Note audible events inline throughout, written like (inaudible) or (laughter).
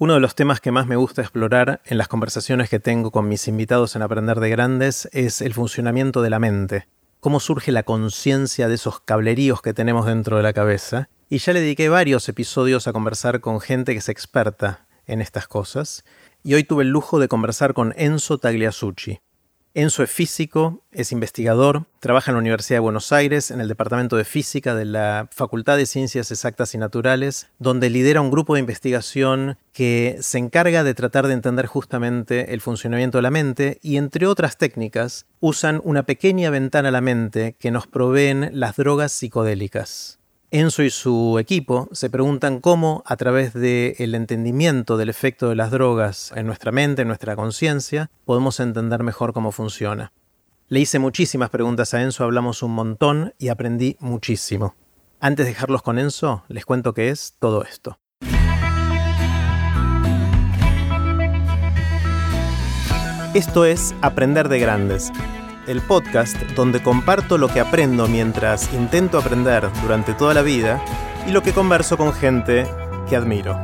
Uno de los temas que más me gusta explorar en las conversaciones que tengo con mis invitados en Aprender de Grandes es el funcionamiento de la mente, cómo surge la conciencia de esos cableríos que tenemos dentro de la cabeza. Y ya le dediqué varios episodios a conversar con gente que es experta en estas cosas, y hoy tuve el lujo de conversar con Enzo Tagliasucci. Enzo es físico, es investigador, trabaja en la Universidad de Buenos Aires en el Departamento de Física de la Facultad de Ciencias Exactas y Naturales, donde lidera un grupo de investigación que se encarga de tratar de entender justamente el funcionamiento de la mente y entre otras técnicas usan una pequeña ventana a la mente que nos proveen las drogas psicodélicas. Enzo y su equipo se preguntan cómo, a través del entendimiento del efecto de las drogas en nuestra mente, en nuestra conciencia, podemos entender mejor cómo funciona. Le hice muchísimas preguntas a Enzo, hablamos un montón y aprendí muchísimo. Antes de dejarlos con Enzo, les cuento qué es todo esto. Esto es Aprender de Grandes el podcast donde comparto lo que aprendo mientras intento aprender durante toda la vida y lo que converso con gente que admiro.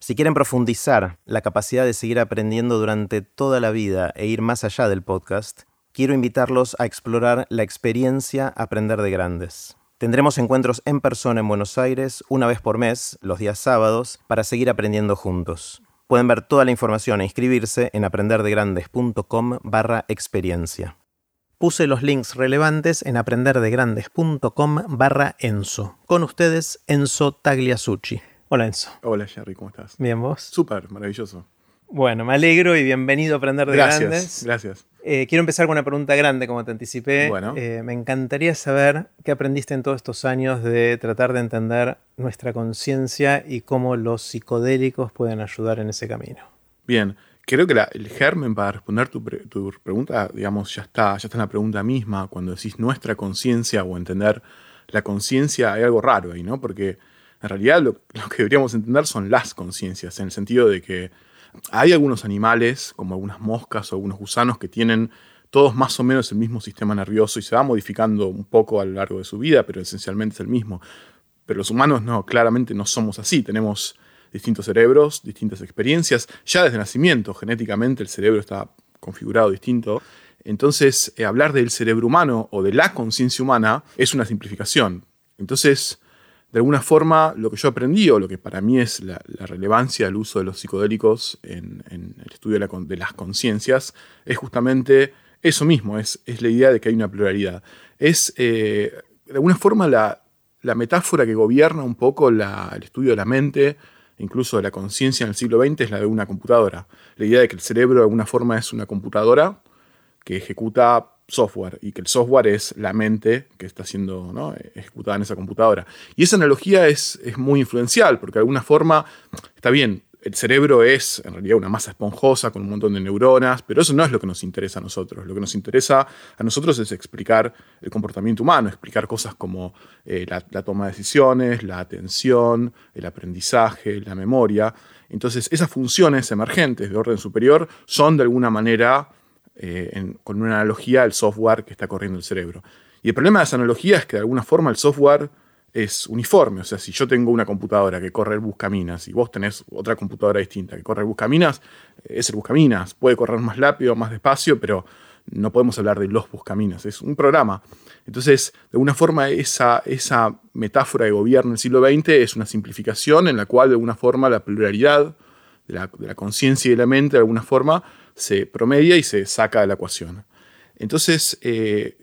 Si quieren profundizar la capacidad de seguir aprendiendo durante toda la vida e ir más allá del podcast, quiero invitarlos a explorar la experiencia Aprender de Grandes. Tendremos encuentros en persona en Buenos Aires una vez por mes, los días sábados, para seguir aprendiendo juntos. Pueden ver toda la información e inscribirse en aprenderdegrandes.com barra experiencia. Puse los links relevantes en aprenderdegrandes.com barra Enzo. Con ustedes, Enzo Tagliasucci. Hola Enzo. Hola Jerry, ¿cómo estás? Bien, vos. Súper, maravilloso. Bueno, me alegro y bienvenido a Aprender de gracias, Grandes. Gracias. Eh, quiero empezar con una pregunta grande, como te anticipé. Bueno. Eh, me encantaría saber qué aprendiste en todos estos años de tratar de entender nuestra conciencia y cómo los psicodélicos pueden ayudar en ese camino. Bien, creo que la- el germen para responder tu, pre- tu pregunta, digamos, ya está, ya está en la pregunta misma. Cuando decís nuestra conciencia o entender la conciencia, hay algo raro ahí, ¿no? Porque en realidad lo, lo que deberíamos entender son las conciencias, en el sentido de que hay algunos animales, como algunas moscas o algunos gusanos, que tienen todos más o menos el mismo sistema nervioso y se va modificando un poco a lo largo de su vida, pero esencialmente es el mismo. Pero los humanos no, claramente no somos así. Tenemos distintos cerebros, distintas experiencias. Ya desde nacimiento, genéticamente, el cerebro está configurado distinto. Entonces, eh, hablar del cerebro humano o de la conciencia humana es una simplificación. Entonces, de alguna forma, lo que yo aprendí, o lo que para mí es la, relevancia del uso de los psicodélicos en, el estudio de, las conciencias, es justamente eso mismo, es, es la idea de que hay una pluralidad. Es, eh, de alguna forma, la, la metáfora que gobierna un poco el estudio de la mente, incluso de la conciencia en el siglo XX, es la de una computadora. La idea de que el cerebro de alguna forma es una computadora que ejecuta software y que el software es la mente que está siendo ejecutada en esa computadora. Y esa analogía es, es muy influencial porque de alguna forma, está bien, el cerebro es en realidad una masa esponjosa con un montón de neuronas, pero eso no es lo que nos interesa a nosotros. Lo que nos interesa a nosotros es explicar el comportamiento humano, explicar cosas como eh, la, la toma de decisiones, la atención, el aprendizaje, la memoria. Entonces, esas funciones emergentes de orden superior son de alguna manera eh, con una analogía al software que está corriendo el cerebro. Y el problema de esa analogía es que de alguna forma el software es uniforme. O sea, si yo tengo una computadora que corre el Buscaminas y vos tenés otra computadora distinta que corre el Buscaminas, es el Buscaminas. Puede correr más rápido, más despacio, pero no podemos hablar de los Buscaminas. Es un programa. Entonces, de alguna forma, esa, esa metáfora de gobierno del siglo XX es una simplificación en la cual, de alguna forma, la pluralidad de la conciencia y de la mente, de alguna forma, se promedia y se saca de la ecuación. Entonces, eh,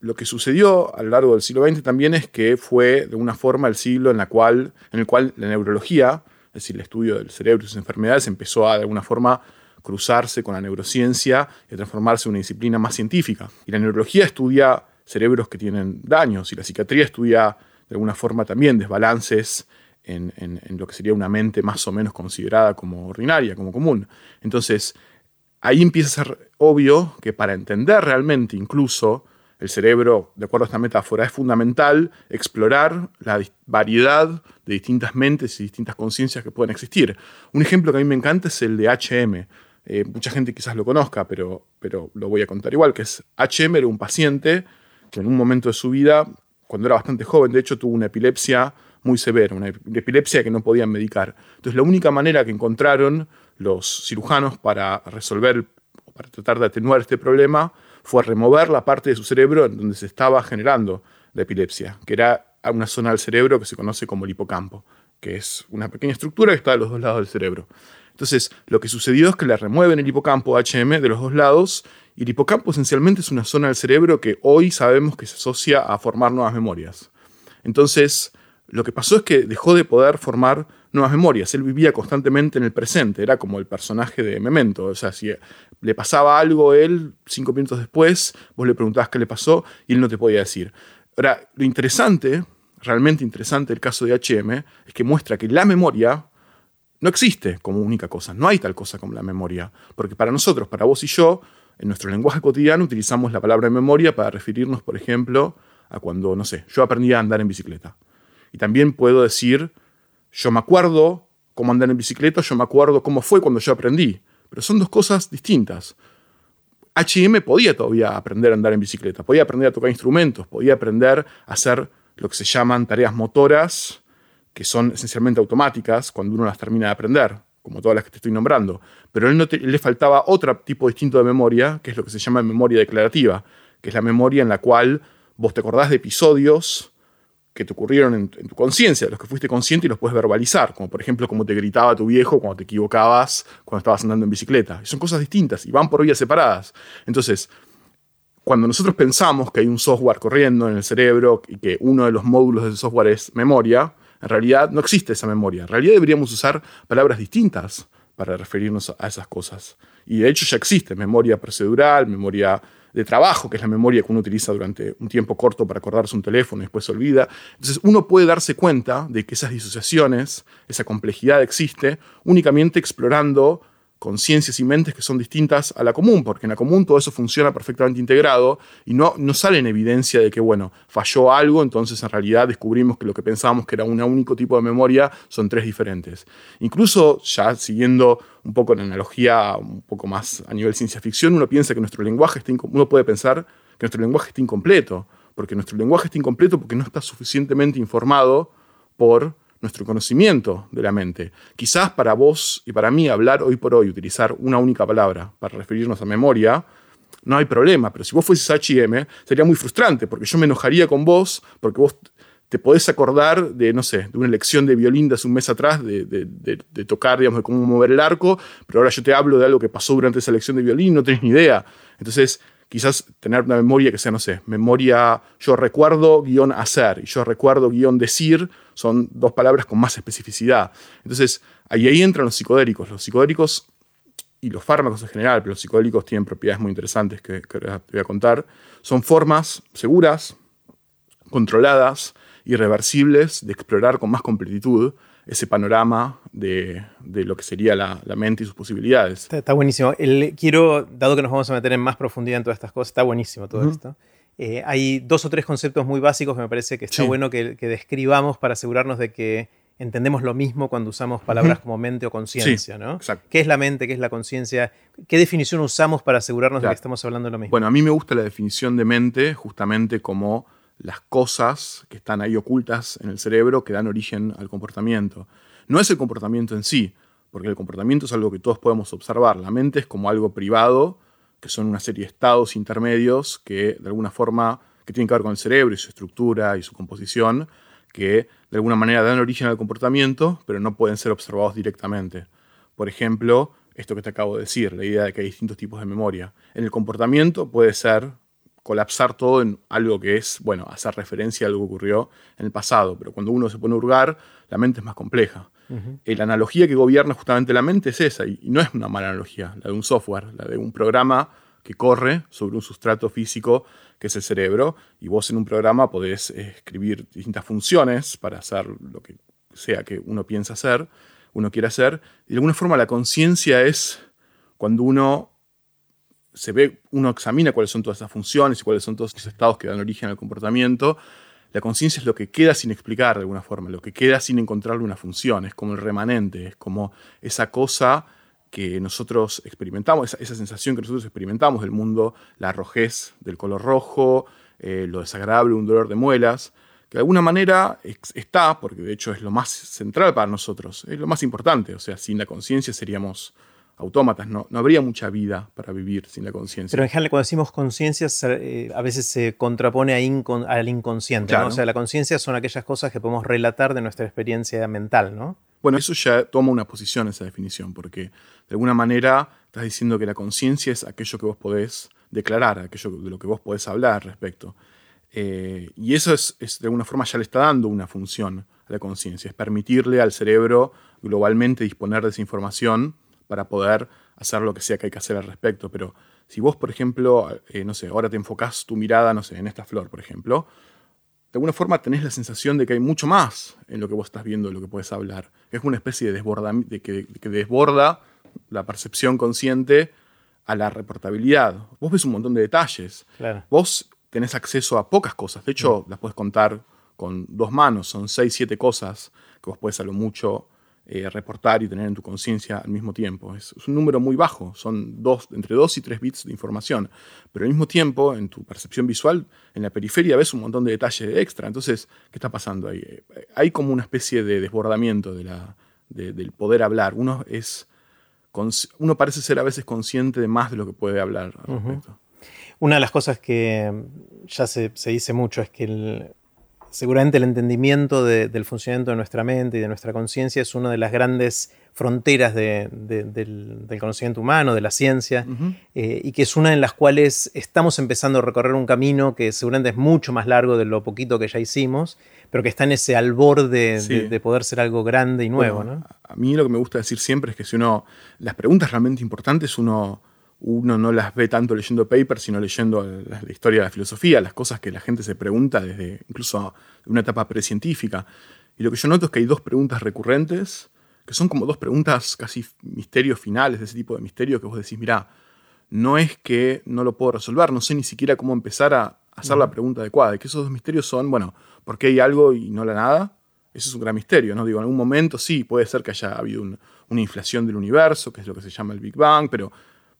lo que sucedió a lo largo del siglo XX también es que fue de una forma el siglo en, la cual, en el cual la neurología, es decir, el estudio del cerebro y sus enfermedades, empezó a de alguna forma cruzarse con la neurociencia y a transformarse en una disciplina más científica. Y la neurología estudia cerebros que tienen daños y la psiquiatría estudia de alguna forma también desbalances en, en- en lo que sería una mente más o menos considerada como ordinaria, como común. Entonces, ahí empieza a ser obvio que para entender realmente incluso el cerebro, de acuerdo a esta metáfora, es fundamental explorar la variedad de distintas mentes y distintas conciencias que pueden existir. Un ejemplo que a mí me encanta es el de HM. Mucha gente quizás lo conozca, pero, pero lo voy a contar igual, que es HM era un paciente que en un momento de su vida, cuando era bastante joven, de hecho tuvo una epilepsia muy severa, una epilepsia que no podían medicar. Entonces la única manera que encontraron los cirujanos para resolver o para tratar de atenuar este problema fue remover la parte de su cerebro en donde se estaba generando la epilepsia, que era una zona del cerebro que se conoce como el hipocampo, que es una pequeña estructura que está a los dos lados del cerebro. Entonces, lo que sucedió es que le remueven el hipocampo HM de los dos lados y el hipocampo esencialmente es una zona del cerebro que hoy sabemos que se asocia a formar nuevas memorias. Entonces, lo que pasó es que dejó de poder formar nuevas memorias. Él vivía constantemente en el presente, era como el personaje de Memento. O sea, si le pasaba algo a él, cinco minutos después, vos le preguntabas qué le pasó y él no te podía decir. Ahora, lo interesante, realmente interesante del caso de HM, es que muestra que la memoria no existe como única cosa. No hay tal cosa como la memoria. Porque para nosotros, para vos y yo, en nuestro lenguaje cotidiano utilizamos la palabra memoria para referirnos, por ejemplo, a cuando, no sé, yo aprendí a andar en bicicleta. Y también puedo decir, yo me acuerdo cómo andar en bicicleta, yo me acuerdo cómo fue cuando yo aprendí. Pero son dos cosas distintas. HM podía todavía aprender a andar en bicicleta, podía aprender a tocar instrumentos, podía aprender a hacer lo que se llaman tareas motoras, que son esencialmente automáticas cuando uno las termina de aprender como todas las que te estoy nombrando, pero a él, no le faltaba otro tipo distinto de memoria, que es lo que se llama memoria declarativa, que es la memoria en la cual vos te acordás de episodios que te ocurrieron en, tu conciencia, los que fuiste consciente y los puedes verbalizar, como por ejemplo cómo te gritaba tu viejo cuando te equivocabas cuando estabas andando en bicicleta. Son cosas distintas y van por vías separadas. Entonces, cuando nosotros pensamos que hay un software corriendo en el cerebro y que uno de los módulos de ese software es memoria, en realidad no existe esa memoria. En realidad deberíamos usar palabras distintas para referirnos a esas cosas. Y de hecho ya existe memoria procedural, memoria de trabajo, que es la memoria que uno utiliza durante un tiempo corto para acordarse un teléfono y después se olvida. Entonces uno puede darse cuenta de que esas disociaciones, esa complejidad existe únicamente explorando conciencias y mentes que son distintas a la común, porque en la común todo eso funciona perfectamente integrado y no, no sale en evidencia de que, bueno, falló algo, entonces en realidad descubrimos que lo que pensábamos que era un único tipo de memoria son tres diferentes. Incluso ya siguiendo un poco la analogía, un poco más a nivel ciencia ficción, uno piensa que nuestro lenguaje está, uno puede pensar que nuestro lenguaje está incompleto, porque nuestro lenguaje está incompleto porque no está suficientemente informado por nuestro conocimiento de la mente. Quizás para vos y para mí hablar hoy por hoy, utilizar una única palabra para referirnos a memoria, no hay problema, pero si vos fueses HM, sería muy frustrante, porque yo me enojaría con vos, porque vos te podés acordar de, no sé, de una lección de violín de hace un mes atrás, de, de, tocar, digamos, de cómo mover el arco, pero ahora yo te hablo de algo que pasó durante esa lección de violín, no tenés ni idea. Entonces, quizás tener una memoria que sea, no sé, memoria yo recuerdo guion hacer y yo recuerdo guion decir, son dos palabras con más especificidad. Entonces, ahí, ahí entran los psicodélicos. Los psicodélicos y los fármacos en general, pero los psicodélicos tienen propiedades muy interesantes que, que te voy a contar, son formas seguras, controladas, irreversibles de explorar con más completitud ese panorama de, lo que sería la, mente y sus posibilidades. Está, buenísimo. El, quiero, dado que nos vamos a meter en más profundidad en todas estas cosas, está buenísimo todo esto. Eh, hay dos o tres conceptos muy básicos que me parece que está bueno que, describamos para asegurarnos de que entendemos lo mismo cuando usamos palabras como mente o conciencia, ¿no? ¿Qué es la mente? ¿Qué es la conciencia? ¿Qué definición usamos para asegurarnos de que estamos hablando de lo mismo? Bueno, a mí me gusta la definición de mente justamente como las cosas que están ahí ocultas en el cerebro que dan origen al comportamiento. No es el comportamiento en sí, porque el comportamiento es algo que todos podemos observar. La mente es como algo privado, que son una serie de estados intermedios que de alguna forma que tienen que ver con el cerebro y su estructura y su composición, que de alguna manera dan origen al comportamiento, pero no pueden ser observados directamente. Por ejemplo, esto que te acabo de decir, la idea de que hay distintos tipos de memoria. En el comportamiento puede ser colapsar todo en algo que es, bueno, hacer referencia a algo que ocurrió en el pasado, pero cuando uno se pone a hurgar, la mente es más compleja. y la analogía que gobierna justamente la mente es esa, y, no es una mala analogía, la de un software, la de un programa que corre sobre un sustrato físico que es el cerebro, y vos en un programa podés escribir distintas funciones para hacer lo que sea que uno piensa hacer, uno quiere hacer, y de alguna forma la conciencia es cuando uno se ve, uno examina cuáles son todas esas funciones y cuáles son todos esos estados que dan origen al comportamiento, la conciencia es lo que queda sin explicar de alguna forma, lo que queda sin encontrarle una función, es como el remanente, es como esa cosa que nosotros experimentamos, esa, sensación que nosotros experimentamos del mundo, la rojez del color rojo, eh, lo desagradable, un dolor de muelas, que de alguna manera está, porque de hecho es lo más central para nosotros, es lo más importante, o sea, sin la conciencia seríamos autómatas, no, no habría mucha vida para vivir sin la conciencia. Pero en general cuando decimos conciencia eh, a veces se contrapone al inconsciente, ¿no? o sea, la conciencia son aquellas cosas que podemos relatar de nuestra experiencia mental, ¿no? Bueno, eso ya toma una posición esa definición, porque de alguna manera estás diciendo que la conciencia es aquello que vos podés declarar, aquello de lo que vos podés hablar al respecto. Eh, y eso es, de alguna forma ya le está dando una función a la conciencia, es permitirle al cerebro globalmente disponer de esa información para poder hacer lo que sea que hay que hacer al respecto. Pero si vos, por ejemplo, eh, no sé, ahora te enfocás tu mirada, no sé, en esta flor, por ejemplo, de alguna forma tenés la sensación de que hay mucho más en lo que vos estás viendo, de lo que puedes hablar. Es una especie de, desbordamiento de que, desborda la percepción consciente a la reportabilidad. Vos ves un montón de detalles. Vos tenés acceso a pocas cosas. De hecho, las puedes contar con dos manos. Son seis, siete cosas que vos puedes a lo mucho eh, reportar y tener en tu conciencia al mismo tiempo. Es, un número muy bajo, son dos, entre 2 y 3 bits de información, pero al mismo tiempo en tu percepción visual, en la periferia ves un montón de detalles extra. Entonces, ¿qué está pasando ahí? Eh, hay como una especie de desbordamiento de la, del poder hablar. Uno, es, uno parece ser a veces consciente de más de lo que puede hablar al respecto. Una de las cosas que ya se, se dice mucho es que el, seguramente el entendimiento del funcionamiento de nuestra mente y de nuestra conciencia es una de las grandes fronteras del, conocimiento humano, de la ciencia, eh, y que es una en las cuales estamos empezando a recorrer un camino que seguramente es mucho más largo de lo poquito que ya hicimos, pero que está en ese albor de, poder ser algo grande y nuevo. A mí lo que me gusta decir siempre es que si uno, las preguntas realmente importantes uno uno no las ve tanto leyendo papers, sino leyendo la, historia de la filosofía, las cosas que la gente se pregunta desde incluso una etapa precientífica. Y lo que yo noto es que hay dos preguntas recurrentes, que son como dos preguntas casi misterios finales, de ese tipo de misterio que vos decís, mira, no es que no lo puedo resolver, no sé ni siquiera cómo empezar a hacer la pregunta adecuada. Y que esos dos misterios son, bueno, ¿por qué hay algo y no la nada? Eso es un gran misterio, ¿no? Digo, en algún momento sí, puede ser que haya habido una inflación del universo, que es lo que se llama el Big Bang, pero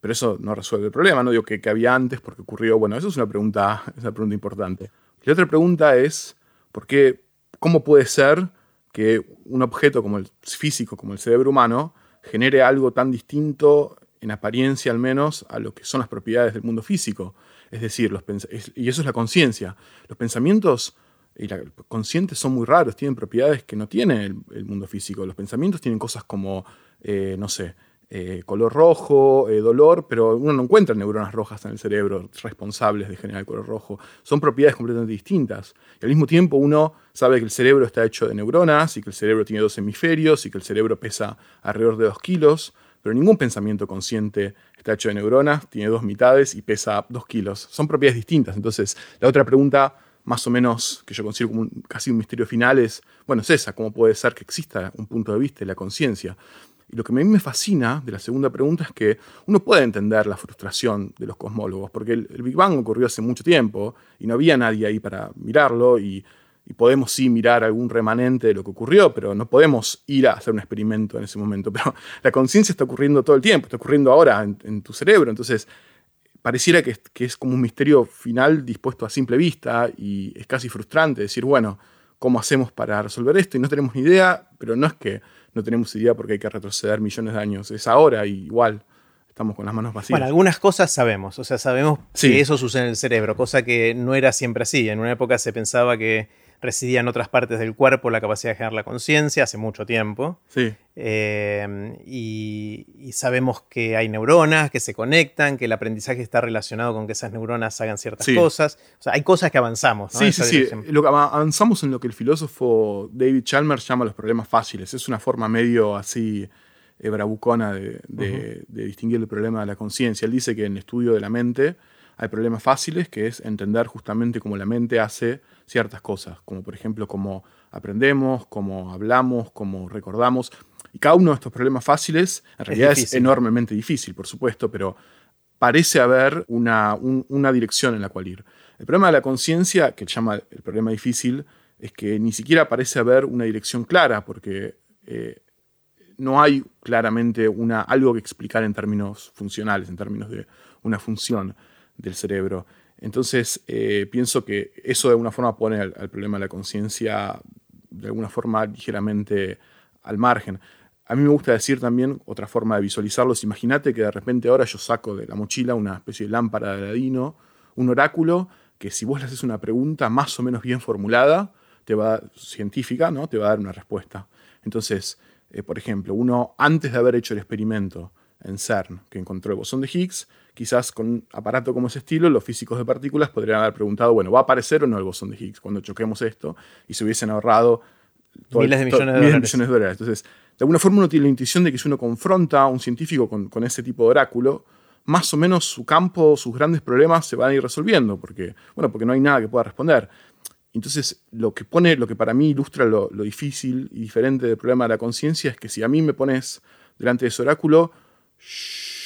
pero eso no resuelve el problema, no digo que, había antes porque ocurrió. Bueno, eso es una pregunta, es una pregunta importante. La otra pregunta es, ¿por qué, ¿cómo puede ser que un objeto como el físico, como el cerebro humano, genere algo tan distinto, en apariencia al menos, a lo que son las propiedades del mundo físico? Es decir, los y eso es la conciencia. Los pensamientos y la, conscientes son muy raros, tienen propiedades que no tiene el, mundo físico. Los pensamientos tienen cosas como, eh, no sé, eh, color rojo, eh, dolor, pero uno no encuentra neuronas rojas en el cerebro responsables de generar el color rojo. Son propiedades completamente distintas. Y al mismo tiempo uno sabe que el cerebro está hecho de neuronas y que el cerebro tiene dos hemisferios y que el cerebro pesa alrededor de dos kilos, pero ningún pensamiento consciente está hecho de neuronas, tiene dos mitades y pesa dos kilos. Son propiedades distintas. Entonces, la otra pregunta más o menos que yo considero como casi un misterio final es, bueno, es esa, ¿cómo puede ser que exista un punto de vista de la conciencia? Y lo que a mí me fascina de la segunda pregunta es que uno puede entender la frustración de los cosmólogos, porque el, Big Bang ocurrió hace mucho tiempo y no había nadie ahí para mirarlo y, podemos sí mirar algún remanente de lo que ocurrió, pero no podemos ir a hacer un experimento en ese momento. (laughs) Pero la conciencia está ocurriendo todo el tiempo, está ocurriendo ahora en, tu cerebro, entonces pareciera que, es como un misterio final dispuesto a simple vista y es casi frustrante decir, bueno, ¿cómo hacemos para resolver esto? Y no tenemos ni idea, pero no es que no tenemos idea porque hay que retroceder millones de años. Es ahora y igual estamos con las manos vacías. Bueno, algunas cosas sabemos, o sea, sabemos que eso sucede en el cerebro, cosa que no era siempre así. En una época se pensaba que residía en otras partes del cuerpo la capacidad de generar la conciencia hace mucho tiempo. Sí. Eh, y, sabemos que hay neuronas que se conectan, que el aprendizaje está relacionado con que esas neuronas hagan ciertas cosas. O sea, hay cosas que avanzamos. Sí, sí, sí. Lo que avanzamos en lo que el filósofo David Chalmers llama los problemas fáciles. Es una forma medio así eh, bravucona de, de distinguir el problema de la conciencia. Él dice que en el estudio de la mente hay problemas fáciles, que es entender justamente cómo la mente hace ciertas cosas, como por ejemplo cómo aprendemos, cómo hablamos, cómo recordamos. Y cada uno de estos problemas fáciles en realidad es, enormemente difícil, por supuesto, pero parece haber una, una, dirección en la cual ir. El problema de la conciencia, que llama el problema difícil, es que ni siquiera parece haber una dirección clara, porque eh, no hay claramente una, algo que explicar en términos funcionales, en términos de una función del cerebro. Entonces, eh, pienso que eso de alguna forma pone al, problema de la conciencia de alguna forma ligeramente al margen. A mí me gusta decir también otra forma de visualizarlos. Imagínate que de repente ahora yo saco de la mochila una especie de lámpara de ladino, un oráculo, que si vos le haces una pregunta más o menos bien formulada, te va, científica, ¿no? te va a dar una respuesta. Entonces, eh, por ejemplo, uno antes de haber hecho el experimento en CERN, que encontró el bosón de Higgs, quizás con un aparato como ese estilo, los físicos de partículas podrían haber preguntado, bueno, ¿va a aparecer o no el bosón de Higgs cuando choquemos esto? Y se hubiesen ahorrado miles de millones de, dólares. de dólares. Entonces, de alguna forma uno tiene la intuición de que si uno confronta a un científico con, con, ese tipo de oráculo, más o menos su campo, sus grandes problemas se van a ir resolviendo, porque, bueno, porque no hay nada que pueda responder. Entonces, lo que pone, lo que para mí ilustra lo, lo difícil y diferente del problema de la conciencia es que si a mí me pones delante de ese oráculo,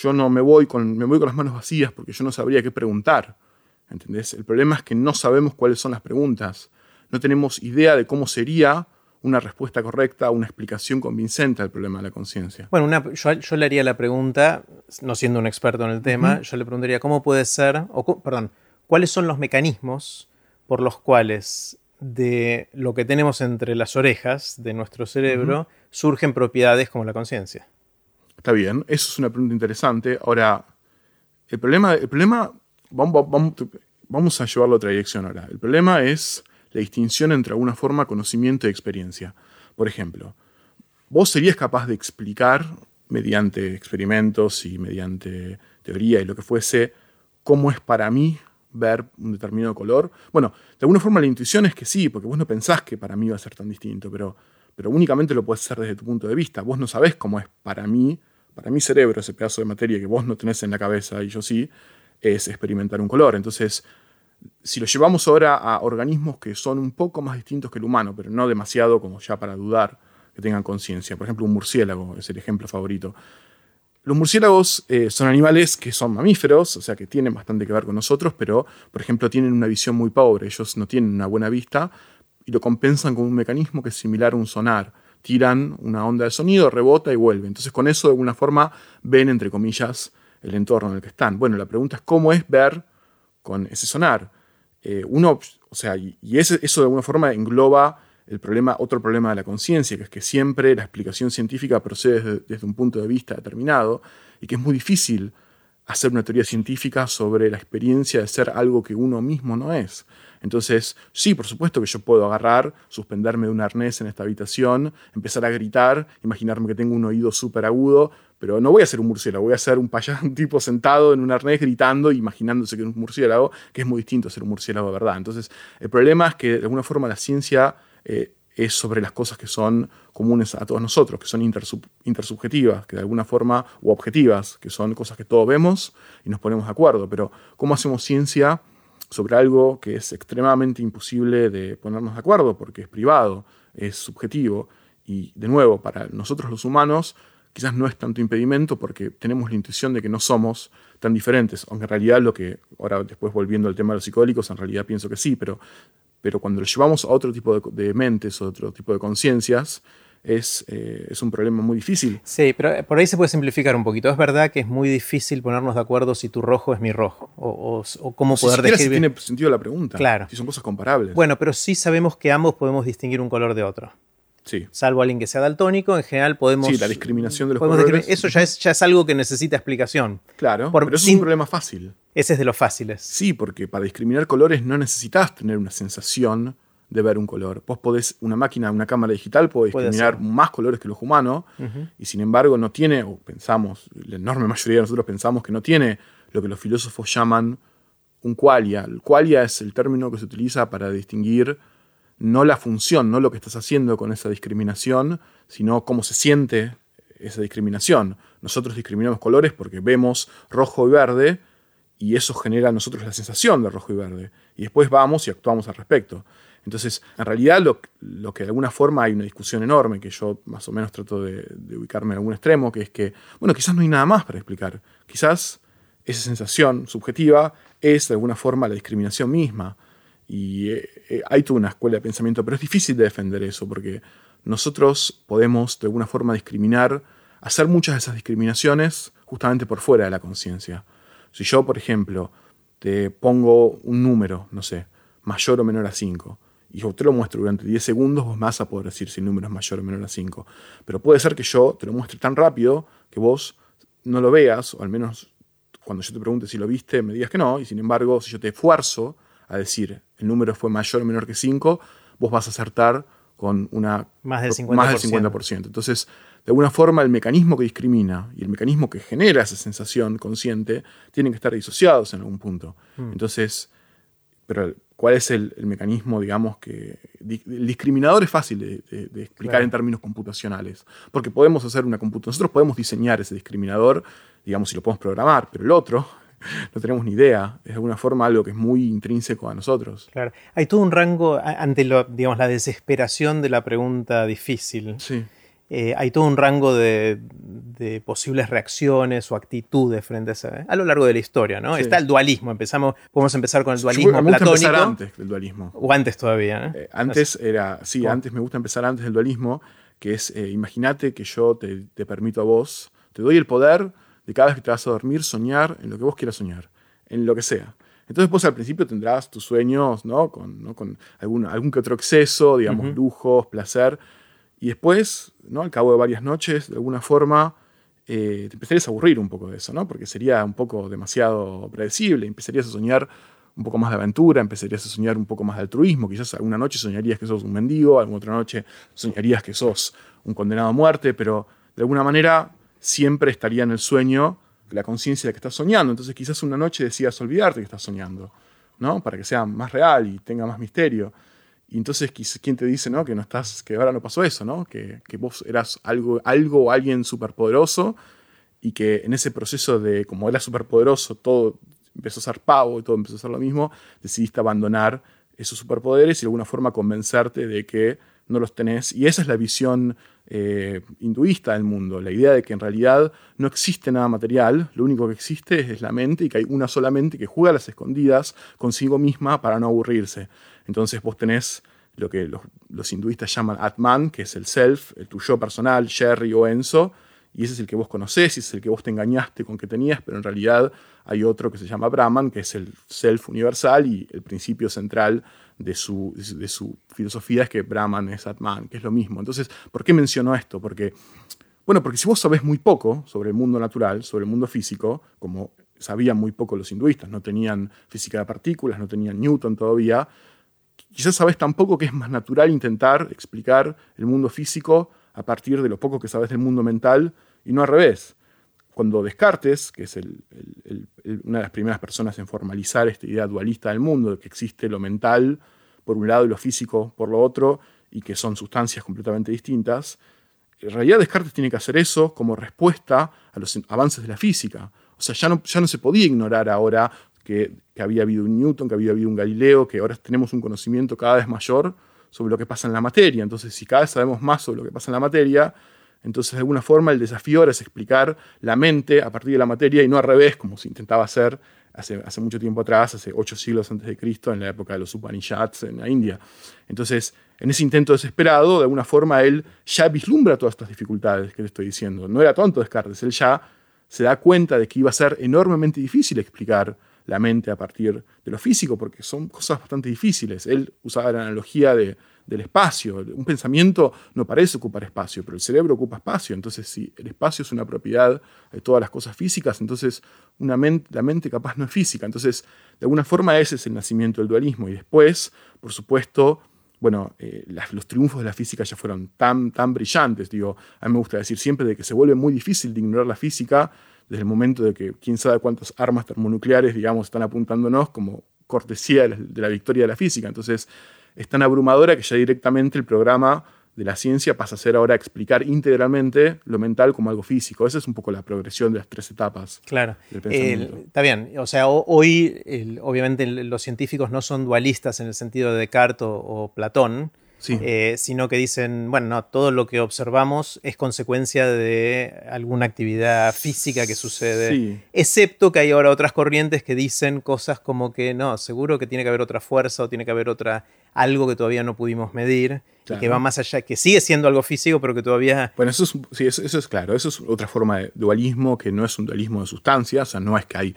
yo no me voy, con, me voy con las manos vacías porque yo no sabría qué preguntar. ¿Entendés? El problema es que no sabemos cuáles son las preguntas. No tenemos idea de cómo sería una respuesta correcta, una explicación convincente al problema de la conciencia. Bueno, yo, le haría la pregunta, no siendo un experto en el tema, yo le preguntaría cómo puede ser, o perdón, cuáles son los mecanismos por los cuales de lo que tenemos entre las orejas de nuestro cerebro surgen propiedades como la conciencia. Está bien, eso es una pregunta interesante. Ahora, el problema, el problema vamos, a llevarlo a otra dirección ahora. El problema es la distinción entre alguna forma conocimiento y experiencia. Por ejemplo, vos serías capaz de explicar mediante experimentos y mediante teoría y lo que fuese cómo es para mí ver un determinado color. Bueno, de alguna forma la intuición es que sí, porque vos no pensás que para mí va a ser tan distinto, pero, pero únicamente lo puedes hacer desde tu punto de vista. Vos no sabés cómo es para mí para mi cerebro, ese pedazo de materia que vos no tenés en la cabeza y yo sí, es experimentar un color. Entonces, si lo llevamos ahora a organismos que son un poco más distintos que el humano, pero no demasiado como ya para dudar que tengan conciencia, por ejemplo, un murciélago es el ejemplo favorito. Los murciélagos eh, son animales que son mamíferos, o sea que tienen bastante que ver con nosotros, pero por ejemplo tienen una visión muy pobre, ellos no tienen una buena vista y lo compensan con un mecanismo que es similar a un sonar tiran una onda de sonido, rebota y vuelve. Entonces con eso de alguna forma ven, entre comillas, el entorno en el que están. Bueno, la pregunta es cómo es ver con ese sonar. Eh, uno, o sea, y, eso de alguna forma engloba el problema, otro problema de la conciencia, que es que siempre la explicación científica procede desde, desde, un punto de vista determinado y que es muy difícil hacer una teoría científica sobre la experiencia de ser algo que uno mismo no es. Entonces, sí, por supuesto que yo puedo agarrar, suspenderme de un arnés en esta habitación, empezar a gritar, imaginarme que tengo un oído súper agudo, pero no voy a ser un murciélago, voy a ser un payaso, un (laughs) tipo sentado en un arnés gritando, imaginándose que es un murciélago, que es muy distinto a ser un murciélago de verdad. Entonces, el problema es que de alguna forma la ciencia eh, es sobre las cosas que son comunes a todos nosotros, que son intersubjetivas, que de alguna forma, o objetivas, que son cosas que todos vemos y nos ponemos de acuerdo. Pero, ¿cómo hacemos ciencia? Sobre algo que es extremadamente imposible de ponernos de acuerdo porque es privado, es subjetivo y de nuevo, para nosotros los humanos quizás no es tanto impedimento porque tenemos la intuición de que no somos tan diferentes, aunque en realidad lo que, ahora después volviendo al tema de los psicólicos, en realidad pienso que sí, pero, pero cuando lo llevamos a otro tipo de, de mentes, otro tipo de conciencias, es, eh, es, un problema muy difícil. Sí, pero por ahí se puede simplificar un poquito. Es verdad que es muy difícil ponernos de acuerdo si tu rojo es mi rojo o, o, cómo poder si describir. Si tiene sentido la pregunta. Claro. Si son cosas comparables. Bueno, pero sí sabemos que ambos podemos distinguir un color de otro. Sí. Salvo alguien que sea daltónico, en general podemos. Sí, la discriminación de los colores. Eso ya es, ya es algo que necesita explicación. Claro, pero eso es un problema fácil. Ese es de los fáciles. Sí, porque para discriminar colores no necesitas tener una sensación de ver un color. Vos podés, una máquina, una cámara digital puede discriminar más colores que los humanos y sin embargo no tiene, o pensamos, la enorme mayoría de nosotros pensamos que no tiene lo que los filósofos llaman un qualia. El qualia es el término que se utiliza para distinguir no la función, no lo que estás haciendo con esa discriminación, sino cómo se siente esa discriminación. Nosotros discriminamos colores porque vemos rojo y verde y eso genera a nosotros la sensación de rojo y verde. Y después vamos y actuamos al respecto. Entonces, en realidad lo, que de alguna forma hay una discusión enorme, que yo más o menos trato de, ubicarme en algún extremo, que es que, bueno, quizás no hay nada más para explicar. Quizás esa sensación subjetiva es de alguna forma la discriminación misma. Y eh, eh, hay toda una escuela de pensamiento, pero es difícil de defender eso, porque nosotros podemos de alguna forma discriminar, hacer muchas de esas discriminaciones justamente por fuera de la conciencia. Si yo, por ejemplo, te pongo un número, no sé, mayor o menor a 5, y yo te lo muestro durante 10 segundos, vos vas a poder decir si el número es mayor o menor a 5. Pero puede ser que yo te lo muestre tan rápido que vos no lo veas, o al menos cuando yo te pregunte si lo viste, me digas que no, y sin embargo, si yo te esfuerzo a decir el número fue mayor o menor que 5, vos vas a acertar con una más del 50%. Más del 50%. Entonces, de alguna forma, el mecanismo que discrimina y el mecanismo que genera esa sensación consciente tienen que estar disociados en algún punto. Mm. Entonces, pero ¿cuál es el, mecanismo, digamos, que... El discriminador es fácil de, explicar en términos computacionales, porque podemos hacer una computación, nosotros podemos diseñar ese discriminador, digamos, si lo podemos programar, pero el otro, (laughs) no tenemos ni idea. Es de alguna forma algo que es muy intrínseco a nosotros. Claro. Hay todo un rango ante lo, digamos, la desesperación de la pregunta difícil. Sí. Eh, hay todo un rango de, posibles reacciones o actitudes frente a esa, a lo largo de la historia, ¿no? Está el dualismo. Empezamos, podemos empezar con el dualismo me platónico. empezar antes del dualismo. O antes todavía, eh, antes era, sí, antes me gusta empezar antes del dualismo, que es, eh, imagínate que yo te, te permito a vos, te doy el poder de cada vez que te vas a dormir, soñar en lo que vos quieras soñar, en lo que sea. Entonces vos al principio tendrás tus sueños, ¿no? Con, con algún, algún que otro exceso, digamos, lujos, placer. Y después, ¿no? Al cabo de varias noches, de alguna forma, eh, te empezarías a aburrir un poco de eso, ¿no? Porque sería un poco demasiado predecible. Empezarías a soñar un poco más de aventura, empezarías a soñar un poco más de altruismo. Quizás alguna noche soñarías que sos un mendigo, alguna otra noche soñarías que sos un condenado a muerte, pero de alguna manera siempre estaría en el sueño la conciencia de que estás soñando. Entonces quizás una noche decidas olvidarte que estás soñando, ¿no? Para que sea más real y tenga más misterio. Y entonces, ¿quién te dice, ¿no? Que no estás, que ahora no pasó eso, ¿no? Que, vos eras algo, algo o alguien superpoderoso y que en ese proceso de, como eras superpoderoso, todo empezó a ser pavo y todo empezó a ser lo mismo, decidiste abandonar esos superpoderes y de alguna forma convencerte de que no los tenés. Y esa es la visión eh, hinduista del mundo, la idea de que en realidad no existe nada material, lo único que existe es la mente y que hay una sola mente que juega a las escondidas consigo misma para no aburrirse. Entonces vos tenés lo que los, hinduistas llaman Atman, que es el self, el tuyo personal, Sherry o Enzo, y ese es el que vos conocés y es el que vos te engañaste con que tenías, pero en realidad hay otro que se llama Brahman, que es el self universal y el principio central de su, de su filosofía es que Brahman es Atman, que es lo mismo. Entonces, ¿por qué menciono esto? Porque, bueno, porque si vos sabés muy poco sobre el mundo natural, sobre el mundo físico, como sabían muy poco los hinduistas, no tenían física de partículas, no tenían Newton todavía, quizás sabés tan poco que es más natural intentar explicar el mundo físico a partir de lo poco que sabes del mundo mental y no al revés. Cuando Descartes, que es una de las primeras personas en formalizar esta idea dualista del mundo, de que existe lo mental por un lado y lo físico por lo otro, y que son sustancias completamente distintas, en realidad Descartes tiene que hacer eso como respuesta a los avances de la física. O sea, ya no, ya no se podía ignorar ahora que, que, había habido un Newton, que había habido un Galileo, que ahora tenemos un conocimiento cada vez mayor sobre lo que pasa en la materia. Entonces, si cada vez sabemos más sobre lo que pasa en la materia, entonces, de alguna forma, el desafío ahora es explicar la mente a partir de la materia y no al revés, como se intentaba hacer hace, mucho tiempo atrás, hace ocho siglos antes de Cristo, en la época de los Upanishads en la India. Entonces, en ese intento desesperado, de alguna forma, él ya vislumbra todas estas dificultades que le estoy diciendo. No era tonto Descartes, él ya se da cuenta de que iba a ser enormemente difícil explicar la mente a partir de lo físico, porque son cosas bastante difíciles. Él usaba la analogía de del espacio. Un pensamiento no parece ocupar espacio, pero el cerebro ocupa espacio. Entonces, si el espacio es una propiedad de todas las cosas físicas, entonces una la mente capaz no es física. Entonces, de alguna forma ese es el nacimiento del dualismo. Y después, por supuesto, bueno, eh, los triunfos de la física ya fueron tan, tan brillantes. Digo, a mí me gusta decir siempre de que se vuelve muy difícil de ignorar la física desde el momento de que quién sabe cuántas armas termonucleares, digamos, están apuntándonos como cortesía de la victoria de la física. Entonces, es tan abrumadora que ya directamente el programa de la ciencia pasa a ser ahora explicar íntegramente lo mental como algo físico. Esa es un poco la progresión de las tres etapas. Claro. está bien. O sea, hoy obviamente los científicos no son dualistas en el sentido de Descartes o Platón, eh, sino que dicen, bueno, no, todo lo que observamos es consecuencia de alguna actividad física que sucede, excepto que hay ahora otras corrientes que dicen cosas como que no, seguro que tiene que haber otra fuerza o tiene que haber otra algo que todavía no pudimos medir y que va más allá, que sigue siendo algo físico, pero que todavía... Bueno, eso es, sí, eso, es claro, eso es otra forma de dualismo que no es un dualismo de sustancias, o sea, no es que hay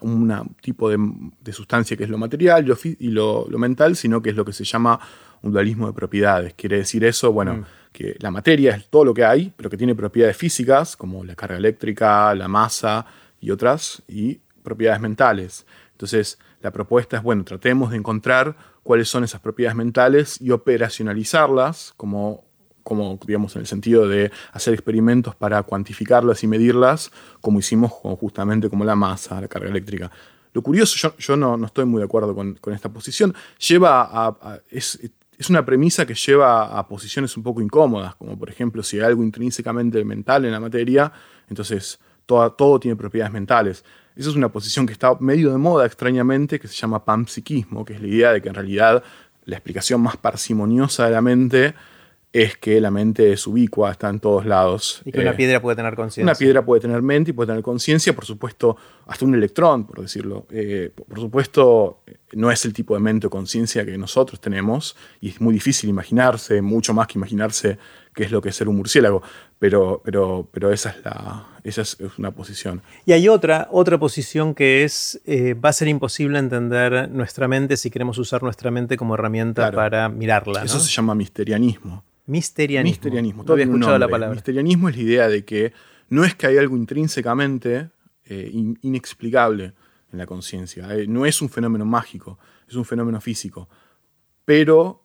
un tipo de, sustancia que es lo material y lo, mental, sino que es lo que se llama un dualismo de propiedades. Quiere decir eso, bueno, mm. que la materia es todo lo que hay, pero que tiene propiedades físicas, como la carga eléctrica, la masa y otras, y propiedades mentales. Entonces, la propuesta es, bueno, tratemos de encontrar cuáles son esas propiedades mentales y operacionalizarlas como como digamos en el sentido de hacer experimentos para cuantificarlas y medirlas, como hicimos justamente como la masa, la carga eléctrica. Lo curioso, yo, no, estoy muy de acuerdo con, esta posición, lleva a, es, una premisa que lleva a posiciones un poco incómodas, como por ejemplo si hay algo intrínsecamente mental en la materia, entonces todo, tiene propiedades mentales. Esa es una posición que está medio de moda extrañamente, que se llama panpsiquismo, que es la idea de que en realidad la explicación más parsimoniosa de la mente es que la mente es ubicua, está en todos lados. Y que una eh, piedra puede tener conciencia. Una piedra puede tener mente y puede tener conciencia, por supuesto, hasta un electrón, por decirlo. Eh, por supuesto, no es el tipo de mente o conciencia que nosotros tenemos, y es muy difícil imaginarse, mucho más que imaginarse qué es lo que es ser un murciélago, pero, pero, pero esa, es, la, esa es una posición. Y hay otra, otra posición que es, eh, va a ser imposible entender nuestra mente si queremos usar nuestra mente como herramienta para mirarla. Eso se llama misterianismo. Misterianismo. Misterianismo. Todavía escuchado la palabra. Misterianismo es la idea de que no es que hay algo intrínsecamente eh, inexplicable en la conciencia. Eh, no es un fenómeno mágico, es un fenómeno físico. Pero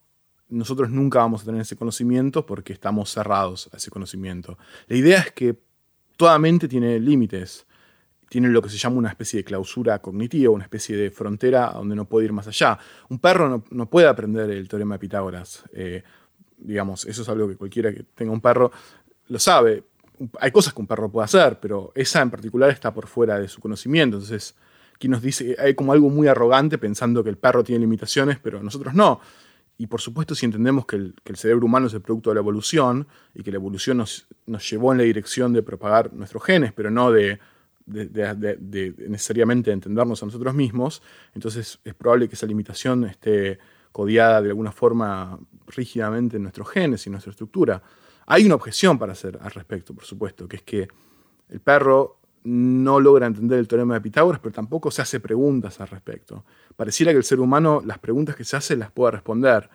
nosotros nunca vamos a tener ese conocimiento porque estamos cerrados a ese conocimiento. La idea es que toda mente tiene límites. Tiene lo que se llama una especie de clausura cognitiva, una especie de frontera donde no puede ir más allá. Un perro no, puede aprender el teorema de Pitágoras. Eh, digamos, eso es algo que cualquiera que tenga un perro lo sabe. Hay cosas que un perro puede hacer, pero esa en particular está por fuera de su conocimiento. Entonces, quien nos dice, hay como algo muy arrogante pensando que el perro tiene limitaciones, pero nosotros no. Y por supuesto, si entendemos que el, cerebro humano es el producto de la evolución y que la evolución nos, llevó en la dirección de propagar nuestros genes, pero no de, de, necesariamente entendernos a nosotros mismos, entonces es probable que esa limitación esté codiada de alguna forma rígidamente en nuestros genes y nuestra estructura. Hay una objeción para hacer al respecto, por supuesto, que es que el perro no logra entender el teorema de Pitágoras, pero tampoco se hace preguntas al respecto. Pareciera que el ser humano las preguntas que se hace las pueda responder.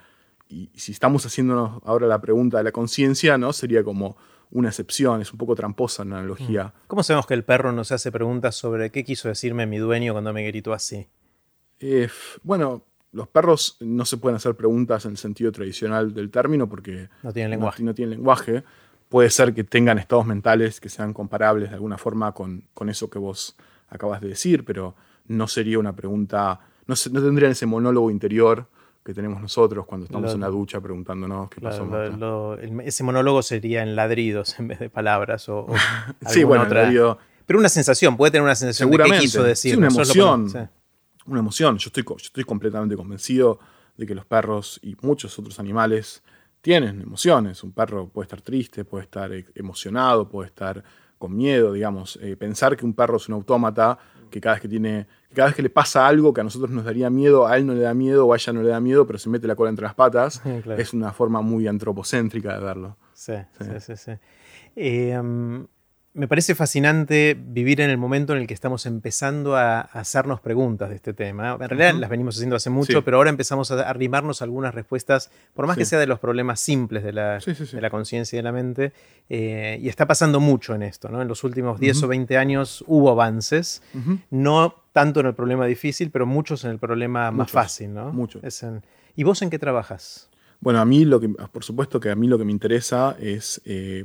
Y si estamos haciéndonos ahora la pregunta de la conciencia, ¿no? Sería como una excepción, es un poco tramposa la analogía. Mm. ¿Cómo sabemos que el perro no se hace preguntas sobre qué quiso decirme mi dueño cuando me gritó así? Eh, bueno, los perros no se pueden hacer preguntas en el sentido tradicional del término porque no tienen lenguaje. No, tienen lenguaje. Puede ser que tengan estados mentales que sean comparables de alguna forma con, eso que vos acabas de decir, pero no sería una pregunta, no, no tendrían ese monólogo interior que tenemos nosotros cuando estamos en la ducha preguntándonos qué pasó. ese monólogo sería en ladridos en vez de palabras o, (laughs) sí, bueno, otra. pero una sensación, puede tener una sensación de qué quiso decir. Sí, una emoción una emoción. Yo estoy, estoy completamente convencido de que los perros y muchos otros animales tienen emociones. Un perro puede estar triste, puede estar e, emocionado, puede estar con miedo, digamos. Eh, pensar que un perro es un autómata, que cada vez que tiene, cada vez que le pasa algo que a nosotros nos daría miedo, a él no le da miedo o a ella no le da miedo, pero se mete la cola entre las patas, (laughs) es una forma muy antropocéntrica de verlo. Sí, sí, sí. sí, eh, me parece fascinante vivir en el momento en el que estamos empezando a hacernos preguntas de este tema. En realidad las venimos haciendo hace mucho, pero ahora empezamos a arrimarnos algunas respuestas, por más que sea de los problemas simples de la, conciencia y de la mente. Eh, y está pasando mucho en esto. ¿no? En los últimos 10 o 20 años hubo avances, no tanto en el problema difícil, pero muchos en el problema más fácil. ¿no? ¿Y vos en qué trabajas? Bueno, a mí lo que, por supuesto que a mí lo que me interesa es... Eh,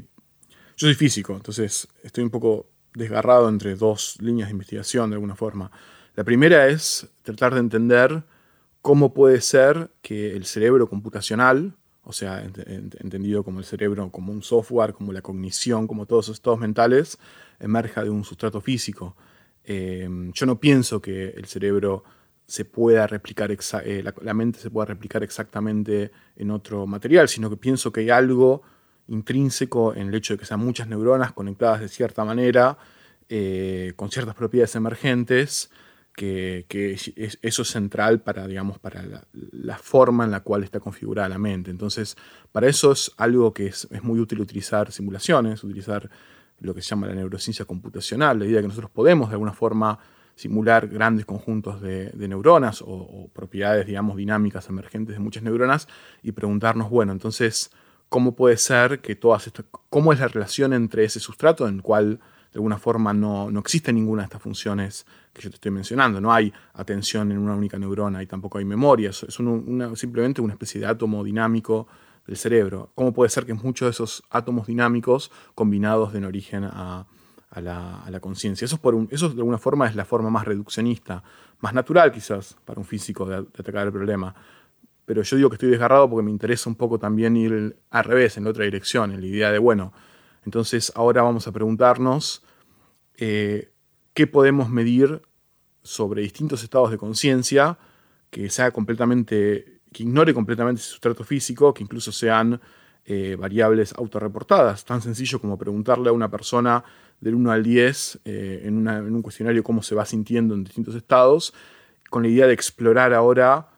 yo soy físico, entonces estoy un poco desgarrado entre dos líneas de investigación de alguna forma. La primera es tratar de entender cómo puede ser que el cerebro computacional, o sea, entendido como el cerebro como un software, como la cognición, como todos esos estados mentales, emerja de un sustrato físico. Eh, yo no pienso que el cerebro se pueda replicar, eh, la, mente se pueda replicar exactamente en otro material, sino que pienso que hay algo intrínseco en el hecho de que sean muchas neuronas conectadas de cierta manera, eh, con ciertas propiedades emergentes, que, eso es central para, digamos, para la, forma en la cual está configurada la mente. Entonces, para eso es algo que es, muy útil utilizar simulaciones, utilizar lo que se llama la neurociencia computacional, la idea de que nosotros podemos de alguna forma simular grandes conjuntos de, neuronas o, propiedades, digamos, dinámicas emergentes de muchas neuronas y preguntarnos, bueno, entonces, ¿cómo puede ser que todas estas, cómo es la relación entre ese sustrato en el cual de alguna forma no, existe ninguna de estas funciones que yo te estoy mencionando. No hay atención en una única neurona y tampoco hay memoria. Es simplemente una especie de átomo dinámico del cerebro. ¿Cómo puede ser que muchos de esos átomos dinámicos combinados den origen a, la, conciencia? Eso, eso de alguna forma es la forma más reduccionista, más natural quizás para un físico de atacar el problema. Pero yo digo que estoy desgarrado porque me interesa un poco también ir al revés, en la otra dirección, en la idea de, bueno, entonces ahora vamos a preguntarnos eh, qué podemos medir sobre distintos estados de conciencia que sea completamente, que ignore completamente su sustrato físico, que incluso sean eh, variables autorreportadas. Tan sencillo como preguntarle a una persona del 1 al 10 eh, en, en, un cuestionario cómo se va sintiendo en distintos estados, con la idea de explorar ahora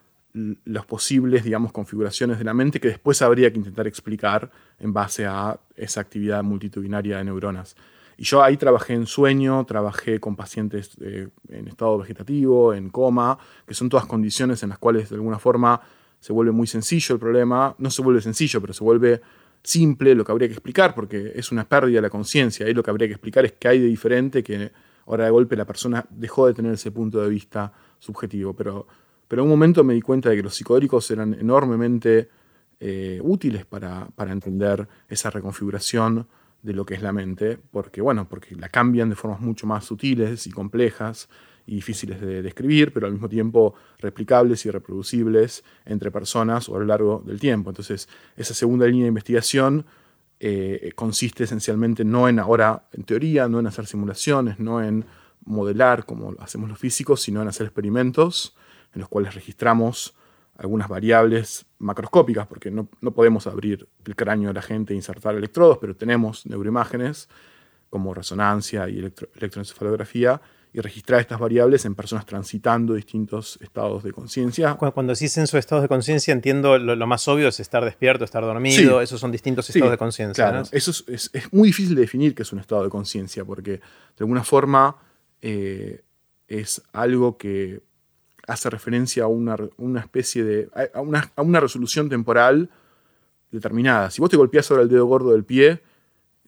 las posibles, digamos, configuraciones de la mente que después habría que intentar explicar en base a esa actividad multitudinaria de neuronas. Y yo ahí trabajé en sueño, trabajé con pacientes eh, en estado vegetativo, en coma, que son todas condiciones en las cuales de alguna forma se vuelve muy sencillo el problema. No se vuelve sencillo, pero se vuelve simple lo que habría que explicar, porque es una pérdida de la conciencia. Ahí lo que habría que explicar es qué hay de diferente que ahora de golpe la persona dejó de tener ese punto de vista subjetivo. Pero pero en un momento me di cuenta de que los psicodélicos eran enormemente eh, útiles para, entender esa reconfiguración de lo que es la mente, porque bueno, porque la cambian de formas mucho más sutiles y complejas y difíciles de describir, pero al mismo tiempo replicables y reproducibles entre personas o a lo largo del tiempo. Entonces, esa segunda línea de investigación eh, consiste esencialmente no en ahora, en teoría, no en hacer simulaciones, no en modelar como hacemos los físicos, sino en hacer experimentos en los cuales registramos algunas variables macroscópicas, porque no, podemos abrir el cráneo de la gente e insertar electrodos, pero tenemos neuroimágenes como resonancia y electroencefalografía, y registrar estas variables en personas transitando distintos estados de conciencia. Cuando decís en su estado de conciencia, entiendo lo, más obvio es estar despierto, estar dormido, esos son distintos estados de conciencia. Claro, eso es, muy difícil de definir qué es un estado de conciencia, porque de alguna forma eh, es algo que hace referencia a una, especie de. A una, resolución temporal determinada. Si vos te golpeás sobre el dedo gordo del pie,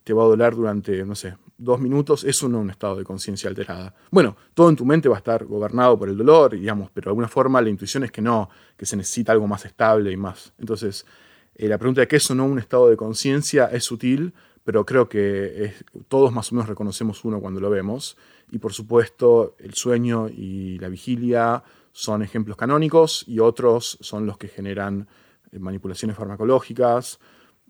te va a doler durante, no sé, dos minutos, eso no es un estado de conciencia alterada. Bueno, todo en tu mente va a estar gobernado por el dolor, digamos, pero de alguna forma la intuición es que no, que se necesita algo más estable y más. Entonces, eh, la pregunta de qué es o no un estado de conciencia es sutil, pero creo que todos más o menos reconocemos uno cuando lo vemos. Y por supuesto, el sueño y la vigilia son ejemplos canónicos y otros son los que generan eh, manipulaciones farmacológicas.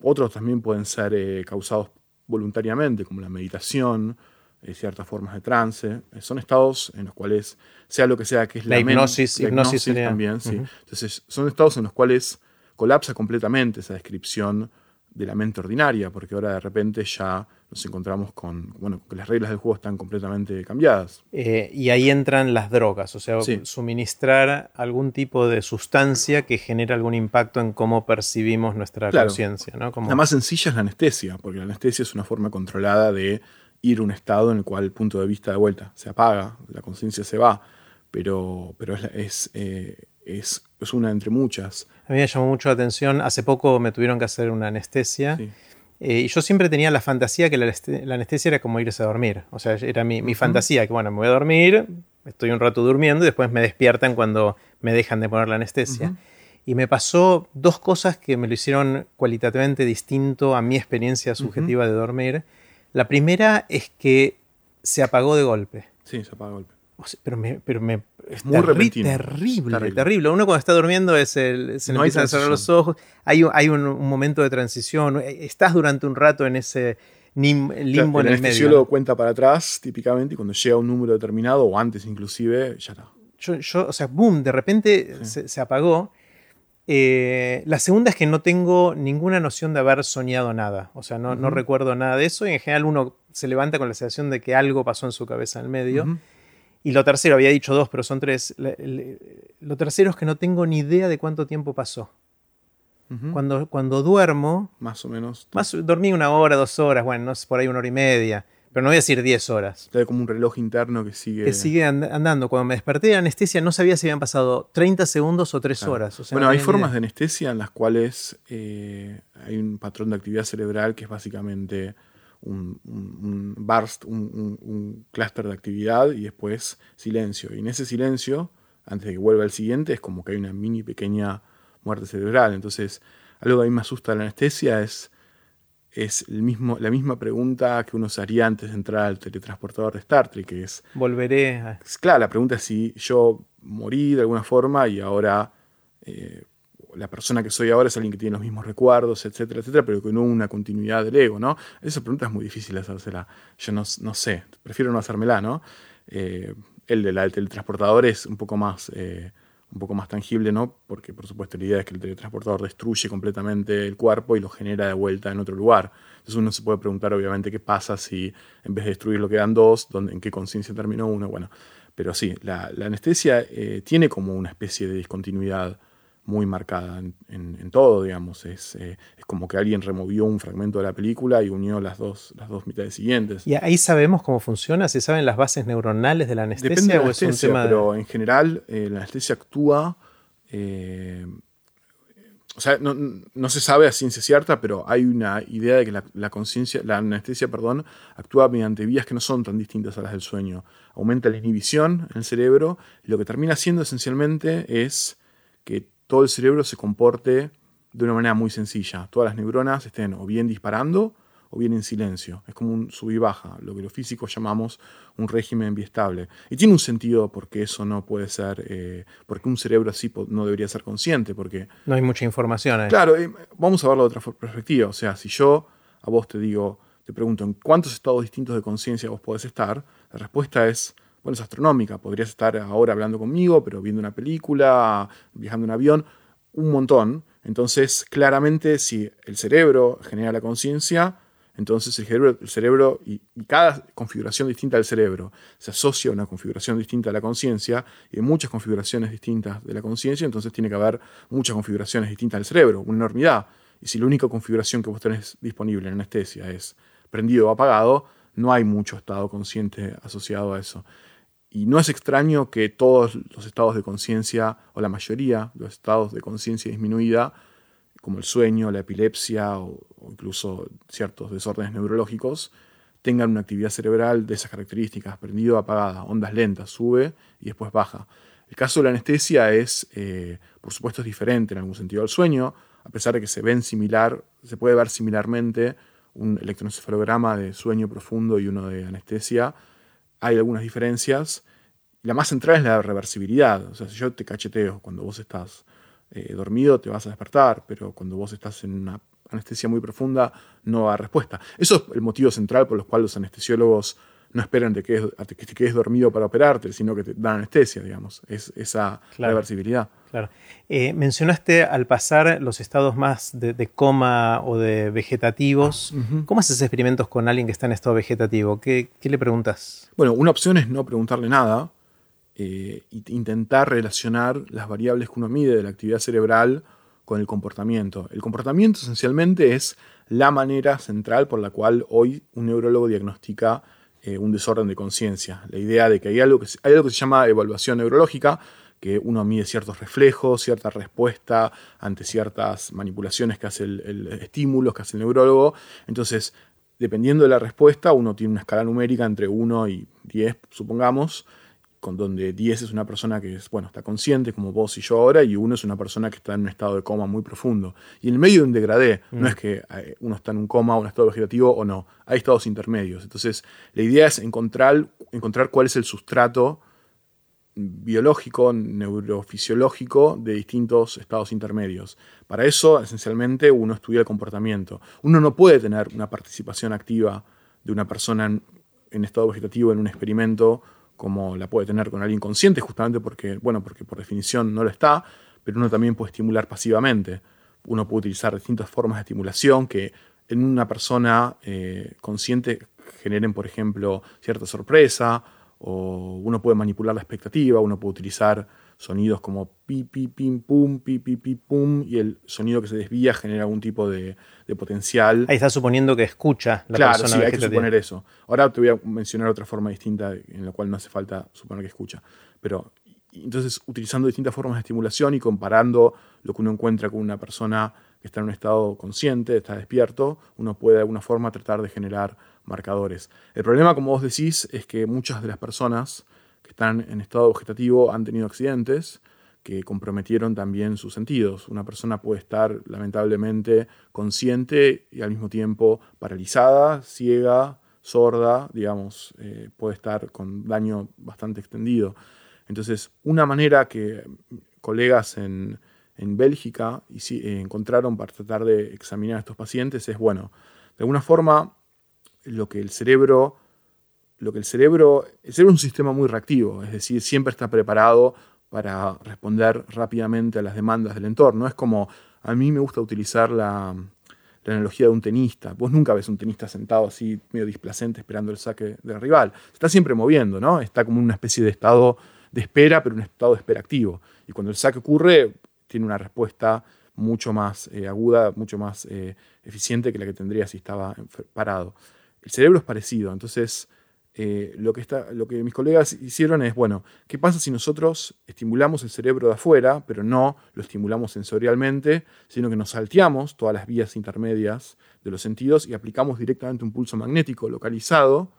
Otros también pueden ser eh, causados voluntariamente, como la meditación, eh, ciertas formas de trance. son estados en los cuales, sea lo que sea que es la, hipnosis, la hipnosis, también, sí. Entonces, son estados en los cuales colapsa completamente esa descripción de la mente ordinaria, porque ahora de repente ya nos encontramos con, bueno, que las reglas del juego están completamente cambiadas. Eh, y ahí entran las drogas, o sea, suministrar algún tipo de sustancia que genera algún impacto en cómo percibimos nuestra conciencia. ¿no? La más sencilla es la anestesia, porque la anestesia es una forma controlada de ir a un estado en el cual el punto de vista de vuelta se apaga, la conciencia se va, pero, pero es, eh, es, es una entre muchas. A mí me llamó mucho la atención, hace poco me tuvieron que hacer una anestesia. Eh, y yo siempre tenía la fantasía que la, anestesia era como irse a dormir. O sea, era mi, fantasía, que bueno, me voy a dormir, estoy un rato durmiendo y después me despiertan cuando me dejan de poner la anestesia. Y me pasó dos cosas que me lo hicieron cualitativamente distinto a mi experiencia subjetiva de dormir. La primera es que se apagó de golpe. Sí, se apagó de golpe pero me, pero me es muy terrible, terrible, Uno cuando está durmiendo es el, se le empiezan a cerrar los ojos. Hay, hay un, momento de transición. Eh, estás durante un rato en ese limbo en el, medio. lo cuenta para atrás, típicamente, y cuando llega a un número determinado, o antes inclusive, ya está. Yo, o sea, boom, de repente se, apagó. Eh, la segunda es que no tengo ninguna noción de haber soñado nada. O sea, no, no, recuerdo nada de eso. Y en general uno se levanta con la sensación de que algo pasó en su cabeza en el medio. Y lo tercero, había dicho dos, pero son tres. Lo tercero es que no tengo ni idea de cuánto tiempo pasó. cuando, cuando duermo. Más o menos. Más, dormí una hora, dos horas, bueno, no sé, por ahí una hora y media. Pero no voy a decir 10 horas. Hay como un reloj interno que sigue. Que sigue andando. Cuando me desperté de anestesia no sabía si habían pasado 30 segundos o 3 horas. bueno, hay formas de anestesia en las cuales eh, hay un patrón de actividad cerebral que es básicamente un, un, burst, un, un clúster de actividad y después silencio. Y en ese silencio, antes de que vuelva el siguiente, es como que hay una mini pequeña muerte cerebral. Entonces, algo que a mí me asusta la anestesia es es el mismo, la misma pregunta que uno se haría antes de entrar al teletransportador de Star Trek, que es... Volveré a... claro, la pregunta es si yo morí de alguna forma y ahora eh, la persona que soy ahora es alguien que tiene los mismos recuerdos, etcétera, etcétera, pero no una continuidad del ego, ¿no? Esa pregunta es muy difícil hacérsela. Yo no, no sé, prefiero no hacérmela, ¿no? Eh, el la del teletransportador es un poco más... Eh, un poco más tangible, ¿no? Porque por supuesto la idea es que el teletransportador destruye completamente el cuerpo y lo genera de vuelta en otro lugar. Entonces uno se puede preguntar obviamente qué pasa si en vez de destruirlo quedan dos, en qué conciencia terminó uno, bueno. Pero sí, la, anestesia eh, tiene como una especie de discontinuidad muy marcada en, todo, digamos. Es, eh, es, como que alguien removió un fragmento de la película y unió las dos, las dos mitades siguientes. ¿Y ahí sabemos cómo funciona? ¿Se saben las bases neuronales de la anestesia? Depende de la anestesia, pero en general eh, la anestesia actúa... Eh, o sea, no, se sabe a ciencia cierta, pero hay una idea de que la, conciencia, la anestesia, perdón, actúa mediante vías que no son tan distintas a las del sueño. Aumenta la inhibición en el cerebro y lo que termina haciendo esencialmente es que todo el cerebro se comporte de una manera muy sencilla. Todas las neuronas estén o bien disparando o bien en silencio. Es como un sub y baja, lo que los físicos llamamos un régimen biestable. Y tiene un sentido porque eso no puede ser, eh, porque un cerebro así no debería ser consciente, porque... No hay mucha información. Ahí. Claro, eh, vamos a verlo de otra perspectiva. O sea, si yo a vos te digo, te pregunto, ¿en cuántos estados distintos de conciencia vos podés estar? La respuesta es bueno, es astronómica. Podrías estar ahora hablando conmigo, pero viendo una película, viajando en avión, un montón. Entonces, claramente, si el cerebro genera la conciencia, entonces el cerebro, el cerebro y, cada configuración distinta del cerebro se asocia a una configuración distinta de la conciencia y hay muchas configuraciones distintas de la conciencia, entonces tiene que haber muchas configuraciones distintas del cerebro, una enormidad. Y si la única configuración que vos tenés disponible en anestesia es prendido o apagado, no hay mucho estado consciente asociado a eso. Y no es extraño que todos los estados de conciencia, o la mayoría de los estados de conciencia disminuida, como el sueño, la epilepsia o, incluso ciertos desórdenes neurológicos, tengan una actividad cerebral de esas características, prendido, apagada, ondas lentas, sube y después baja. El caso de la anestesia es, eh, por supuesto, es diferente en algún sentido al sueño, a pesar de que se ven similar, se puede ver similarmente un electroencefalograma de sueño profundo y uno de anestesia, hay algunas diferencias. La más central es la reversibilidad. O sea, si yo te cacheteo cuando vos estás eh, dormido, te vas a despertar, pero cuando vos estás en una anestesia muy profunda, no va a respuesta. Eso es el motivo central por el cual los anestesiólogos no esperan de que, que te quedes dormido para operarte, sino que te dan anestesia, digamos. Es esa reversibilidad. Claro. Eh, mencionaste al pasar los estados más de, coma o de vegetativos. ¿Cómo haces experimentos con alguien que está en estado vegetativo? ¿Qué, le preguntas? Bueno, una opción es no preguntarle nada e intentar relacionar las variables que uno mide de la actividad cerebral con el comportamiento. El comportamiento esencialmente es la manera central por la cual hoy un neurólogo diagnostica eh, un desorden de conciencia. La idea de que hay algo que, hay algo que se llama evaluación neurológica, que uno mide ciertos reflejos, cierta respuesta ante ciertas manipulaciones que hace el, estímulos que hace el neurólogo. Entonces, dependiendo de la respuesta, uno tiene una escala numérica entre 1 y 10, supongamos, con donde 10 es una persona que es, bueno, está consciente, como vos y yo ahora, y 1 es una persona que está en un estado de coma muy profundo. Y en el medio de un degradé, no mm. es que eh, uno está en un coma o un estado vegetativo o no, hay estados intermedios. Entonces, la idea es encontrar, encontrar cuál es el sustrato biológico, neurofisiológico de distintos estados intermedios. Para eso, esencialmente, uno estudia el comportamiento. Uno no puede tener una participación activa de una persona en, estado vegetativo en un experimento como la puede tener con alguien consciente, justamente porque, bueno, porque por definición no lo está, pero uno también puede estimular pasivamente. Uno puede utilizar distintas formas de estimulación que en una persona eh, consciente generen, por ejemplo, cierta sorpresa o uno puede manipular la expectativa, uno puede utilizar sonidos como pi, pi, pim, pum, pi, pi, pi, pum, y el sonido que se desvía genera algún tipo de, potencial. Ahí está suponiendo que escucha la claro, persona. Claro, sí, hay que suponer eso. Ahora te voy a mencionar otra forma distinta en la cual no hace falta suponer que escucha. Pero entonces, utilizando distintas formas de estimulación y comparando lo que uno encuentra con una persona que está en un estado consciente, está despierto, uno puede de alguna forma tratar de generar marcadores. El problema, como vos decís, es que muchas de las personas que están en estado vegetativo han tenido accidentes que comprometieron también sus sentidos. Una persona puede estar lamentablemente consciente y al mismo tiempo paralizada, ciega, sorda, digamos, eh, puede estar con daño bastante extendido. Entonces, una manera que colegas en, Bélgica eh, encontraron para tratar de examinar a estos pacientes es, bueno, de alguna forma lo que el cerebro, lo que el cerebro, es un sistema muy reactivo, es decir, siempre está preparado para responder rápidamente a las demandas del entorno. Es como, a mí me gusta utilizar la, analogía de un tenista. Vos nunca ves un tenista sentado así, medio displacente, esperando el saque del rival. está siempre moviendo, ¿no? Está como una especie de estado de espera, pero un estado de espera activo. Y cuando el saque ocurre, tiene una respuesta mucho más eh, aguda, mucho más eh, eficiente que la que tendría si estaba parado. El cerebro es parecido, entonces eh, lo, que está, lo que mis colegas hicieron es, bueno, ¿qué pasa si nosotros estimulamos el cerebro de afuera, pero no lo estimulamos sensorialmente, sino que nos salteamos todas las vías intermedias de los sentidos y aplicamos directamente un pulso magnético localizado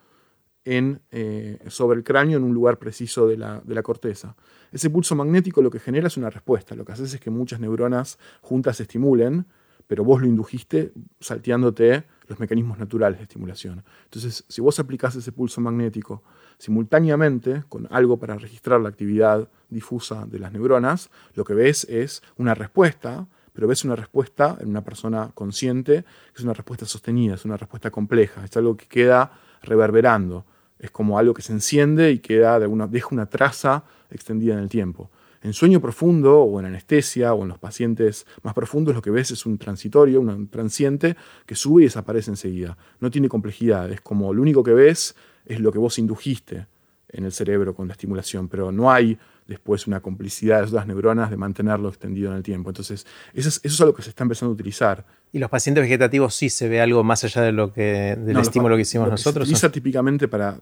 en, eh, sobre el cráneo en un lugar preciso de la, de la, corteza. Ese pulso magnético lo que genera es una respuesta. Lo que hace es que muchas neuronas juntas se estimulen, pero vos lo indujiste salteándote los mecanismos naturales de estimulación. Entonces, si vos aplicás ese pulso magnético simultáneamente con algo para registrar la actividad difusa de las neuronas, lo que ves es una respuesta, pero ves una respuesta en una persona consciente, que es una respuesta sostenida, es una respuesta compleja, es algo que queda reverberando es como algo que se enciende y queda de una, deja una traza extendida en el tiempo. En sueño profundo o en anestesia o en los pacientes más profundos lo que ves es un transitorio, un transiente que sube y desaparece enseguida. No tiene complejidad, es como lo único que ves es lo que vos indujiste en el cerebro con la estimulación, pero no hay después una complicidad de las neuronas de mantenerlo extendido en el tiempo. Entonces, eso es, eso es algo que se está empezando a utilizar. ¿Y los pacientes vegetativos sí se ve algo más allá de lo que, del estímulo que hicimos nosotros? Se utiliza típicamente para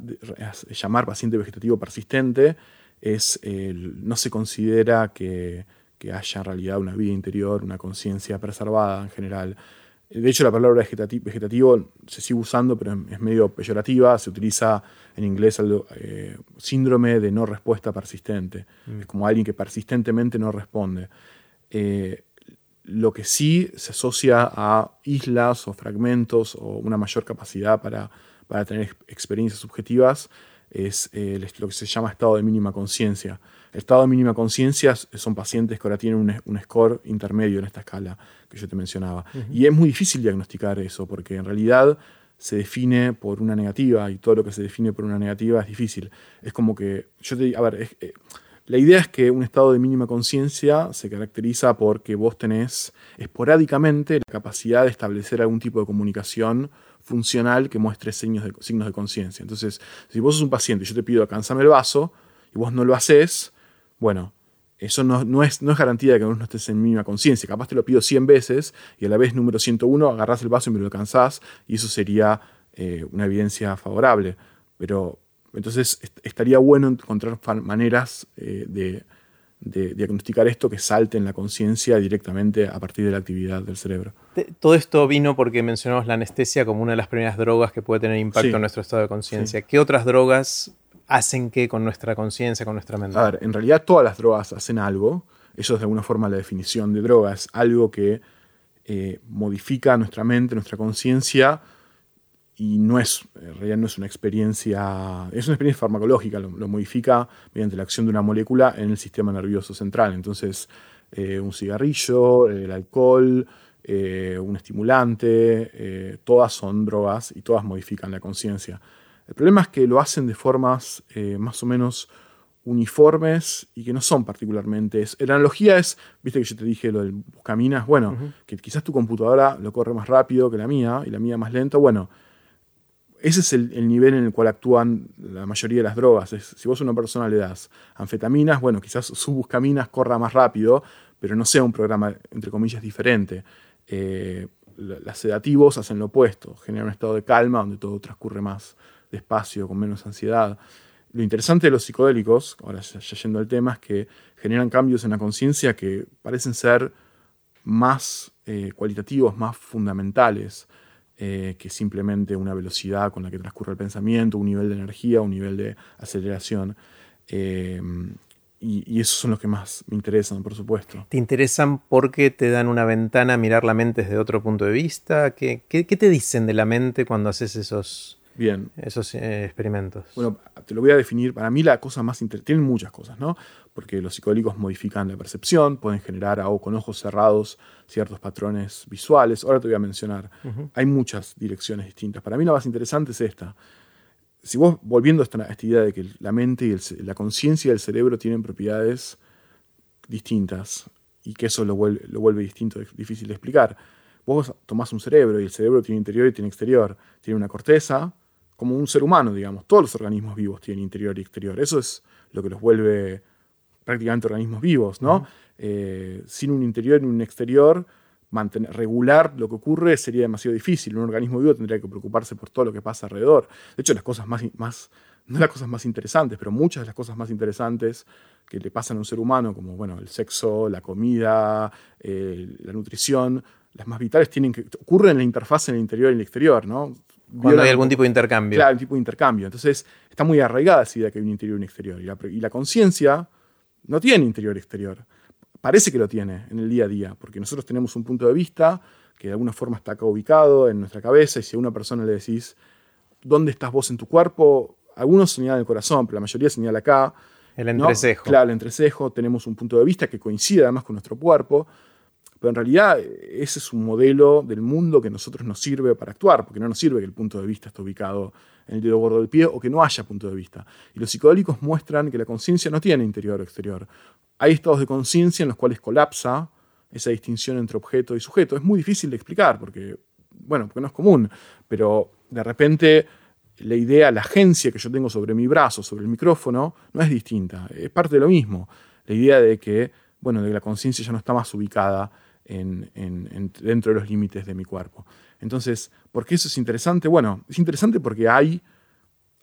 llamar paciente vegetativo persistente es no se considera que, que, haya en realidad una vida interior, una conciencia preservada en general. De hecho, la palabra vegetativo, se sigue usando, pero es medio peyorativa. Se utiliza en inglés el eh, síndrome de no respuesta persistente. Mm. Es como alguien que persistentemente no responde. Eh, lo que sí se asocia a islas o fragmentos o una mayor capacidad para, para tener experiencias subjetivas es eh, lo que se llama estado de mínima conciencia. El estado de mínima conciencia son pacientes que ahora tienen un, score intermedio en esta escala que yo te mencionaba. Y es muy difícil diagnosticar eso, porque en realidad se define por una negativa y todo lo que se define por una negativa es difícil. Es como que, yo te a ver, eh, la idea es que un estado de mínima conciencia se caracteriza porque vos tenés esporádicamente la capacidad de establecer algún tipo de comunicación funcional que muestre signos de, signos de conciencia. Entonces, si vos sos un paciente y yo te pido alcanzame el vaso y vos no lo haces, bueno, eso no, es, no es garantía de que no estés en mínima conciencia. Capaz te lo pido 100 veces y a la vez número 101 agarrás el vaso y me lo alcanzás y eso sería eh, una evidencia favorable. Pero entonces estaría bueno encontrar maneras eh, de, de, diagnosticar esto que salte en la conciencia directamente a partir de la actividad del cerebro. Todo esto vino porque mencionamos la anestesia como una de las primeras drogas que puede tener impacto en nuestro estado de conciencia. ¿Qué otras drogas hacen qué con nuestra conciencia, con nuestra mente? A ver, en realidad todas las drogas hacen algo. Eso es de alguna forma la definición de drogas. Algo que eh, modifica nuestra mente, nuestra conciencia y no es, en realidad no es una experiencia, es una experiencia farmacológica, lo, modifica mediante la acción de una molécula en el sistema nervioso central. Entonces, eh, un cigarrillo, el alcohol, eh, un estimulante, todas son drogas y todas modifican la conciencia. El problema es que lo hacen de formas eh, más o menos uniformes y que no son particularmente. La analogía es, viste que yo te dije lo del buscaminas, bueno, que quizás tu computadora lo corre más rápido que la mía y la mía más lento. Bueno, ese es el, nivel en el cual actúan la mayoría de las drogas. si vos a una persona le das anfetaminas, bueno, quizás su buscaminas corra más rápido, pero no sea un programa, entre comillas, diferente. Eh, los sedativos hacen lo opuesto, generan un estado de calma donde todo transcurre más despacio, con menos ansiedad. Lo interesante de los psicodélicos, ahora ya, yendo al tema, es que generan cambios en la conciencia que parecen ser más eh, cualitativos, más fundamentales. Eh, que simplemente una velocidad con la que transcurre el pensamiento, un nivel de energía, un nivel de aceleración. Eh, y, esos son los que más me interesan, por supuesto. ¿Te interesan porque te dan una ventana a mirar la mente desde otro punto de vista? ¿Qué, qué, te dicen de la mente cuando haces esos, Bien. esos eh, experimentos? Bueno, te lo voy a definir. Para mí la cosa más interesante, tienen muchas cosas, ¿no? Porque los psicodélicos modifican la percepción, pueden generar con ojos cerrados ciertos patrones visuales. Ahora te voy a mencionar. Hay muchas direcciones distintas. Para mí la más interesante es esta. Si vos, volviendo a esta, idea de que la mente y la conciencia del cerebro tienen propiedades distintas y que eso lo vuelve, lo vuelve distinto, difícil de explicar. Vos tomás un cerebro y el cerebro tiene interior y tiene exterior. Tiene una corteza, como un ser humano, digamos. Todos los organismos vivos tienen interior y exterior. Eso es lo que los vuelve prácticamente organismos vivos, ¿no? Eh, sin un interior y un exterior, mantener, regular lo que ocurre sería demasiado difícil. Un organismo vivo tendría que preocuparse por todo lo que pasa alrededor. De hecho, las cosas más, más no las cosas más interesantes, pero muchas de las cosas más interesantes que le pasan a un ser humano, como bueno, el sexo, la comida, eh, la nutrición, las más vitales tienen que ocurren en la interfaz en el interior y el exterior, ¿no? Cuando hay algún tipo de intercambio. Claro, un tipo de intercambio. Entonces, está muy arraigada esa idea que hay un interior y un exterior. Y la, conciencia no tiene interior y exterior. Parece que lo tiene en el día a día, porque nosotros tenemos un punto de vista que de alguna forma está acá ubicado en nuestra cabeza, y si a una persona le decís, ¿dónde estás vos en tu cuerpo? Algunos señalan el corazón, pero la mayoría señala acá. El entrecejo. Claro, el entrecejo. Tenemos un punto de vista que coincide además con nuestro cuerpo. Pero en realidad ese es un modelo del mundo que a nosotros nos sirve para actuar, porque no nos sirve que el punto de vista esté ubicado en el dedo gordo del pie o que no haya punto de vista. Y los psicodélicos muestran que la conciencia no tiene interior o exterior. Hay estados de conciencia en los cuales colapsa esa distinción entre objeto y sujeto. Es muy difícil de explicar porque, bueno, porque no es común, pero de repente la idea, la agencia que yo tengo sobre mi brazo, sobre el micrófono, no es distinta, es parte de lo mismo. La idea de que, bueno, de que la conciencia ya no está más ubicada dentro de los límites de mi cuerpo. Entonces, ¿por qué eso es interesante? Bueno, es interesante porque hay,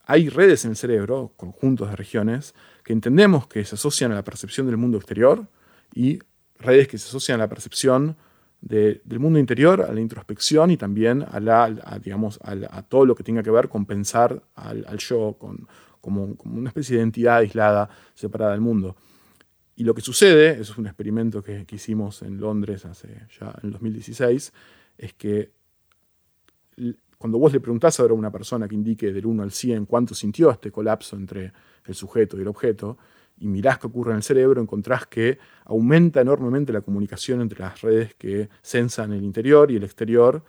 hay redes en el cerebro, conjuntos de regiones, que entendemos que se asocian a la percepción del mundo exterior y redes que se asocian a la percepción del mundo interior, a la introspección y también a, la, digamos, a, todo lo que tenga que ver con pensar al, yo con, como, como, una especie de entidad aislada, separada del mundo. Y lo que sucede, eso es un experimento que, hicimos en Londres hace ya en 2016, es que cuando vos le preguntás ahora a una persona que indique del 1 al 100 cuánto sintió este colapso entre el sujeto y el objeto, y mirás qué ocurre en el cerebro, encontrás que aumenta enormemente la comunicación entre las redes que censan el interior y el exterior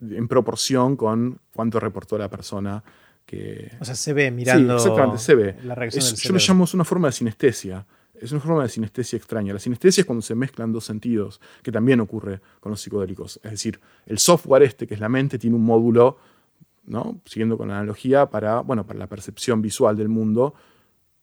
en proporción con cuánto reportó la persona que... O sea, se ve mirando sí, exactamente, se ve. la reacción del Yo lo llamo una forma de sinestesia es una forma de sinestesia extraña. La sinestesia es cuando se mezclan dos sentidos, que también ocurre con los psicodélicos. Es decir, el software este, que es la mente, tiene un módulo, ¿no? siguiendo con la analogía, para, bueno, para la percepción visual del mundo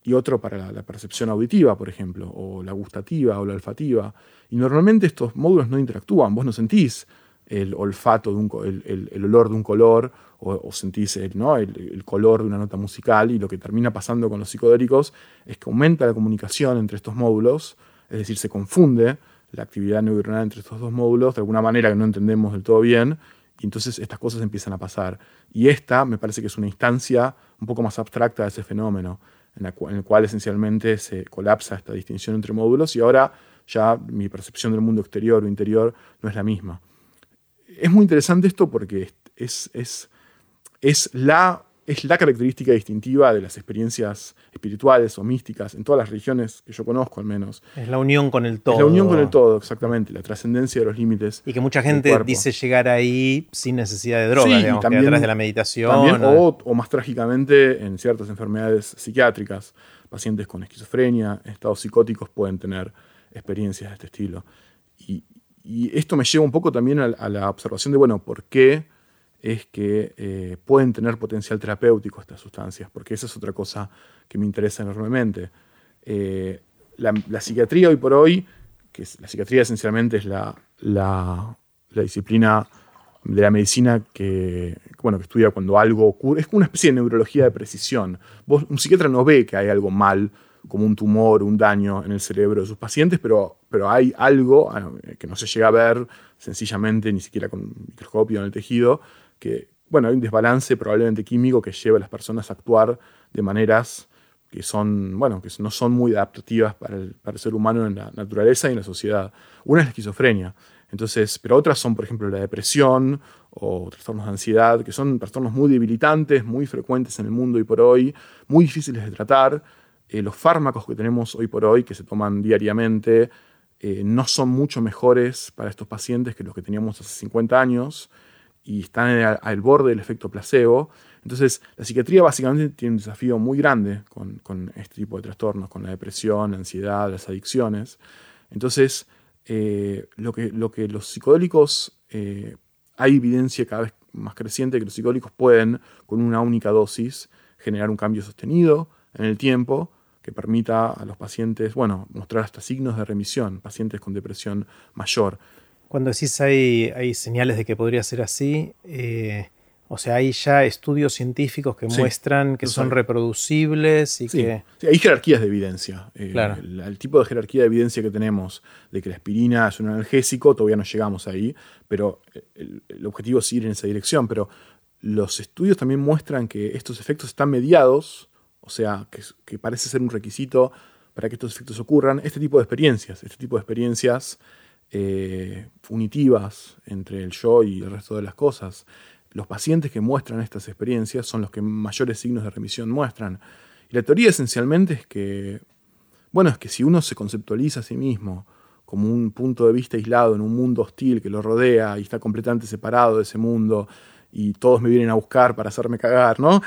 y otro para la, percepción auditiva, por ejemplo, o la gustativa o la olfativa. Y normalmente estos módulos no interactúan, vos no sentís el olfato, de un, el, olor de un color o, sentís el, ¿no? el, color de una nota musical y lo que termina pasando con los psicodélicos es que aumenta la comunicación entre estos módulos, es decir, se confunde la actividad neuronal entre estos dos módulos de alguna manera que no entendemos del todo bien y entonces estas cosas empiezan a pasar. Y esta me parece que es una instancia un poco más abstracta de ese fenómeno, en, en el cual esencialmente se colapsa esta distinción entre módulos y ahora ya mi percepción del mundo exterior o interior no es la misma es muy interesante esto porque es, es, es, la, es la característica distintiva de las experiencias espirituales o místicas en todas las religiones que yo conozco al menos. Es la unión con el todo. Es la unión con el todo, exactamente, la trascendencia de los límites. Y que mucha gente dice llegar ahí sin necesidad de drogas, digamos, también, a través de la meditación. o, o, más trágicamente en ciertas enfermedades psiquiátricas, pacientes con esquizofrenia, estados psicóticos pueden tener experiencias de este estilo. Y, y esto me lleva un poco también a, la observación de, bueno, ¿por qué es que eh, pueden tener potencial terapéutico estas sustancias, porque esa es otra cosa que me interesa enormemente. Eh, la, psiquiatría hoy por hoy, que la psiquiatría esencialmente es la, la, disciplina de la medicina que, bueno, que estudia cuando algo ocurre, es como una especie de neurología de precisión. un psiquiatra no ve que hay algo mal, como un tumor, un daño en el cerebro de sus pacientes, pero, pero hay algo ah, que no se llega a ver sencillamente, ni siquiera con microscopio en el tejido, que, bueno, hay un desbalance probablemente químico que lleva a las personas a actuar de maneras que son, bueno, que no son muy adaptativas para el, ser humano en la naturaleza y en la sociedad. Una es la esquizofrenia, entonces, pero otras son, por ejemplo, la depresión o trastornos de ansiedad, que son trastornos muy debilitantes, muy frecuentes en el mundo y por hoy, muy difíciles de tratar. Eh, los fármacos que tenemos hoy por hoy, que se toman diariamente, eh, no son mucho mejores para estos pacientes que los que teníamos hace 50 años y están al, borde del efecto placebo. Entonces, la psiquiatría básicamente tiene un desafío muy grande con, este tipo de trastornos, con la depresión, la ansiedad, las adicciones. Entonces, eh, lo, que, lo, que, los psicodélicos, eh, hay evidencia cada vez más creciente que los psicodélicos pueden, con una única dosis, generar un cambio sostenido en el tiempo que permita a los pacientes, bueno, mostrar hasta signos de remisión, pacientes con depresión mayor. Cuando decís hay, hay señales de que podría ser así, eh, o sea, hay ya estudios científicos que muestran que son reproducibles y que... Sí, hay jerarquías de evidencia. Eh, el, tipo de jerarquía de evidencia que tenemos de que la aspirina es un analgésico, todavía no llegamos ahí, pero el, objetivo es ir en esa dirección. Pero los estudios también muestran que estos efectos están mediados, o sea, que, parece ser un requisito para que estos efectos ocurran, este tipo de experiencias. Este tipo de experiencias eh, unitivas entre el yo y el resto de las cosas. Los pacientes que muestran estas experiencias son los que mayores signos de remisión muestran. Y la teoría esencialmente es que, bueno, es que si uno se conceptualiza a sí mismo como un punto de vista aislado en un mundo hostil que lo rodea y está completamente separado de ese mundo y todos me vienen a buscar para hacerme cagar, ¿no?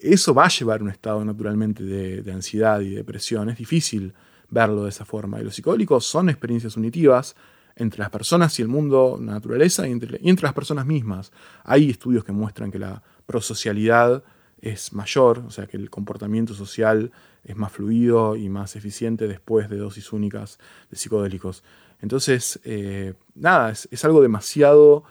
Eso va a llevar un estado naturalmente de, ansiedad y depresión. Es difícil verlo de esa forma. Y los psicodélicos son experiencias unitivas entre las personas y el mundo, la naturaleza, y entre, las personas mismas. Hay estudios que muestran que la prosocialidad es mayor, o sea que el comportamiento social es más fluido y más eficiente después de dosis únicas de psicodélicos. Entonces, eh, nada, es, algo demasiado,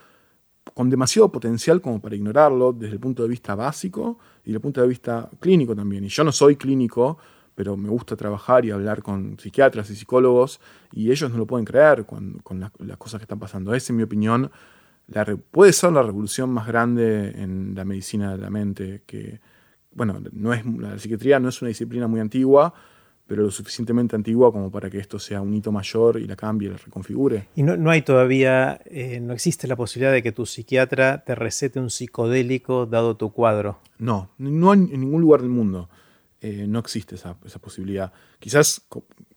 con demasiado potencial como para ignorarlo desde el punto de vista básico y desde el punto de vista clínico también. Y yo no soy clínico, pero me gusta trabajar y hablar con psiquiatras y psicólogos y ellos no lo pueden creer con, las cosas que están pasando. Esa, en mi opinión, puede ser la revolución más grande en la medicina de la mente, que, bueno, no es, la psiquiatría no es una disciplina muy antigua, pero lo suficientemente antigua como para que esto sea un hito mayor y la cambie, la reconfigure. Y no, hay todavía, eh, no existe la posibilidad de que tu psiquiatra te recete un psicodélico dado tu cuadro. No, no en ningún lugar del mundo. Eh, no existe esa, posibilidad. Quizás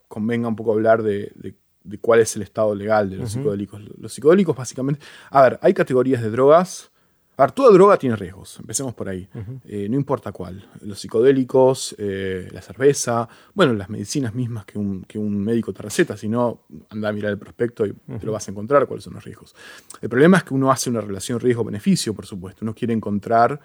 convenga un poco hablar de, cuál es el estado legal de los psicodélicos. Los psicodélicos básicamente... A ver, hay categorías de drogas. A ver, toda droga tiene riesgos, empecemos por ahí. Eh, no importa cuál. Los psicodélicos, eh, la cerveza, bueno, las medicinas mismas que un, que un, médico te receta, si no, anda a mirar el prospecto y te lo vas a encontrar cuáles son los riesgos. El problema es que uno hace una relación riesgo-beneficio, por supuesto. Uno quiere encontrar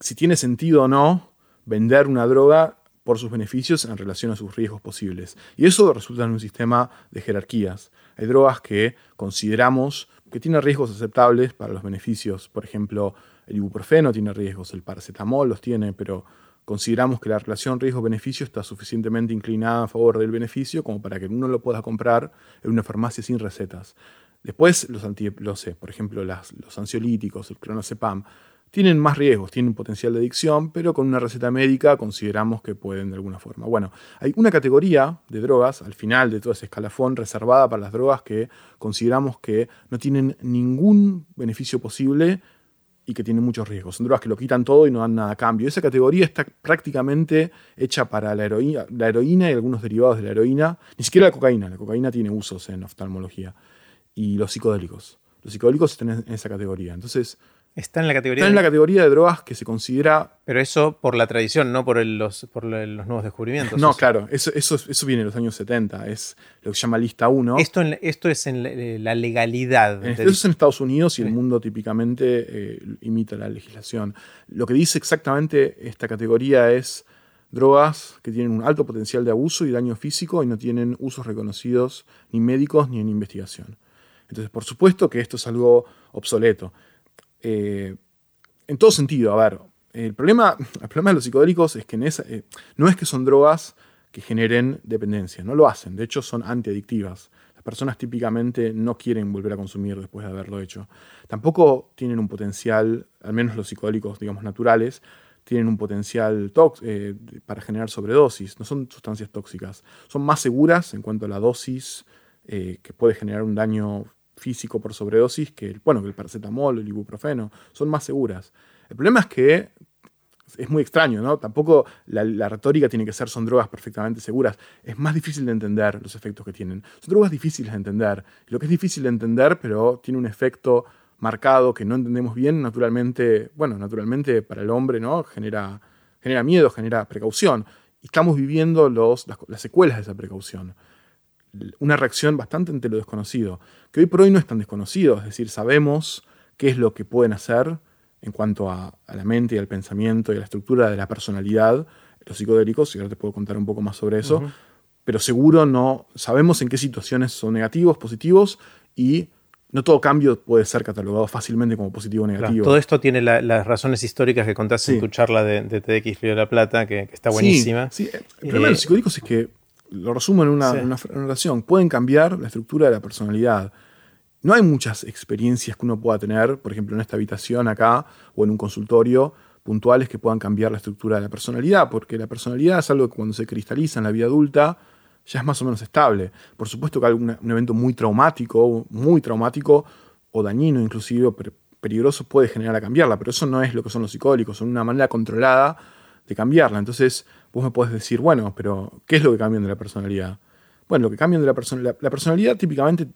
si tiene sentido o no vender una droga por sus beneficios en relación a sus riesgos posibles. Y eso resulta en un sistema de jerarquías. Hay drogas que consideramos que tienen riesgos aceptables para los beneficios. Por ejemplo, el ibuprofeno tiene riesgos, el paracetamol los tiene, pero consideramos que la relación riesgo-beneficio está suficientemente inclinada a favor del beneficio como para que uno lo pueda comprar en una farmacia sin recetas. Después, los, anti, por ejemplo, los ansiolíticos, el clonazepam, tienen más riesgos, tienen potencial de adicción, pero con una receta médica consideramos que pueden de alguna forma. Bueno, hay una categoría de drogas al final de todo ese escalafón reservada para las drogas que consideramos que no tienen ningún beneficio posible y que tienen muchos riesgos. Son drogas que lo quitan todo y no dan nada a cambio. Esa categoría está prácticamente hecha para la heroína, la heroína y algunos derivados de la heroína, ni siquiera la cocaína. La cocaína tiene usos en oftalmología. Y los psicodélicos. Los psicodélicos están en esa categoría. Entonces, Está en la categoría. Está en la categoría de drogas que se considera. Pero eso por la tradición, no por, los, por los nuevos descubrimientos. No, claro, eso, eso, eso, viene en los años 70, es lo que se llama lista 1. Esto, esto es en la legalidad. Eso es en Estados Unidos y el mundo típicamente eh, imita la legislación. Lo que dice exactamente esta categoría es drogas que tienen un alto potencial de abuso y daño físico y no tienen usos reconocidos ni médicos ni en investigación. Entonces, por supuesto que esto es algo obsoleto. Eh, en todo sentido, a ver, el problema, de los psicodélicos es que eh, no es que son drogas que generen dependencia, no lo hacen, de hecho son antiadictivas. Las personas típicamente no quieren volver a consumir después de haberlo hecho. Tampoco tienen un potencial, al menos los psicodélicos, digamos, naturales, tienen un potencial eh, para generar sobredosis, no son sustancias tóxicas, son más seguras en cuanto a la dosis que puede generar un daño físico por sobredosis que bueno, que el paracetamol, el ibuprofeno, son más seguras. El problema es que es muy extraño, ¿no? Tampoco la, retórica tiene que ser son drogas perfectamente seguras. Es más difícil de entender los efectos que tienen. Son drogas difíciles de entender. lo que es difícil de entender, pero tiene un efecto marcado que no entendemos bien, naturalmente, bueno, naturalmente para el hombre, ¿no? Genera, genera miedo, genera precaución. Y estamos viviendo los, las secuelas de esa precaución una reacción bastante ante lo desconocido, que hoy por hoy no es tan desconocido, es decir, sabemos qué es lo que pueden hacer en cuanto a, la mente y al pensamiento y a la estructura de la personalidad, los psicodélicos, y ahora te puedo contar un poco más sobre eso, pero seguro no sabemos en qué situaciones son negativos, positivos, y no todo cambio puede ser catalogado fácilmente como positivo o negativo. todo esto tiene las razones históricas que contaste en tu charla de, de TX Río de la Plata, que, está buenísima. Sí, El problema de los eh, psicodélicos es que lo resumo en una, oración, pueden cambiar la estructura de la personalidad. No hay muchas experiencias que uno pueda tener, por ejemplo, en esta habitación acá o en un consultorio, puntuales que puedan cambiar la estructura de la personalidad, porque la personalidad es algo que cuando se cristaliza en la vida adulta ya es más o menos estable. Por supuesto que algún un evento muy traumático, muy traumático o dañino inclusive, peligroso puede generar a cambiarla, pero eso no es lo que son los psicólicos, son una manera controlada de cambiarla. Entonces, vos me podés decir, bueno, pero ¿qué es lo que cambian de la personalidad? Bueno, lo que cambian de la personalidad, la personalidad típicamente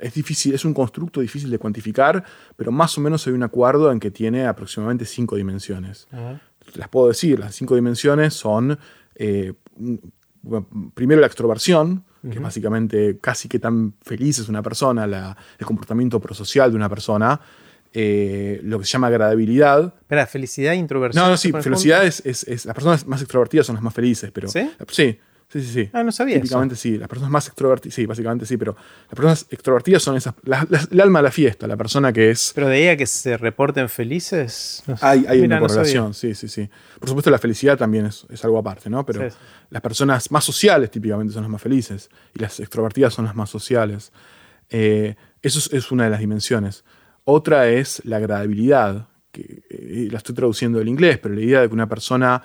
es difícil, es un constructo difícil de cuantificar, pero más o menos hay un acuerdo en que tiene aproximadamente cinco dimensiones. Las puedo decir, las cinco dimensiones son, eh, primero la extroversión, que es básicamente casi que tan feliz es una persona, el comportamiento prosocial de una persona. Eh, lo que se llama agradabilidad. Espera, felicidad e introversión. No, no, sí, felicidad es, es, Las personas más extrovertidas son las más felices, pero. ¿Sí? Sí. Sí, sí, Ah, no sabía. Típicamente sí. Las personas más extrovertidas, sí, básicamente sí, pero las personas extrovertidas son esas. el alma de la fiesta, la persona que es. Pero de ella que se reporten felices. Hay, hay una correlación, sí, sí, sí. Por supuesto, la felicidad también es, es algo aparte, ¿no? Pero las personas más sociales típicamente son las más felices y las extrovertidas son las más sociales. Eh, eso es una de las dimensiones. Otra es la agradabilidad, que eh, la estoy traduciendo del inglés, pero la idea de que una persona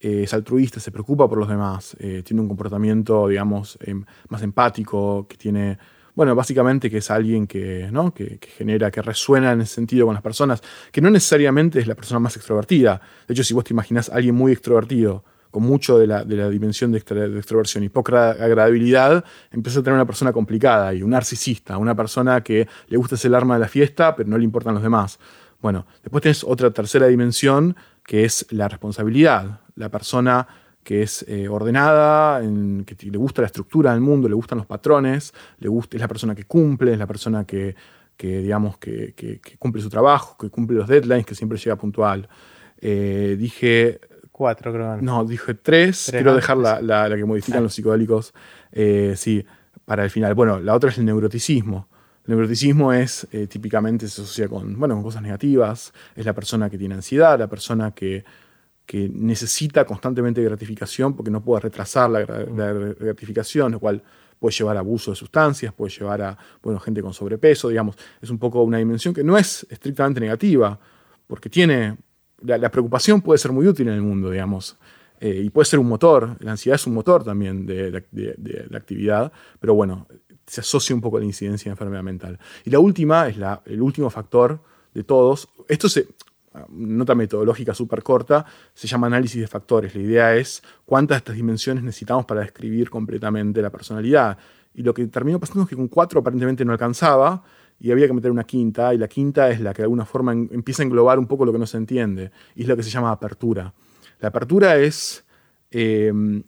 eh, es altruista, se preocupa por los demás, eh, tiene un comportamiento, digamos, em, más empático, que tiene, bueno, básicamente que es alguien que, ¿no? que, genera, que resuena en ese sentido con las personas, que no necesariamente es la persona más extrovertida. De hecho, si vos te imaginas a alguien muy extrovertido, con mucho de la, dimensión de, extroversión y poca agradabilidad, empieza a tener una persona complicada y un narcisista, una persona que le gusta ser el arma de la fiesta, pero no le importan los demás. Bueno, después tienes otra tercera dimensión que es la responsabilidad. La persona que es eh, ordenada, que le gusta la estructura del mundo, le gustan los patrones, le gusta, es la persona que cumple, es la persona que, digamos, que, cumple su trabajo, que cumple los deadlines, que siempre llega puntual. Eh, dije Cuatro, creo. No, dije tres. Quiero dejar la, que modifican los psicodélicos, eh, sí, para el final. Bueno, la otra es el neuroticismo. El neuroticismo es, eh, típicamente se asocia con, bueno, con cosas negativas. Es la persona que tiene ansiedad, la persona que, que necesita constantemente gratificación porque no puede retrasar la, gratificación, lo cual puede llevar a abuso de sustancias, puede llevar a bueno, gente con sobrepeso, digamos. Es un poco una dimensión que no es estrictamente negativa, porque tiene la, preocupación puede ser muy útil en el mundo, digamos. Eh, y puede ser un motor, la ansiedad es un motor también de, la actividad, pero bueno, se asocia un poco a la incidencia de enfermedad mental. Y la última es la, el último factor de todos. Esto se, nota metodológica súper corta, se llama análisis de factores. La idea es cuántas de estas dimensiones necesitamos para describir completamente la personalidad. Y lo que terminó pasando es que con cuatro aparentemente no alcanzaba, y había que meter una quinta, y la quinta es la que de alguna forma empieza a englobar un poco lo que no se entiende, y es lo que se llama apertura. La apertura es, em,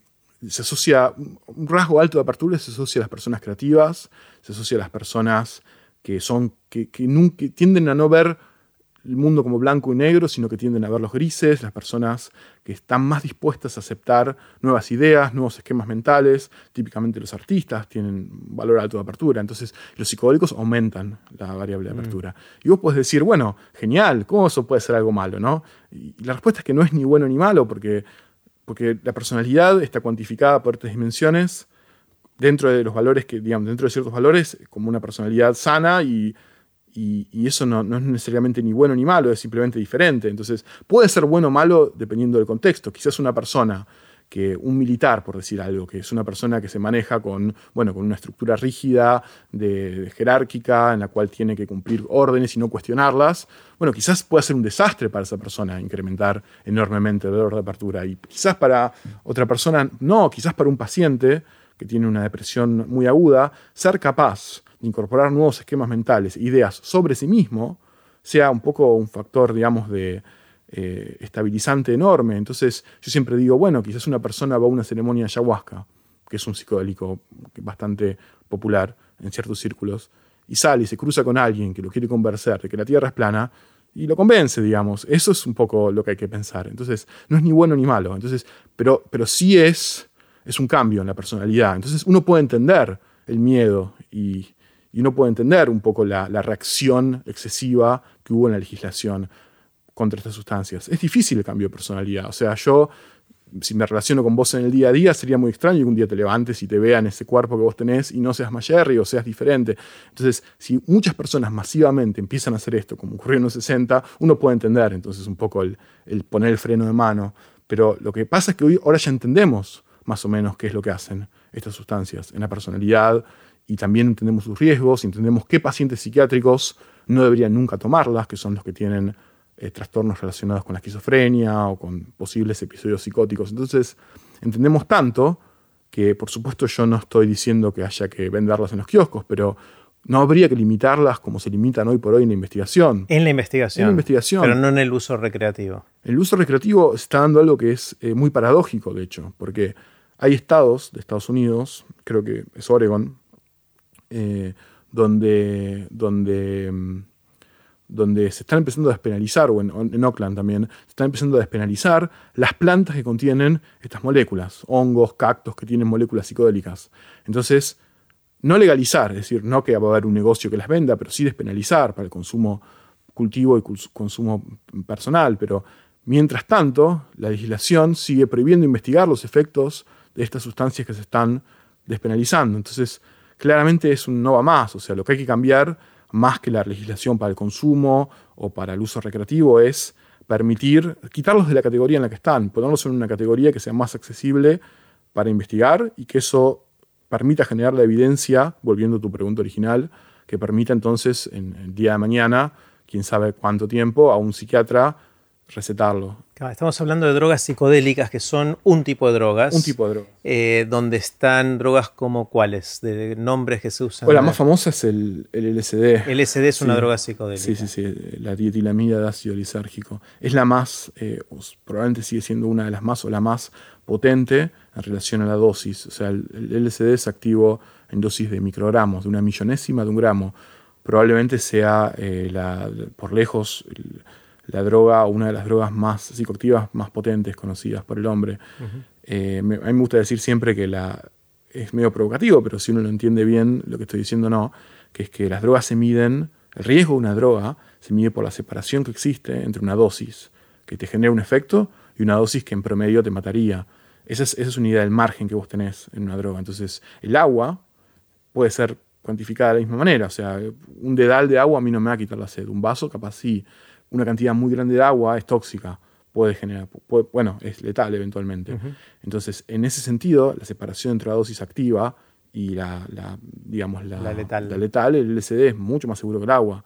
se asocia, un rasgo alto de apertura se asocia a las personas creativas, se asocia a las personas que son, que, que, tienden a no ver el mundo como blanco y negro, sino que tienden a ver los grises, las personas que están más dispuestas a aceptar nuevas ideas, nuevos esquemas mentales. Típicamente los artistas tienen valor alto de apertura, entonces los psicodélicos aumentan la variable de mm. apertura. Y vos podés decir, bueno, genial, ¿cómo eso puede ser algo malo? ¿no? Y la respuesta es que no es ni bueno ni malo, porque, porque la personalidad está cuantificada por tres dimensiones dentro de los valores que, digamos, dentro de ciertos valores, como una personalidad sana y y, eso no, es necesariamente ni bueno ni malo, es simplemente diferente. Entonces, puede ser bueno o malo dependiendo del contexto. Quizás una persona que un militar, por decir algo, que es una persona que se maneja con, bueno, con una estructura rígida, de, jerárquica, en la cual tiene que cumplir órdenes y no cuestionarlas, bueno, quizás pueda ser un desastre para esa persona incrementar enormemente el valor de apertura. Y quizás para otra persona, no, quizás para un paciente que tiene una depresión muy aguda, ser capaz incorporar nuevos esquemas mentales, ideas sobre sí mismo, sea un poco un factor, digamos, de eh, estabilizante enorme. Entonces, yo siempre digo, bueno, quizás una persona va a una ceremonia de ayahuasca, que es un psicodélico bastante popular en ciertos círculos, y sale y se cruza con alguien que lo quiere convencer de que la Tierra es plana, y lo convence, digamos. Eso es un poco lo que hay que pensar. Entonces, no es ni bueno ni malo. Entonces, pero, pero sí es, es un cambio en la personalidad. Entonces, uno puede entender el miedo y, y uno puede entender un poco la, reacción excesiva que hubo en la legislación contra estas sustancias. Es difícil el cambio de personalidad. O sea, yo, si me relaciono con vos en el día a día, sería muy extraño que un día te levantes y te vean ese cuerpo que vos tenés y no seas Mayerry o seas diferente. Entonces, si muchas personas masivamente empiezan a hacer esto, como ocurrió en los 60, uno puede entender entonces un poco el, el poner el freno de mano. Pero lo que pasa es que hoy, ahora ya entendemos más o menos qué es lo que hacen estas sustancias en la personalidad, y también entendemos sus riesgos, entendemos qué pacientes psiquiátricos no deberían nunca tomarlas, que son los que tienen eh, trastornos relacionados con la esquizofrenia o con posibles episodios psicóticos. Entonces, entendemos tanto que, por supuesto, yo no estoy diciendo que haya que venderlas en los kioscos, pero no habría que limitarlas como se limitan hoy por hoy en la investigación. En la investigación. En la investigación. Pero no en el uso recreativo. El uso recreativo está dando algo que es eh, muy paradójico, de hecho, porque hay estados de Estados Unidos, creo que es Oregon, eh, donde, donde, mm, donde se están empezando a despenalizar, o en, Oakland también, se están empezando a despenalizar las plantas que contienen estas moléculas, hongos, cactos que tienen moléculas psicodélicas. Entonces, no legalizar, es decir, no que va a haber un negocio que las venda, pero sí despenalizar para el consumo cultivo y consumo personal. Pero mientras tanto, la legislación sigue prohibiendo investigar los efectos de estas sustancias que se están despenalizando. Entonces, claramente es un no va más. O sea, lo que hay que cambiar, más que la legislación para el consumo o para el uso recreativo, es permitir, quitarlos de la categoría en la que están, ponerlos en una categoría que sea más accesible para investigar y que eso permita generar la evidencia, volviendo a tu pregunta original, que permita entonces en el día de mañana, quién sabe cuánto tiempo, a un psiquiatra recetarlo. Estamos hablando de drogas psicodélicas que son un tipo de drogas. Un tipo de drogas. Eh, donde están drogas como cuáles, de nombres que se usan. la más famosa es el, el LSD. El LSD es una droga psicodélica. Sí, sí, sí, la dietilamida de ácido lisérgico. Es la más, eh, probablemente sigue siendo una de las más o la más potente en relación a la dosis. O sea, el, LSD es activo en dosis de microgramos, de una millonésima de un gramo. Probablemente sea eh, la, por lejos la droga, una de las drogas más psicoactivas más potentes conocidas por el hombre. Eh, a mí me gusta decir siempre que la, es medio provocativo, pero si uno lo entiende bien, lo que estoy diciendo no, que es que las drogas se miden, el riesgo de una droga se mide por la separación que existe entre una dosis que te genera un efecto y una dosis que en promedio te mataría. Esa es, esa es una idea del margen que vos tenés en una droga. Entonces, el agua puede ser cuantificada de la misma manera. O sea, un dedal de agua a mí no me va a quitar la sed. Un vaso capaz sí una cantidad muy grande de agua es tóxica, puede generar, bueno, es letal eventualmente. Entonces, en ese sentido, la separación entre la dosis activa y la, digamos, la, letal. la, letal. el LSD es mucho más seguro que el agua.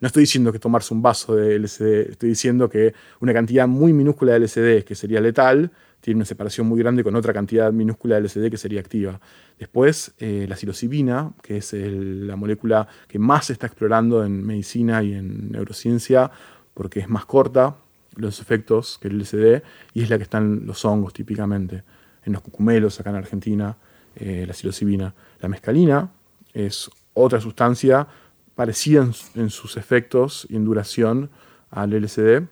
No estoy diciendo que tomarse un vaso de LSD, estoy diciendo que una cantidad muy minúscula de LSD, que sería letal, tiene una separación muy grande con otra cantidad minúscula de LSD que sería activa. Después, eh, la psilocibina, que es la molécula que más se está explorando en medicina y en neurociencia, porque es más corta los efectos que el LSD, y es la que están los hongos típicamente, en los cucumelos acá en Argentina, eh, la psilocibina. La mescalina es otra sustancia parecida en, sus efectos y en duración al LSD.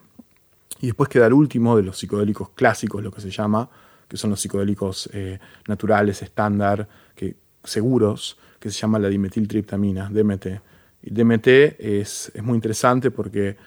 Y después queda el último de los psicodélicos clásicos, lo que se llama, que son los psicodélicos eh, naturales, estándar, que, seguros, que se llama la dimetiltriptamina, DMT. Y DMT es, es muy interesante porque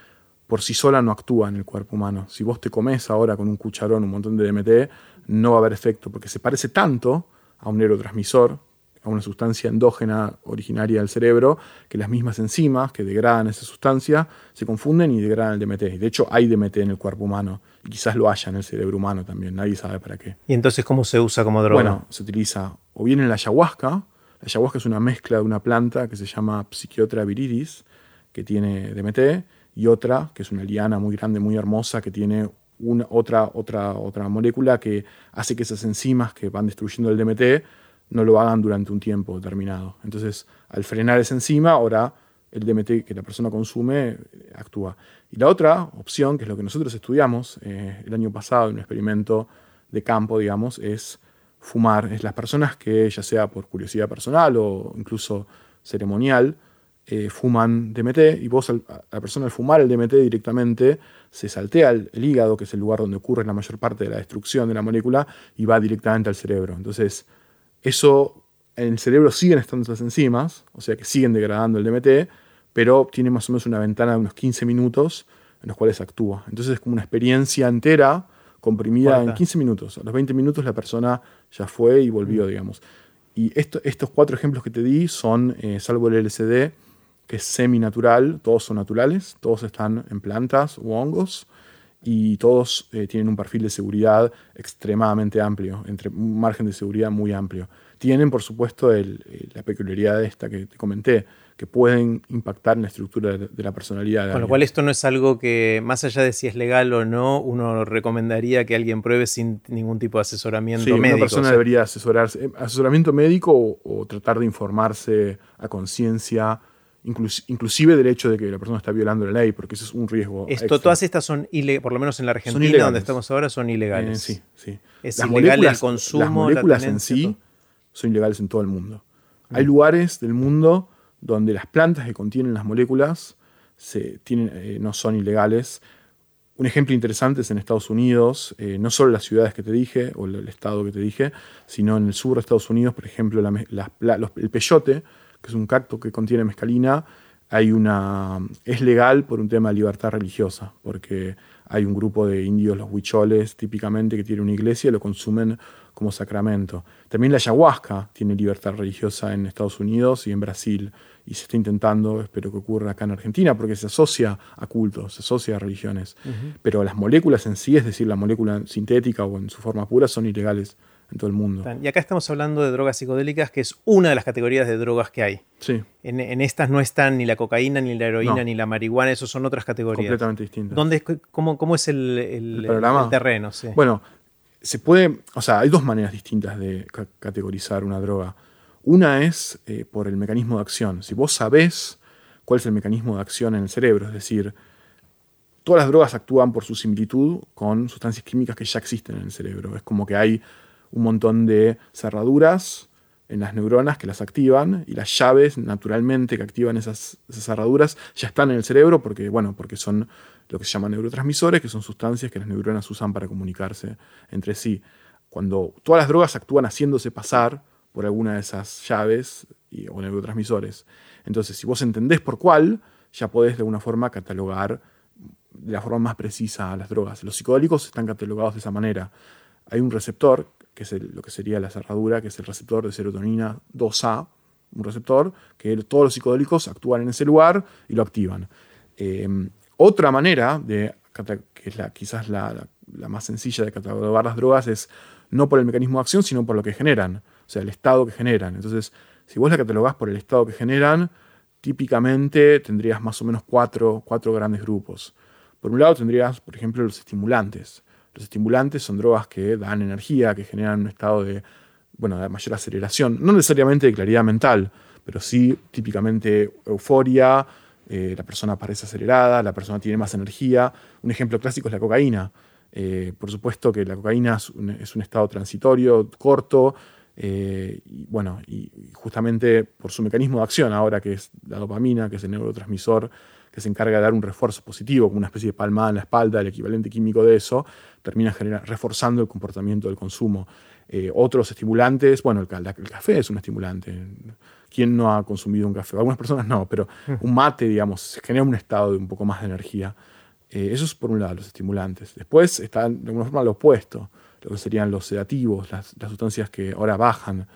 por sí sola no actúa en el cuerpo humano. Si vos te comes ahora con un cucharón un montón de DMT, no va a haber efecto, porque se parece tanto a un neurotransmisor a una sustancia endógena originaria del cerebro, que las mismas enzimas que degradan esa sustancia se confunden y degradan el DMT. de hecho hay DMT en el cuerpo humano y quizás lo haya en el cerebro humano también, nadie sabe para qué. ¿Y entonces cómo se usa como droga? Bueno, se utiliza o bien en la ayahuasca, la ayahuasca es una mezcla de una planta que se llama Psychiotra viridis, que tiene DMT, y otra, que es una liana muy grande, muy hermosa, que tiene una, otra, otra, otra molécula que hace que esas enzimas que van destruyendo el DMT no lo hagan durante un tiempo determinado. Entonces, al frenar esa enzima, ahora el DMT que la persona consume eh, actúa. Y la otra opción, que es lo que nosotros estudiamos eh, el año pasado en un experimento de campo, digamos, es fumar. Es las personas que, ya sea por curiosidad personal o incluso ceremonial, eh, fuman DMT y vos, la persona al fumar el DMT directamente, se saltea el, el, hígado, que es el lugar donde ocurre la mayor parte de la destrucción de la molécula, y va directamente al cerebro. Entonces, eso en el cerebro siguen estando esas enzimas, o sea que siguen degradando el DMT, pero tiene más o menos una ventana de unos 15 minutos en los cuales actúa. Entonces es como una experiencia entera comprimida en 15 minutos. A los 20 minutos la persona ya fue y volvió, mm. digamos. Y estos cuatro ejemplos que te di son, eh, salvo el LSD, que es semi-natural, todos son naturales, todos están en plantas u hongos y todos eh, tienen un perfil de seguridad extremadamente amplio, entre un margen de seguridad muy amplio. Tienen, por supuesto, la peculiaridad de esta que te comenté, que pueden impactar en la estructura de, la personalidad. Con lo cual esto no es algo que, más allá de si es legal o no, uno recomendaría que alguien pruebe sin ningún tipo de asesoramiento sí, médico. Una persona debería asesorarse, eh, asesoramiento médico o tratar de informarse a conciencia inclusive del hecho de que la persona está violando la ley, porque eso es un riesgo. Esto, todas estas son ilegales, por lo menos en la Argentina, donde estamos ahora, son ilegales. Eh, sí, sí. Es ilegal el consumo. Las moléculas en sí son ilegales en todo el mundo. Hay lugares del mundo donde las plantas que contienen las moléculas se, tienen, eh, no son ilegales. Un ejemplo interesante es en Estados Unidos, eh, no solo las ciudades que te dije, o el, estado que te dije, sino en el sur de Estados Unidos, por ejemplo, el peyote que es un cacto que contiene mescalina, hay una, es legal por un tema de libertad religiosa, porque hay un grupo de indios, los huicholes, típicamente, que tienen una iglesia y lo consumen como sacramento. También la ayahuasca tiene libertad religiosa en Estados Unidos y en Brasil, y se está intentando, espero que ocurra acá en Argentina, porque se asocia a cultos, se asocia a religiones. Pero las moléculas en sí, es decir, la molécula sintética o en su forma pura, son ilegales en todo el mundo. Y acá estamos hablando de drogas psicodélicas, que es una de las categorías de drogas que hay. Sí. En, estas no están ni la cocaína, ni la heroína, ni la marihuana, esos son otras categorías. Completamente distintas. ¿Dónde, cómo, cómo es el, el, terreno? Bueno, se puede, o sea, hay dos maneras distintas de categorizar una droga. Una es eh, por el mecanismo de acción. Si vos sabés cuál es el mecanismo de acción en el cerebro, es decir, todas las drogas actúan por su similitud con sustancias químicas que ya existen en el cerebro. Es como que hay un montón de cerraduras en las neuronas que las activan y las llaves naturalmente que activan esas, cerraduras ya están en el cerebro porque, bueno, porque son lo que se llaman neurotransmisores, que son sustancias que las neuronas usan para comunicarse entre sí. Cuando todas las drogas actúan haciéndose pasar por alguna de esas llaves y, o neurotransmisores. Entonces, si vos entendés por cuál, ya podés de alguna forma catalogar de la forma más precisa a las drogas. Los psicodélicos están catalogados de esa manera. Hay un receptor que es lo que sería la cerradura, que es el receptor de serotonina 2A, un receptor que todos los psicodélicos actúan en ese lugar y lo activan. Em, otra manera, de, que es la, quizás la, más sencilla de catalogar las drogas, es no por el mecanismo de acción, sino por lo que generan, o sea, el estado que generan. Entonces, si vos la catalogás por el estado que generan, típicamente tendrías más o menos cuatro, cuatro grandes grupos. Por un lado tendrías, por ejemplo, los estimulantes. Los estimulantes son drogas que dan energía, que generan un estado de, bueno, de mayor aceleración, no necesariamente de claridad mental, pero sí típicamente euforia, eh, la persona parece acelerada, la persona tiene más energía. Un ejemplo clásico es la cocaína. Eh, por supuesto que la cocaína es un, estado transitorio, corto, eh, y bueno, y justamente por su mecanismo de acción ahora, que es la dopamina, que es el neurotransmisor que se encarga de dar un refuerzo positivo, como una especie de palmada en la espalda, el equivalente químico de eso, termina reforzando el comportamiento del consumo. Eh, otros estimulantes, bueno, el, el, café es un estimulante. ¿Quién no ha consumido un café? Algunas personas no, pero mm. un mate, digamos, genera un estado de un poco más de energía. Eh, eso es por un lado, los estimulantes. Después está de alguna forma lo opuesto, lo que serían los sedativos, las, las sustancias que ahora bajan.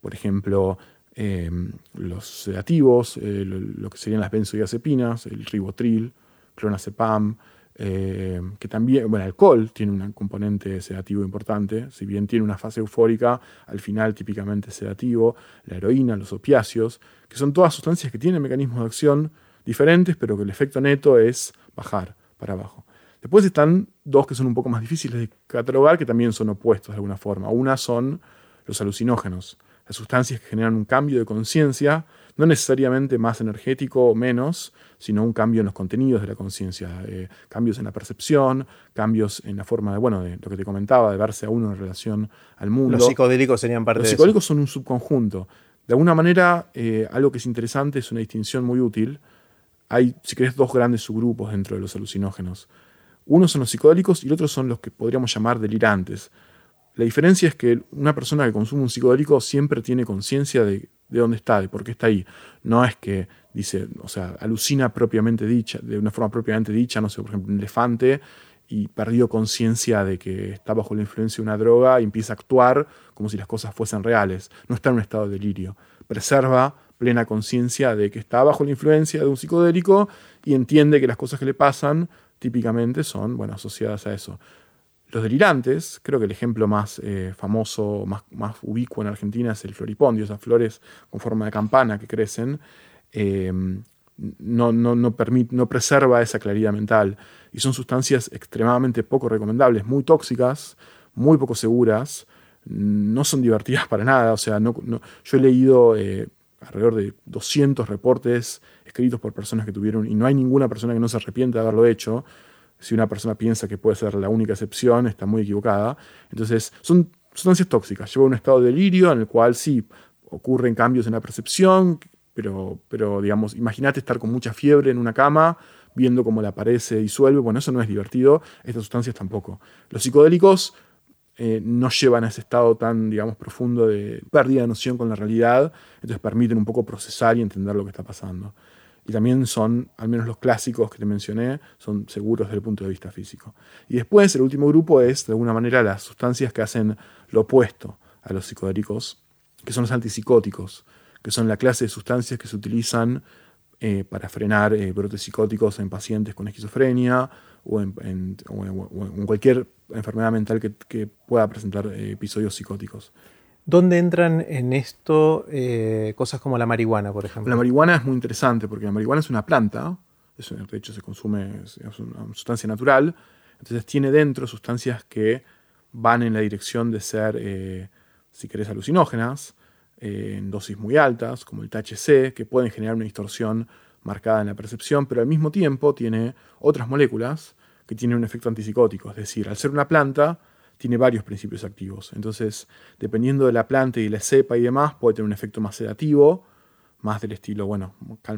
Por ejemplo, Em, los sedativos, eh, lo, que serían las benzodiazepinas, el ribotril, clonazepam, em, que también, bueno, alcohol tiene un componente sedativo importante, si bien tiene una fase eufórica, al final típicamente sedativo, la heroína, los opiáceos, que son todas sustancias que tienen mecanismos de acción diferentes, pero que el efecto neto es bajar para abajo. Después están dos que son un poco más difíciles de catalogar, que también son opuestos de alguna forma. Una son los alucinógenos las sustancias que generan un cambio de conciencia, no necesariamente más energético o menos, sino un cambio en los contenidos de la conciencia, eh, cambios en la percepción, cambios en la forma de, bueno, de lo que te comentaba, de verse a uno en relación al mundo. Los psicodélicos serían parte de eso. Los psicodélicos son un subconjunto. De alguna manera, eh, algo que es interesante es una distinción muy útil. Hay, si querés, dos grandes subgrupos dentro de los alucinógenos. Uno son los psicodélicos y el otro son los que podríamos llamar delirantes. La diferencia es que una persona que consume un psicodélico siempre tiene conciencia de, dónde está, de por qué está ahí. No es que dice, o sea, alucina propiamente dicha, de una forma propiamente dicha, no sé, por ejemplo, un elefante y perdió conciencia de que está bajo la influencia de una droga y empieza a actuar como si las cosas fuesen reales. No está en un estado de delirio. Preserva plena conciencia de que está bajo la influencia de un psicodélico y entiende que las cosas que le pasan típicamente son, bueno, asociadas a eso. Los delirantes, creo que el ejemplo más eh, famoso, más, más ubicuo en Argentina es el floripondio, esas flores con forma de campana que crecen, eh, no, no, no, permite, no preserva esa claridad mental y son sustancias extremadamente poco recomendables, muy tóxicas, muy poco seguras, no son divertidas para nada, o sea, no, yo he leído eh, alrededor de 200 reportes escritos por personas que tuvieron, y no hay ninguna persona que no se arrepiente de haberlo hecho, si una persona piensa que puede ser la única excepción, está muy equivocada. Entonces, son sustancias tóxicas. Lleva a un estado de delirio en el cual sí ocurren cambios en la percepción, pero, pero digamos, imagínate estar con mucha fiebre en una cama, viendo cómo la pared se disuelve. Bueno, eso no es divertido. Estas sustancias tampoco. Los psicodélicos eh, no llevan a ese estado tan, digamos, profundo de pérdida de noción con la realidad, entonces permiten un poco procesar y entender lo que está pasando y también son, al menos los clásicos que te mencioné, son seguros desde el punto de vista físico. Y después el último grupo es, de alguna manera, las sustancias que hacen lo opuesto a los psicodélicos, que son los antipsicóticos, que son la clase de sustancias que se utilizan eh, para frenar eh, brotes psicóticos en pacientes con esquizofrenia o en, cualquier enfermedad mental que, pueda presentar eh, episodios psicóticos. ¿Dónde entran en esto eh, cosas como la marihuana, por ejemplo? La marihuana es muy interesante porque la marihuana es una planta, de hecho se consume, es una sustancia natural, entonces tiene dentro sustancias que van en la dirección de ser, eh, si querés, alucinógenas, eh, en dosis muy altas, como el THC, que pueden generar una distorsión marcada en la percepción, pero al mismo tiempo tiene otras moléculas que tienen un efecto antipsicótico, es decir, al ser una planta, tiene varios principios activos. Entonces, dependiendo de la planta y la cepa y demás, puede tener un efecto más sedativo, más del estilo, bueno,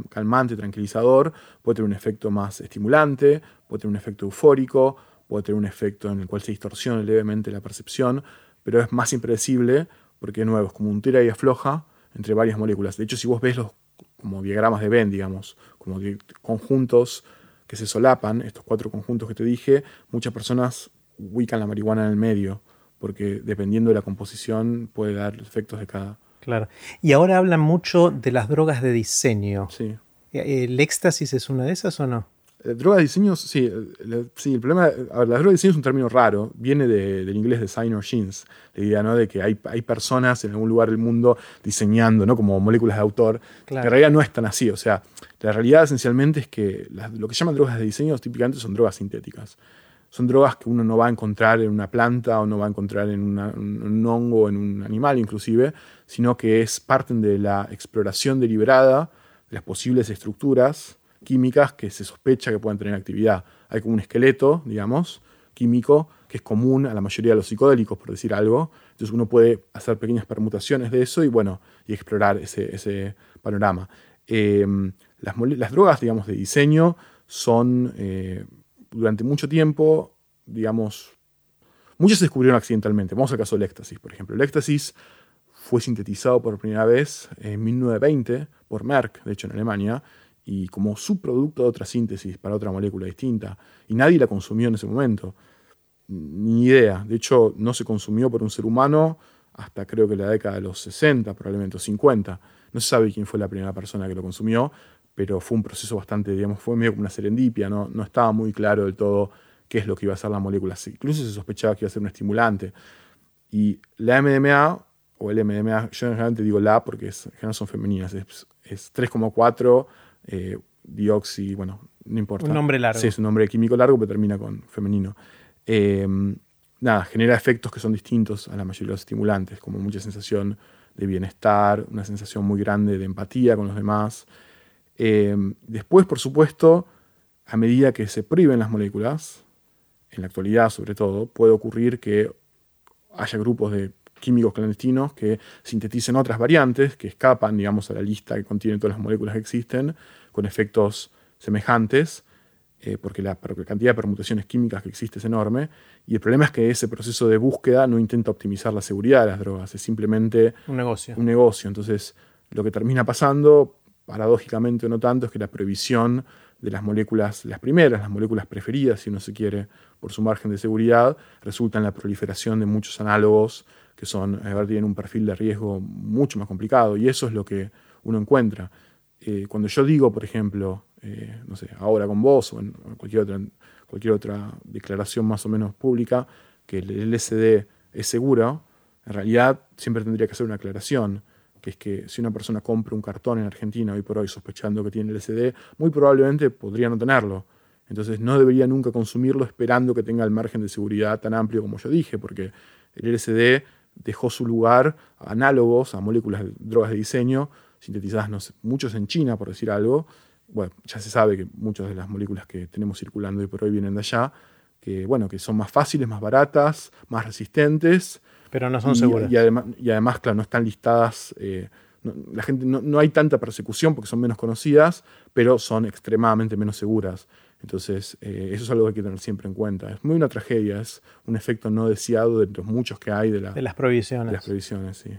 calmante, tranquilizador, puede tener un efecto más estimulante, puede tener un efecto eufórico, puede tener un efecto en el cual se distorsiona levemente la percepción, pero es más impredecible porque, de nuevo, es como un tira y afloja entre varias moléculas. De hecho, si vos ves los como diagramas de Venn, digamos, como conjuntos que se solapan, estos cuatro conjuntos que te dije, muchas personas ubican la marihuana en el medio, porque dependiendo de la composición puede dar efectos de cada. Claro. Y ahora hablan mucho de las drogas de diseño. Sí. ¿El éxtasis es una de esas o no? Eh, drogas de diseño, sí, eh, sí, el problema, a ver, la droga de diseño es un término raro, viene del inglés designer genes, la idea ¿no? de que hay, hay personas en algún lugar del mundo diseñando, ¿no? como moléculas de autor, que en realidad no es tan así, o sea, la realidad esencialmente es que lo que llaman drogas de diseño típicamente son drogas sintéticas. Son drogas que uno no va a encontrar en una planta o no va a encontrar en, en un hongo, en un animal inclusive, sino que es parten de la exploración deliberada de las posibles estructuras químicas que se sospecha que pueden tener actividad. Hay como un esqueleto, digamos, químico, que es común a la mayoría de los psicodélicos, por decir algo. Entonces uno puede hacer pequeñas permutaciones de eso y, bueno, y explorar ese, panorama. Em, las, drogas, digamos, de diseño son, eh, durante mucho tiempo, digamos, muchas se descubrieron accidentalmente. Vamos al caso del éxtasis, por ejemplo. El éxtasis fue sintetizado por primera vez en 1920 por Merck, de hecho en Alemania, y como subproducto de otra síntesis para otra molécula distinta. Y nadie la consumió en ese momento. Ni idea. De hecho, no se consumió por un ser humano hasta creo que la década de los 60, probablemente, o 50. No se sabe quién fue la primera persona que lo consumió, pero fue un proceso bastante, digamos, fue medio como una serendipia, ¿no? no estaba muy claro del todo qué es lo que iba a hacer la molécula. Incluso se sospechaba que iba a ser un estimulante. Y la MDMA, o el MDMA, yo generalmente digo la porque es, generalmente son femeninas, es, es 3,4 eh, dioxi, bueno, no importa. Un nombre largo. Sí, es un nombre químico largo, pero termina con femenino. Eh, nada, genera efectos que son distintos a la mayoría de los estimulantes, como mucha sensación de bienestar, una sensación muy grande de empatía con los demás. Eh, después, por supuesto, a medida que se prohíben las moléculas, en la actualidad sobre todo, puede ocurrir que haya grupos de químicos clandestinos que sinteticen otras variantes que escapan, digamos, a la lista que contiene todas las moléculas que existen, con efectos semejantes, eh, porque la, cantidad de permutaciones químicas que existe es enorme. Y el problema es que ese proceso de búsqueda no intenta optimizar la seguridad de las drogas, es simplemente un negocio. Un negocio. Entonces, lo que termina pasando, paradójicamente no tanto, es que la prohibición de las moléculas, las primeras, las moléculas preferidas, si uno se quiere, por su margen de seguridad, resulta en la proliferación de muchos análogos que son, tienen un perfil de riesgo mucho más complicado y eso es lo que uno encuentra. Eh, cuando yo digo, por ejemplo, eh, no sé, ahora con vos o en cualquier otra, cualquier otra declaración más o menos pública, que el LSD es seguro, en realidad siempre tendría que hacer una aclaración, que es que si una persona compra un cartón en Argentina hoy por hoy sospechando que tiene LSD, muy probablemente podría no tenerlo. Entonces no debería nunca consumirlo esperando que tenga el margen de seguridad tan amplio como yo dije, porque el LSD dejó su lugar a análogos a moléculas de drogas de diseño, sintetizadas muchos en China, por decir algo. Bueno, ya se sabe que muchas de las moléculas que tenemos circulando hoy por hoy vienen de allá, que, bueno, que son más fáciles, más baratas, más resistentes. Pero no son seguras. Y, además, y además, claro, no están listadas. Eh, la gente no, no, hay tanta persecución porque son menos conocidas, pero son extremadamente menos seguras. Entonces, eh, eso es algo que hay que tener siempre en cuenta. Es muy una tragedia, es un efecto no deseado de los muchos que hay de, de las prohibiciones. De las prohibiciones, sí.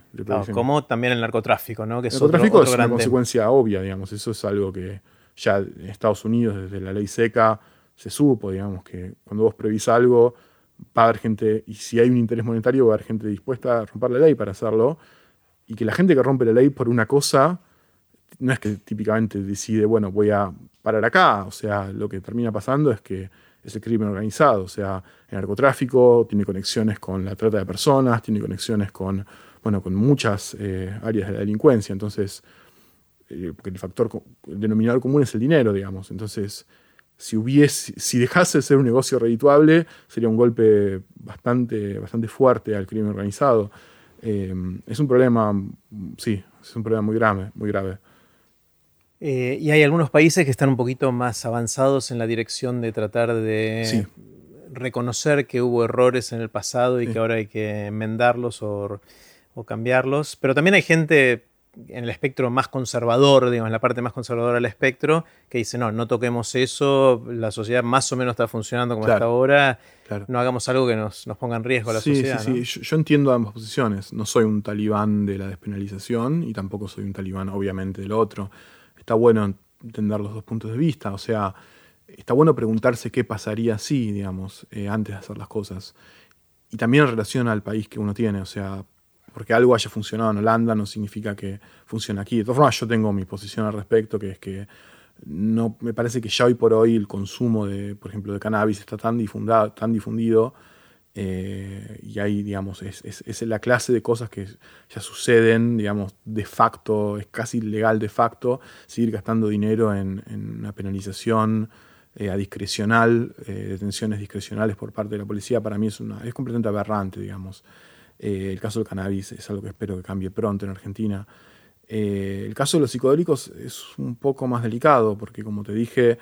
como también el narcotráfico, ¿no? Que el narcotráfico es una consecuencia obvia, digamos. Eso es algo que ya en Estados Unidos, desde la ley seca, se supo, digamos, que cuando vos prevís algo, va a haber gente, y si hay un interés monetario, va a haber gente dispuesta a romper la ley para hacerlo. Y que la gente que rompe la ley por una cosa, no es que típicamente decide, bueno, voy a parar acá. O sea, lo que termina pasando es que es el crimen organizado. O sea, el narcotráfico tiene conexiones con la trata de personas, tiene conexiones con, bueno, con muchas eh, áreas de la delincuencia. Entonces, eh, porque el factor, el denominador común es el dinero, digamos. Entonces, si hubiese, si dejase de ser un negocio redituable, sería un golpe bastante, bastante fuerte al crimen organizado. Eh, es un problema, sí, es un problema muy grave, muy grave. Eh, y hay algunos países que están un poquito más avanzados en la dirección de tratar de reconocer que hubo errores en el pasado y que ahora hay que enmendarlos o, cambiarlos. Pero también hay gente en el espectro más conservador, digamos, en la parte más conservadora del espectro, que dice, no, no toquemos eso, la sociedad más o menos está funcionando como está ahora, no hagamos algo que nos, ponga en riesgo a la sociedad. Sí, sí, yo, entiendo ambas posiciones. No soy un talibán de la despenalización y tampoco soy un talibán, obviamente, del otro está bueno entender los dos puntos de vista, o sea, está bueno preguntarse qué pasaría si, digamos, eh, antes de hacer las cosas. Y también en relación al país que uno tiene, o sea, porque algo haya funcionado en Holanda no significa que funcione aquí. De todas formas, yo tengo mi posición al respecto, que es que no, me parece que ya hoy por hoy el consumo de, por ejemplo, de cannabis está tan, difundado, tan difundido eh, y ahí, digamos, es, la clase de cosas que ya suceden, digamos, de facto, es casi legal de facto, seguir gastando dinero en, una penalización eh, a discrecional, eh, detenciones discrecionales por parte de la policía, para mí es, una, es completamente aberrante, digamos. El caso del cannabis es algo que espero que cambie pronto en Argentina. el caso de los psicodélicos es un poco más delicado, porque como te dije,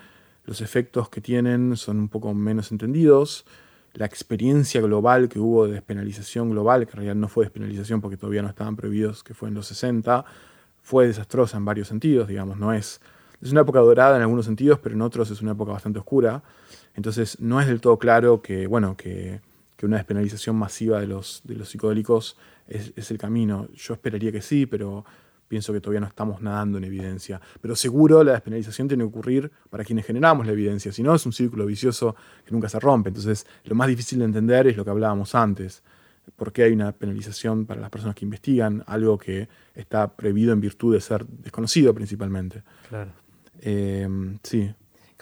los efectos que tienen son un poco menos entendidos la experiencia global que hubo de despenalización global, que en realidad no fue despenalización porque todavía no estaban prohibidos, que fue en los 60, fue desastrosa en varios sentidos, digamos, no es... Es una época dorada en algunos sentidos, pero en otros es una época bastante oscura. Entonces no es del todo claro que, bueno, que, una despenalización masiva de los, de los psicodélicos es, es el camino. Yo esperaría que sí, pero pienso que todavía no estamos nadando en evidencia. Pero seguro la despenalización tiene que ocurrir para quienes generamos la evidencia, si no es un círculo vicioso que nunca se rompe. Entonces, lo más difícil de entender es lo que hablábamos antes. ¿Por qué hay una penalización para las personas que investigan algo que está prohibido en virtud de ser desconocido principalmente? Claro. Eh, sí.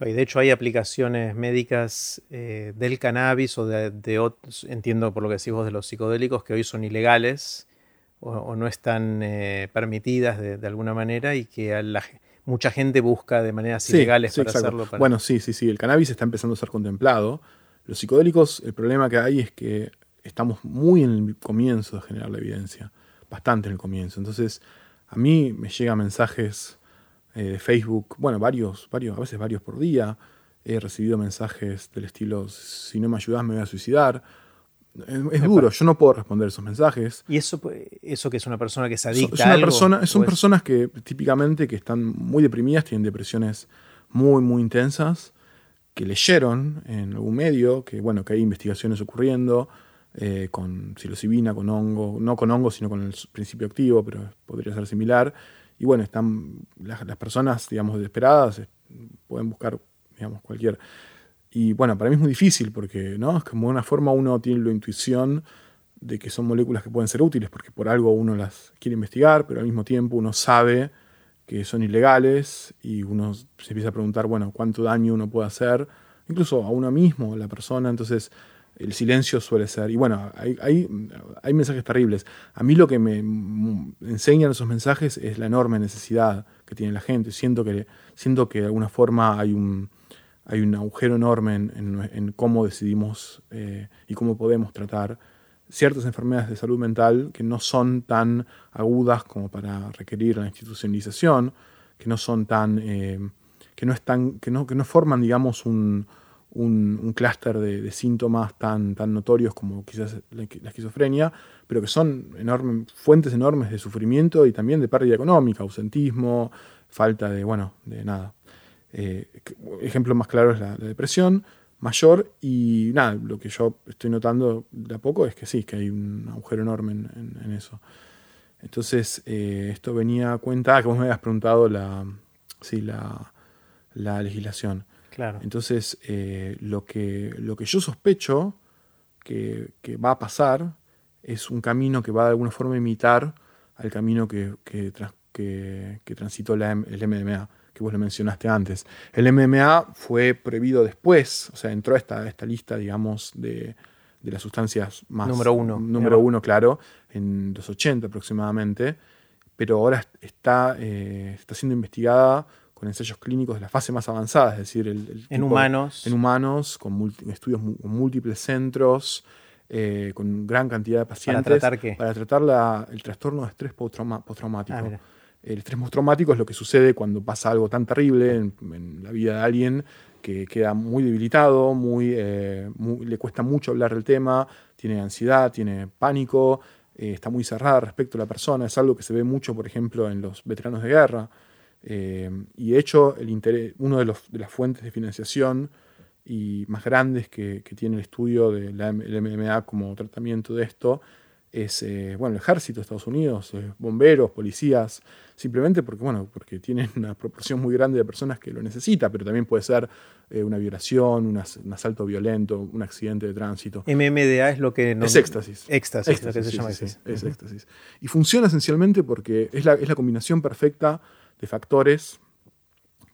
Y de hecho hay aplicaciones médicas eh, del cannabis o de, de, otros, entiendo por lo que decís vos de los psicodélicos, que hoy son ilegales o, no están eh, permitidas de, alguna manera y que mucha gente busca de maneras ilegales para hacerlo. Bueno, sí, sí, sí. El cannabis está empezando a ser contemplado. Los psicodélicos, el problema que hay es que estamos muy en el comienzo de generar la evidencia, bastante en el comienzo. Entonces, a mí me llegan mensajes eh, Facebook, bueno, varios, varios, a veces varios por día. He recibido mensajes del estilo, si no me ayudas me voy a suicidar es, duro, yo no puedo responder esos mensajes. ¿Y eso, eso que es una persona que se adicta es una Persona, son personas que típicamente que están muy deprimidas, tienen depresiones muy, muy intensas, que leyeron en algún medio que, bueno, que hay investigaciones ocurriendo eh, con psilocibina, con hongo, no con hongo, sino con el principio activo, pero podría ser similar. Y bueno, están las, personas, digamos, desesperadas, pueden buscar, digamos, cualquier y bueno, para mí es muy difícil porque, ¿no? Es como de una forma uno tiene la intuición de que son moléculas que pueden ser útiles porque por algo uno las quiere investigar, pero al mismo tiempo uno sabe que son ilegales y uno se empieza a preguntar, bueno, cuánto daño uno puede hacer, incluso a uno mismo, a la persona, entonces el silencio suele ser. Y bueno, hay, hay, mensajes terribles. A mí lo que me enseñan esos mensajes es la enorme necesidad que tiene la gente. Siento que, siento que de alguna forma hay un hay un agujero enorme en, cómo decidimos eh, y cómo podemos tratar ciertas enfermedades de salud mental que no son tan agudas como para requerir la institucionalización, que no son tan, eh, que no están, que no, que no forman, digamos, un, un, clúster de, síntomas tan, tan notorios como quizás la, esquizofrenia, pero que son fuentes enormes de sufrimiento y también de pérdida económica, ausentismo, falta de, bueno, de nada, eh, ejemplo más claro es la, depresión mayor y nada, lo que yo estoy notando de a poco es que sí, que hay un agujero enorme en, eso. Entonces, eh, esto venía a cuenta, que vos me habías preguntado la, sí, la, legislación. Claro. Entonces, eh, lo, que, lo que yo sospecho que, va a pasar es un camino que va de alguna forma a imitar al camino que, que, que transitó el MDMA que vos lo mencionaste antes. El MMA fue prohibido después, o sea, entró a esta, esta lista, digamos, de, las sustancias más... Número uno. Número uno, claro, en los 80 aproximadamente, pero ahora está, eh, está siendo investigada con ensayos clínicos de la fase más avanzada, es decir, el, en humanos. En humanos, con estudios con múltiples centros, eh, con gran cantidad de pacientes. ¿Para tratar qué? Para tratar el trastorno de estrés postraumático. Ah, el estrés postraumático es lo que sucede cuando pasa algo tan terrible en, la vida de alguien que queda muy debilitado, eh, muy, le cuesta mucho hablar del tema, tiene ansiedad, tiene pánico, eh, está muy cerrada respecto a la persona. Es algo que se ve mucho, por ejemplo, en los veteranos de guerra. Eh, y de hecho, el interés, una de, de, las fuentes de financiación y más grandes que, tiene el estudio del MMA como tratamiento de esto es eh, bueno, el ejército de Estados Unidos, eh, bomberos, policías, simplemente porque, bueno, porque tienen una proporción muy grande de personas que lo necesitan, pero también puede ser eh, una violación, un asalto violento, un accidente de tránsito. MMDA es lo que... es éxtasis. Éxtasis, lo que se llama es éxtasis. Y funciona esencialmente porque es la, es la combinación perfecta de factores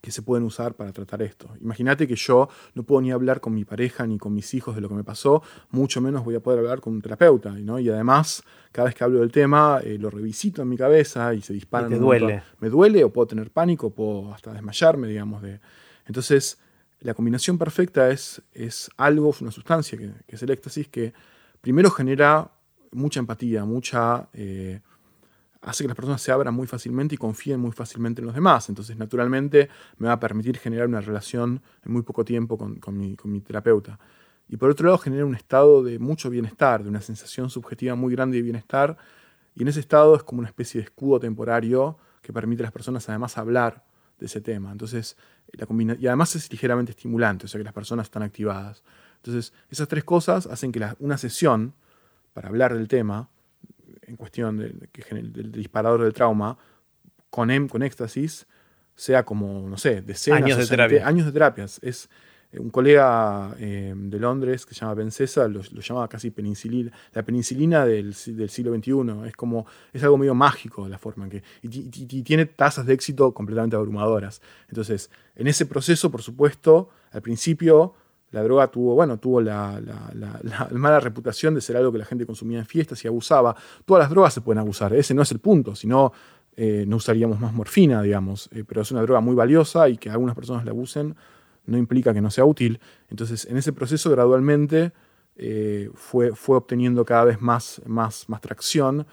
que se pueden usar para tratar esto. Imagínate que yo no puedo ni hablar con mi pareja ni con mis hijos de lo que me pasó, mucho menos voy a poder hablar con un terapeuta. ¿no? Y además, cada vez que hablo del tema, eh, lo revisito en mi cabeza y se dispara. te duele. Me duele o puedo tener pánico, puedo hasta desmayarme, digamos. De... Entonces, la combinación perfecta es, es algo, una sustancia que, es el éxtasis, que primero genera mucha empatía, mucha... Eh, hace que las personas se abran muy fácilmente y confíen muy fácilmente en los demás. Entonces, naturalmente, me va a permitir generar una relación en muy poco tiempo con, mi, terapeuta. Y por otro lado, genera un estado de mucho bienestar, de una sensación subjetiva muy grande de bienestar. Y en ese estado es como una especie de escudo temporario que permite a las personas además hablar de ese tema. Entonces, la y además es ligeramente estimulante, o sea que las personas están activadas. Entonces, esas tres cosas hacen que una sesión para hablar del tema en cuestión del, disparador del trauma, con, em, con éxtasis, sea como, no sé, decenas años de terapia. Años de terapias. Es eh, un colega eh, de Londres que se llama Ben César, lo, llamaba casi penicilina, la penicilina del, del, siglo XXI. Es como, es algo medio mágico la forma en que. y tiene tasas de éxito completamente abrumadoras. Entonces, en ese proceso, por supuesto, al principio la droga tuvo, bueno, tuvo la, (laughs) mala reputación de ser algo que la gente consumía en fiestas y abusaba. Todas las drogas se pueden abusar, ese no es el punto, sino eh, no usaríamos más morfina, digamos, eh, pero es una droga muy valiosa y que algunas personas la abusen no implica que no sea útil. Entonces, en ese proceso gradualmente eh, fue, fue obteniendo cada vez más, más, más tracción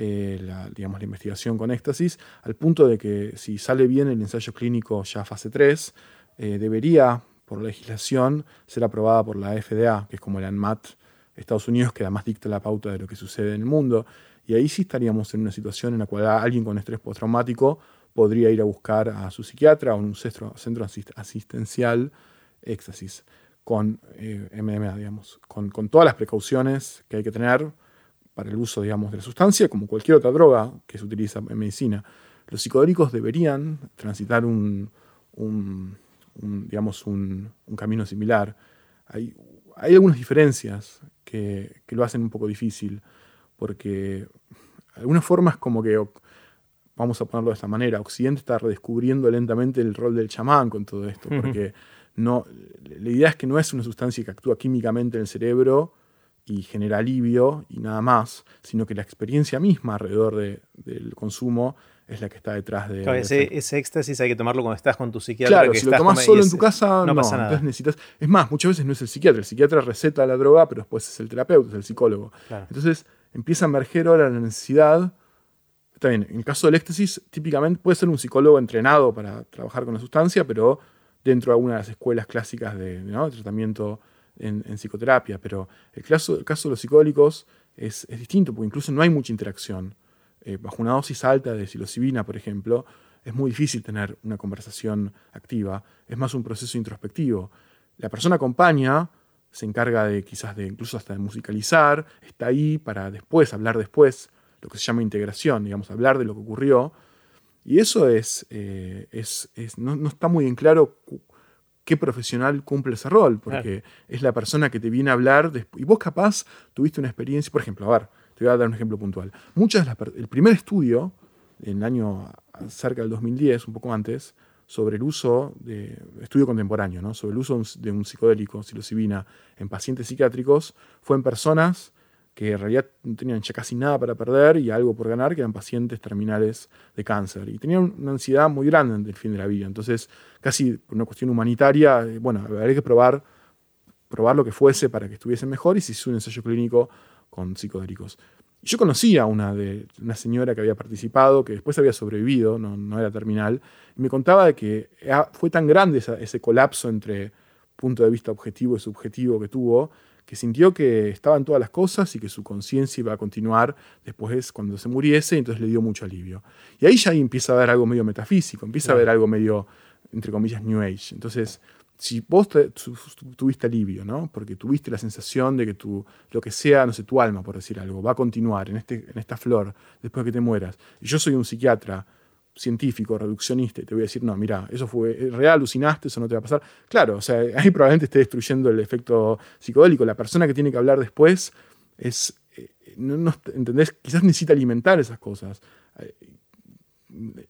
la, digamos, la investigación con éxtasis, al punto de que si sale bien el ensayo clínico ya fase 3, debería por legislación ser aprobada por la FDA, que es como el ANMAT de Estados Unidos, que además dicta la pauta de lo que sucede en el mundo. Y ahí sí estaríamos en una situación en la cual alguien con estrés postraumático podría ir a buscar a su psiquiatra o en un centro, centro asistencial éxtasis con eh, MDMA, digamos, con, todas las precauciones que hay que tener para el uso, digamos, de la sustancia, como cualquier otra droga que se utiliza en medicina. Los psicodélicos deberían transitar un digamos, un, camino similar. Hay, hay algunas diferencias que, lo hacen un poco difícil, porque de alguna forma es como que, vamos a ponerlo de esta manera, Occidente está redescubriendo lentamente el rol del chamán con todo esto, porque no, la idea es que no es una sustancia que actúa químicamente en el cerebro y genera alivio y nada más, sino que la experiencia misma alrededor del consumo es la que está detrás de. ese, éxtasis hay que tomarlo cuando estás con tu psiquiatra. Claro, si lo tomas solo en tu casa, no, pasa nada. necesitas. Es más, muchas veces no es el psiquiatra. El psiquiatra receta la droga, pero después es el terapeuta, es el psicólogo. Entonces empieza a emerger ahora la necesidad. Está bien, en el caso del éxtasis, típicamente puede ser un psicólogo entrenado para trabajar con la sustancia, pero dentro de alguna de las escuelas clásicas de, tratamiento en, psicoterapia. Pero el caso, el caso de los psicólicos es, es distinto, porque incluso no hay mucha interacción. Eh, bajo una dosis alta de psilocibina, por ejemplo, es muy difícil tener una conversación activa, es más un proceso introspectivo. La persona acompaña, se encarga de quizás de incluso hasta de musicalizar, está ahí para después, hablar después, lo que se llama integración, digamos, hablar de lo que ocurrió. Y eso es, eh, es, no, está muy en claro qué profesional cumple ese rol, porque es la persona que te viene a hablar, y vos capaz tuviste una experiencia, por ejemplo, a ver, te voy a dar un ejemplo puntual. Muchas el primer estudio, en el año cerca del 2010, un poco antes, sobre el uso de estudio contemporáneo, ¿no? sobre el uso de un psicodélico, psilocibina, en pacientes psiquiátricos, fue en personas que en realidad no tenían ya casi nada para perder y algo por ganar, que eran pacientes terminales de cáncer. Y tenían una ansiedad muy grande del fin de la vida. Entonces, casi por una cuestión humanitaria, eh, bueno, habría que probar, probar lo que fuese para que estuviesen mejor y si hizo un ensayo clínico con psicodélicos. Yo conocía a una, de, una señora que había participado, que después había sobrevivido, no, era terminal, y me contaba de que fue tan grande ese colapso entre punto de vista objetivo y subjetivo que tuvo, que sintió que estaban todas las cosas y que su conciencia iba a continuar después cuando se muriese, y entonces le dio mucho alivio. Y ahí ya empieza a haber algo medio metafísico, empieza a haber algo medio, entre comillas, New Age. Entonces, si vos tuviste alivio, ¿no? Porque tuviste la sensación de que tu, lo que sea, no sé, tu alma, por decir algo, va a continuar en, este, en esta flor después de que te mueras. Y yo soy un psiquiatra científico, reduccionista, y te voy a decir, no, mira, eso fue real, alucinaste, eso no te va a pasar. Claro, o sea, (laughs) ahí probablemente esté destruyendo el efecto psicodélico. La persona que tiene que hablar después es, eh, no, ¿entendés? Quizás necesita alimentar esas cosas. Eh,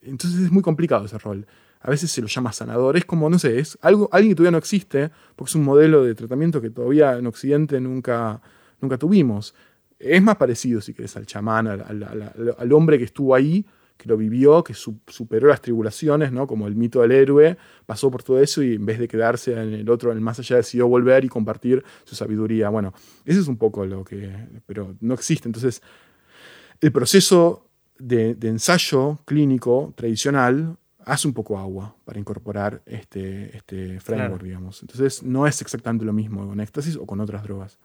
entonces es muy complicado ese rol. A veces se lo llama sanador. Es como, no sé, es algo, alguien que todavía no existe, porque es un modelo de tratamiento que todavía en Occidente nunca, nunca tuvimos. Es más parecido, si querés, al chamán, al, hombre que estuvo ahí, que lo vivió, que superó las tribulaciones, ¿no? Como el mito del héroe, pasó por todo eso y en vez de quedarse en el otro, en el más allá, decidió volver y compartir su sabiduría. Bueno, ese es un poco lo que. Pero no existe. Entonces, el proceso de, ensayo clínico tradicional hace un poco agua para incorporar este, este framework, digamos. Entonces, no es exactamente lo mismo con éxtasis o con otras drogas.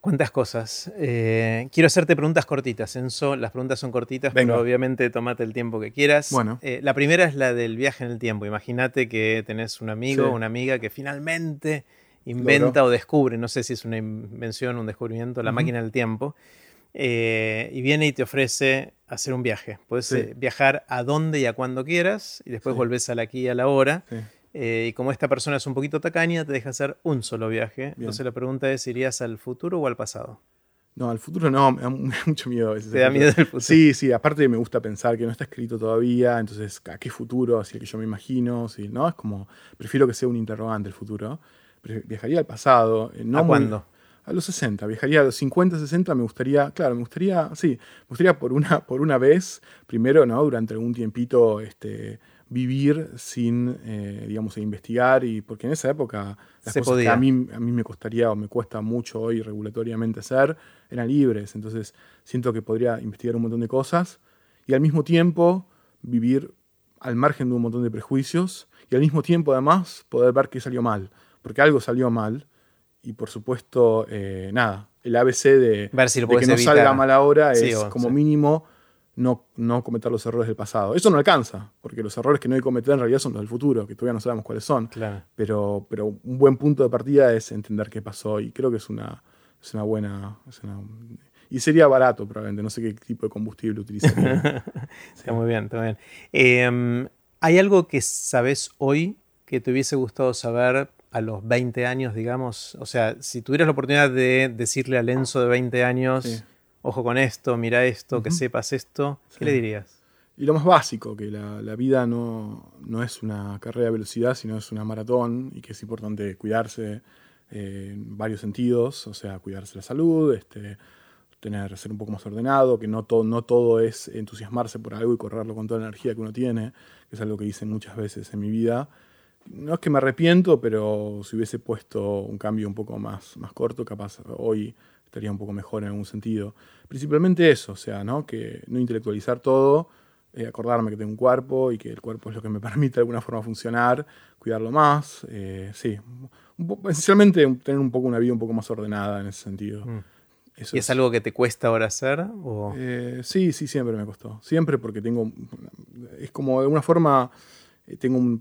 ¿Cuántas cosas? Eh, quiero hacerte preguntas cortitas, Enzo. Las preguntas son cortitas, pero obviamente tomate el tiempo que quieras. Bueno. Eh, la primera es la del viaje en el tiempo. Imagínate que tenés un amigo o una amiga que finalmente inventa o descubre, no sé si es una invención o un descubrimiento, la máquina del tiempo. Eh, y viene y te ofrece hacer un viaje. Puedes eh, viajar a donde y a cuando quieras y después volvés a la aquí y a la hora. Eh, y como esta persona es un poquito tacaña, te deja hacer un solo viaje. Entonces la pregunta es, ¿irías al futuro o al pasado? No, al futuro no, me da, (laughs) mucho miedo a veces. ¿Te da miedo el futuro? Sí, sí, aparte me gusta pensar que no está escrito todavía, entonces, ¿a qué futuro? Así que yo me imagino, sí, ¿no? Es como, prefiero que sea un interrogante el futuro. Viajaría al pasado. No ¿A cuándo? A los 60, viajaría a los 50, 60, me gustaría, claro, me gustaría, sí, me gustaría por una, por una vez, primero, ¿no? Durante algún tiempito, este, vivir sin, eh, digamos, investigar, y porque en esa época las cosas que a mí, a mí me costaría o me cuesta mucho hoy regulatoriamente hacer, eran libres, entonces siento que podría investigar un montón de cosas y al mismo tiempo vivir al margen de un montón de prejuicios y al mismo tiempo además poder ver que salió mal, porque algo salió mal y por supuesto, eh, nada, el ABC de, que no salga mal ahora es como mínimo no, no cometer los errores del pasado. Eso no alcanza, porque los errores que no hay que cometer en realidad son los del futuro, que todavía no sabemos cuáles son. Pero, pero un buen punto de partida es entender qué pasó y creo que es una, es una buena... y sería barato probablemente, no sé qué tipo de combustible utilizaría. (laughs) está muy bien, está bien. Em, ¿Hay algo que sabes hoy que te hubiese gustado saber a los 20 años, digamos? O sea, si tuvieras la oportunidad de decirle a Lenzo de 20 años, ojo con esto, mira esto, que sepas esto, ¿qué le dirías? Y lo más básico, que la, vida no, no, es una carrera de velocidad, sino es una maratón y que es importante cuidarse eh, en varios sentidos, o sea, cuidarse la salud, este, tener, ser un poco más ordenado, que no, todo no todo es entusiasmarse por algo y correrlo con toda la energía que uno tiene, que es algo que hice muchas veces en mi vida no es que me arrepiento, pero si hubiese puesto un cambio un poco más, más corto, capaz hoy estaría un poco mejor en algún sentido. Principalmente eso, o sea, ¿no? que no intelectualizar todo, eh, acordarme que tengo un cuerpo y que el cuerpo es lo que me (laughs) permite de alguna forma funcionar, cuidarlo más, eh, sí. esencialmente tener un poco una vida un poco más ordenada en ese sentido. Mm. ¿Y es, algo que te cuesta ahora hacer? Eh, sí, sí, siempre me costó. Siempre porque tengo, es como de alguna forma, tengo un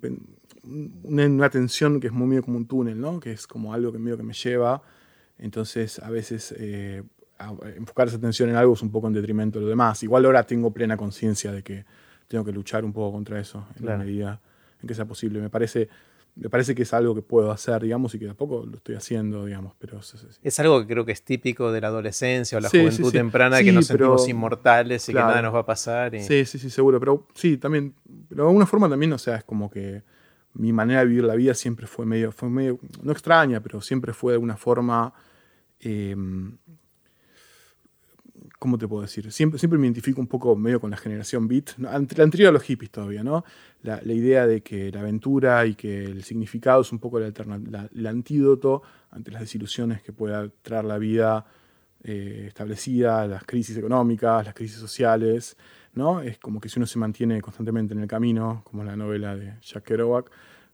una, tensión que es muy medio como un túnel, ¿no? Que es como algo que medio que me lleva. Entonces, a veces eh, enfocar esa atención en algo es un poco en detrimento de lo demás. Igual ahora tengo plena conciencia de que tengo que luchar un poco contra eso en la medida en que sea posible. Me parece, me parece que es algo que puedo hacer, digamos, y que de a poco lo estoy haciendo, digamos. Pero es algo que creo que es típico de la adolescencia o la juventud temprana, que nos sentimos inmortales y que nada nos va a pasar. Sí, sí, sí, seguro. Pero sí, también, pero de alguna forma también, o sea, es como que mi manera de vivir la vida siempre fue medio, fue medio no extraña, pero siempre fue de alguna forma, eh, ¿cómo te puedo decir? Siempre, siempre me identifico un poco medio con la generación beat, la anterior a los hippies todavía, ¿no? La, idea de que la aventura y que el significado es un poco el antídoto ante las desilusiones que pueda traer la vida eh, establecida, las crisis económicas, las crisis sociales, ¿no? Es como que si uno se mantiene constantemente en el camino, como la novela de Jack Kerouac,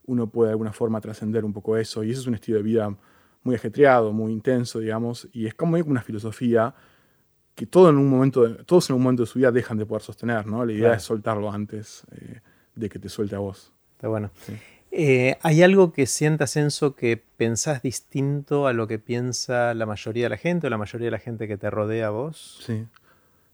uno puede de alguna forma trascender un poco eso. Y eso es un estilo de vida muy ajetreado, muy intenso, digamos, y es como una filosofía que todo en un momento todos en un momento de su vida dejan de poder sostener, ¿no? La idea es soltarlo antes eh, de que te suelte a vos. Está bueno. Eh, ¿Hay algo que sientas, Enzo, que pensás distinto a lo que piensa la mayoría de la gente o la mayoría de la gente que te rodea a vos? Sí.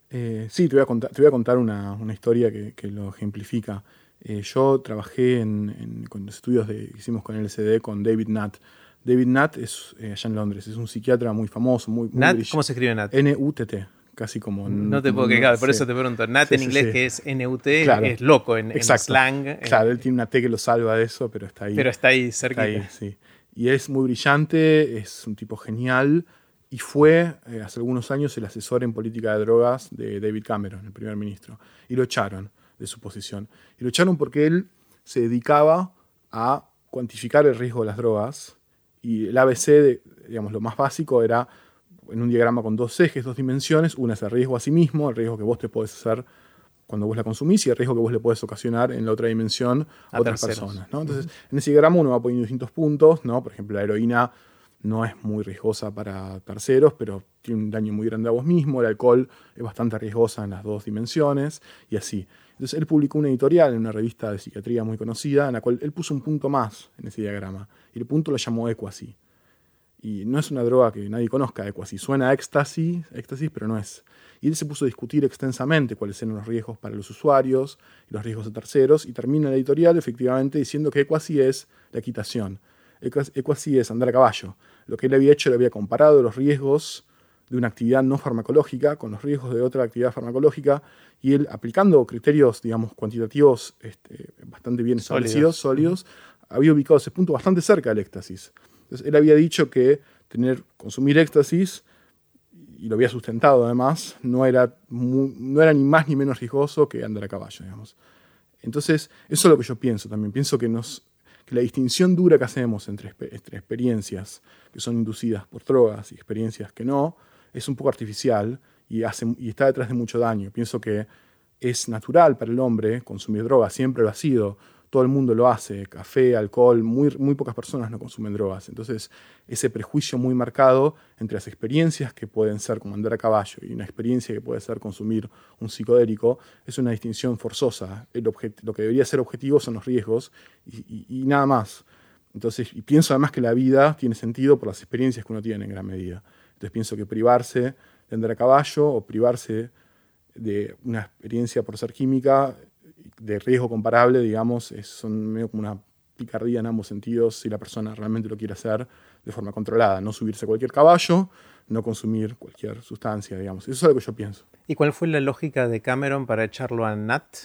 Eh, sí, te voy a contar, te voy a contar una, historia que, lo ejemplifica. Eh, yo trabajé en, con los estudios que hicimos con el LCD con David Nutt. David Nutt es allá en Londres, es un psiquiatra muy famoso, muy, Nat, ¿Cómo se escribe Nat? N-U-T-T. casi como... No te puedo quejar, por eso te pregunto. Nat en inglés, que es NUT, es loco en, slang. Claro, él tiene una T que lo salva de eso, pero está ahí. Pero está ahí cerquita. sí. Y es muy brillante, es un tipo genial y fue eh, hace algunos años el asesor en política de drogas de David Cameron, el primer ministro. Y lo echaron de su posición. Y lo echaron porque él se dedicaba a cuantificar el riesgo de las drogas y el ABC, digamos, lo más básico era en un diagrama con dos ejes, dos dimensiones. Una es el riesgo a sí mismo, el riesgo que vos te podés hacer cuando vos la consumís y el riesgo que vos le podés ocasionar en la otra dimensión a, otras personas. Entonces, en ese diagrama uno va poniendo distintos puntos. ¿no? Por ejemplo, la heroína no es muy riesgosa para terceros, pero tiene un daño muy grande a vos mismo. El alcohol es bastante riesgosa en las dos dimensiones y así. Entonces, él publicó una editorial en una revista de psiquiatría muy conocida, en la cual él puso un punto más en ese diagrama. Y el punto lo llamó Equasi. Y no es una droga que nadie conozca, Equasi. Suena a éxtasis, éxtasis, pero no es. Y él se puso a discutir extensamente cuáles eran los riesgos para los usuarios y los riesgos de terceros, y termina la editorial efectivamente diciendo que Equasi es la equitación. Equasi es andar a caballo. Lo que él había hecho, le había comparado los riesgos de una actividad no farmacológica con los riesgos de otra actividad farmacológica, y él, aplicando criterios, digamos, cuantitativos este, bastante bien establecidos, sólidos, había ubicado ese punto bastante cerca del éxtasis. Entonces, él había dicho que tener, consumir éxtasis, y lo había sustentado además, no era, no era ni más ni menos riesgoso que andar a caballo, digamos. Entonces, eso es lo que yo pienso también. Pienso que, nos, que la distinción dura que hacemos entre, experiencias que son inducidas por drogas y experiencias que no, es un poco artificial y, hace, y está detrás de mucho daño. Pienso que es natural para el hombre consumir drogas, siempre lo ha sido, todo el mundo lo hace, café, alcohol, muy, muy pocas personas no consumen drogas. Entonces, ese prejuicio muy marcado entre las experiencias que pueden ser como andar a caballo y una experiencia que puede ser consumir un psicodélico es una distinción forzosa. Lo que debería ser objetivo son los riesgos y, y nada más. Entonces, y pienso además que la vida tiene sentido por las experiencias que uno tiene en gran medida. Entonces pienso que privarse de andar a caballo o privarse de una experiencia por ser química de riesgo comparable, digamos, es, son medio como una picardía en ambos sentidos si la persona realmente lo quiere hacer de forma controlada, no subirse a cualquier caballo, no consumir cualquier sustancia, digamos. Eso es lo que yo pienso. ¿Y cuál fue la lógica de Cameron para echarlo a Nat?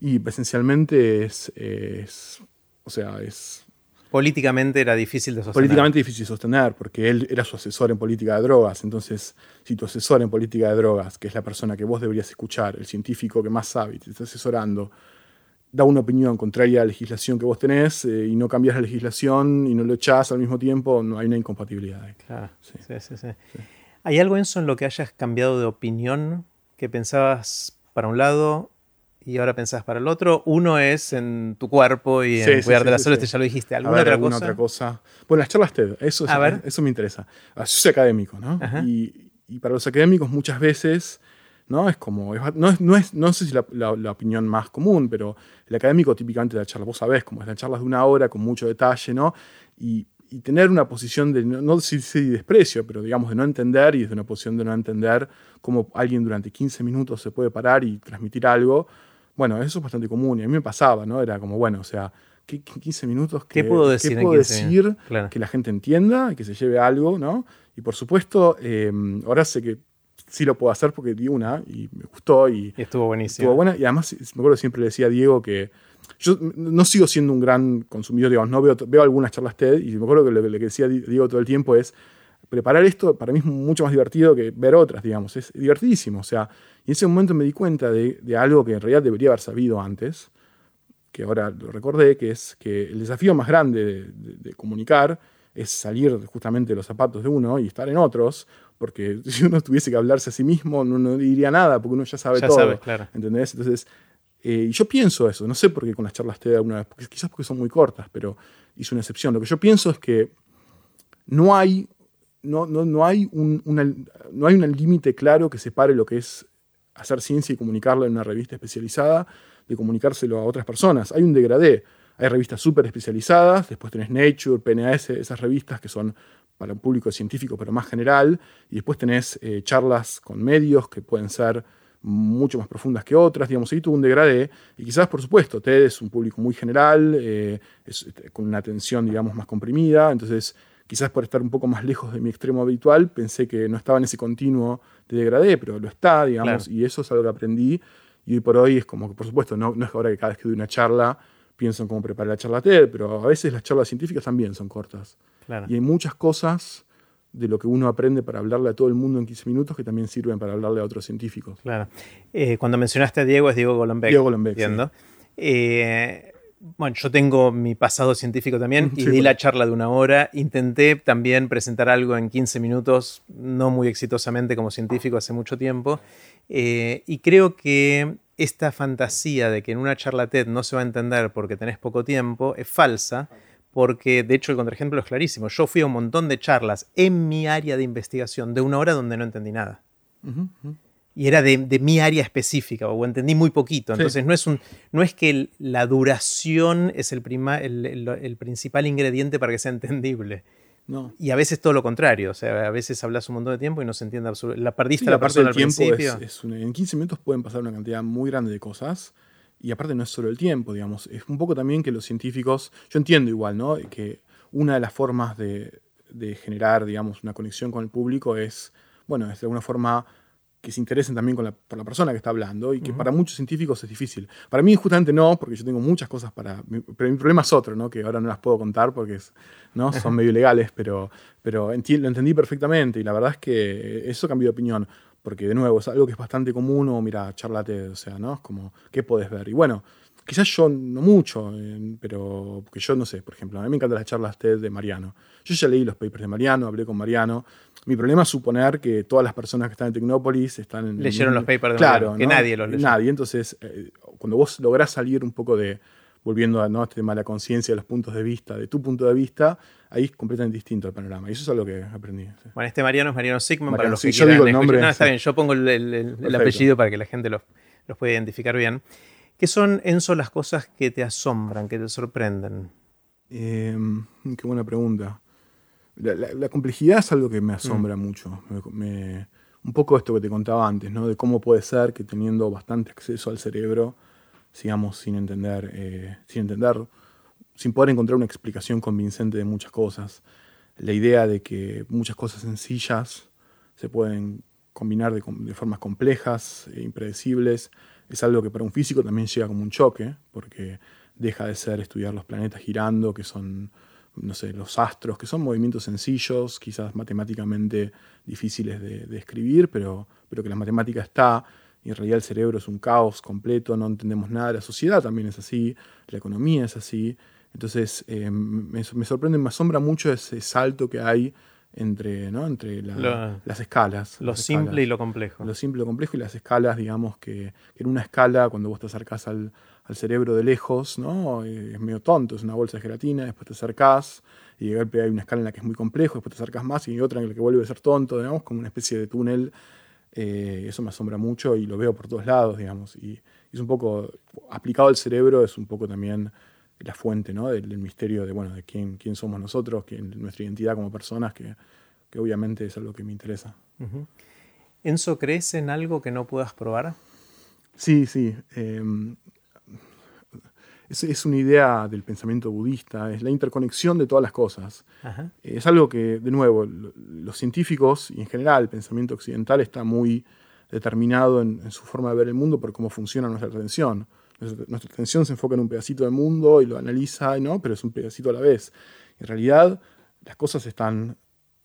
Y esencialmente es, es o sea, es políticamente era difícil de sostener. Políticamente difícil de sostener, porque él era su asesor en política de drogas. Entonces, si tu asesor en política de drogas, que es la persona que vos deberías escuchar, el científico que más sabe y te está asesorando, da una opinión contraria a la legislación que vos tenés eh, y no cambias la legislación y no lo echás al mismo tiempo, no hay una incompatibilidad. Claro, sí. Sí, sí, ¿Hay algo en eso en lo que hayas cambiado de opinión que pensabas para un lado y ahora pensás para el otro. Uno es en tu cuerpo y en cuidar de la salud, este ya lo dijiste. ¿Alguna, otra, cosa? otra cosa? Bueno, las charlas TED, eso, eso me interesa. Yo soy académico, ¿no? Y, y, para los académicos muchas veces, ¿no? Es como, no, es, no, es, no sé si la, la, opinión más común, pero el académico típicamente da charlas, vos sabés, como es la charlas de una hora con mucho detalle, ¿no? Y, y tener una posición de, no, no si desprecio, pero digamos de no entender y desde una posición de no entender cómo alguien durante 15 minutos se puede parar y transmitir algo, bueno, eso es bastante común y a mí me pasaba, ¿no? Era como, bueno, o sea, ¿qué, 15 minutos que, ¿Qué puedo decir, ¿qué puedo decir que la gente entienda y que se lleve algo, ¿no? Y por supuesto, em, ahora sé que sí lo puedo hacer porque di una y me gustó y, estuvo buenísimo. Estuvo buena y además me acuerdo siempre le decía a Diego que yo no sigo siendo un gran consumidor, digamos, no veo, veo algunas charlas TED y me acuerdo que lo, que le decía Diego todo el tiempo es preparar esto para mí es mucho más divertido que ver otras, digamos, es divertidísimo, o sea, y en ese momento me di cuenta de, algo que en realidad debería haber sabido antes, que ahora lo recordé, que es que el desafío más grande de, comunicar es salir justamente de los zapatos de uno y estar en otros, porque (laughs) si uno tuviese que hablarse a sí mismo, no, diría nada, porque uno ya sabe todo. Sabe, claro. ¿Entendés? Entonces, eh, yo pienso eso, no sé por qué con las charlas te da una vez, quizás porque son muy cortas, pero hice una excepción. Lo que yo pienso es que no hay, no, no, no hay un, no hay un límite claro que separe lo que es hacer ciencia y comunicarlo en una revista especializada, de comunicárselo a otras personas. Hay un degradé. Hay revistas súper especializadas, después tenés Nature, PNAS, esas revistas que son para un público científico pero más general, y después tenés eh, charlas con medios que pueden ser mucho más profundas que otras, digamos, ahí tuvo un degradé, y quizás, por supuesto, TED es un público muy general, eh, con una atención, digamos, más comprimida, entonces quizás por estar un poco más lejos de mi extremo habitual, pensé que no estaba en ese continuo de degradé, pero lo está, digamos, y eso es algo que aprendí. Y hoy por hoy es como que, por supuesto, no, no es ahora que cada vez que doy una charla pienso en cómo preparar la charla TED, pero a veces las charlas científicas también son cortas. Y hay muchas cosas de lo que uno aprende para hablarle a todo el mundo en 15 minutos que también sirven para hablarle a otros científicos. Claro. Eh, cuando mencionaste a Diego, es Diego Golombek. Diego Golombek. Eh, bueno, yo tengo mi pasado científico también (laughs) y di la charla de una hora. Intenté también presentar algo en 15 minutos, no muy exitosamente como científico hace mucho tiempo. Eh, y creo que esta fantasía de que en una charla TED no se va a entender porque tenés poco tiempo es falsa porque de hecho el contraejemplo es clarísimo. Yo fui a un montón de charlas en mi área de investigación de una hora donde no entendí nada. Y era de, mi área específica, o entendí muy poquito. Entonces no, es un, no es que la duración es el, el, principal ingrediente para que sea entendible. No. Y a veces todo lo contrario. O sea, a veces hablas un montón de tiempo y no se entiende absolutamente. La perdiste la, persona al principio. en 15 minutos pueden pasar una cantidad muy grande de cosas y aparte no es solo el tiempo, digamos, es un poco también que los científicos, yo entiendo igual, ¿no? Que una de las formas de, generar, digamos, una conexión con el público es, bueno, es de alguna forma que se interesen también con la, por la persona que está hablando y que para muchos científicos es difícil. Para mí justamente no, porque yo tengo muchas cosas para... Pero mi problema es otro, ¿no? que ahora no las puedo contar porque ¿no? (laughs) son medio ilegales, pero, pero lo entendí perfectamente y la verdad es que eso cambió de opinión porque de nuevo es algo que es bastante común o mira, charlate, o sea, ¿no? Es como, ¿qué puedes ver? Y bueno, quizás yo no mucho, eh, pero porque yo no sé, por ejemplo, a mí me encantan las charlas TED de Mariano. Yo ya leí los papers de Mariano, hablé con Mariano. Mi problema es suponer que todas las personas que están en Tecnópolis están en... Leyeron los papers de Mariano, que nadie los leyó. Nadie, entonces eh, cuando vos lográs salir un poco de, volviendo a ¿no? este tema de la conciencia, de los puntos de vista, de tu punto de vista, ahí es completamente distinto el panorama. Y eso es algo que aprendí. Bueno, este Mariano es Mariano Sigman, para los que yo digo el nombre. No, está bien, yo pongo el, apellido para que la gente los, pueda identificar bien. ¿Qué son, Enzo, las cosas que te asombran, que te sorprenden? Em, qué buena pregunta. La, complejidad es algo que me asombra mm. mucho. un poco esto que te contaba antes, ¿no? De cómo puede ser que teniendo bastante acceso al cerebro sigamos sin entender, eh, sin entender, sin poder encontrar una explicación convincente de muchas cosas. La idea de que muchas cosas sencillas se pueden combinar de, formas complejas e impredecibles es algo que para un físico también llega como un choque, porque deja de ser estudiar los planetas girando, que son, no sé, los astros, que son movimientos sencillos, quizás matemáticamente difíciles de, de escribir, pero, pero que la matemática está, y en realidad el cerebro es un caos completo, no entendemos nada, la sociedad también es así, la economía es así. Entonces eh, me, sorprende, me asombra mucho ese salto que hay entre, ¿no? entre las escalas. Lo simple y lo complejo. Lo simple y lo complejo y las escalas, digamos que en una escala, cuando vos te acercás al, cerebro de lejos, ¿no? Eh, es medio tonto, es una bolsa de gelatina, después te acercás y de golpe hay una escala en la que es muy complejo, después te acercás más y hay otra en la que vuelve a ser tonto, digamos, como una especie de túnel eh, eso me asombra mucho y lo veo por todos lados, digamos. Y, es un poco, aplicado al cerebro, es un poco también la fuente ¿no? del, misterio de, bueno, de quién, quién somos nosotros, quién, nuestra identidad como personas, que, que, obviamente es algo que me interesa. Enzo, ¿crees en algo que no puedas probar? Sí, sí. Em, es, una idea del pensamiento budista, es la interconexión de todas las cosas. Es algo que, de nuevo, los científicos y en general el pensamiento occidental está muy determinado en, su forma de ver el mundo por cómo funciona nuestra atención. Nuestra, atención se enfoca en un pedacito del mundo y lo analiza, ¿no? pero es un pedacito a la vez. En realidad, las cosas están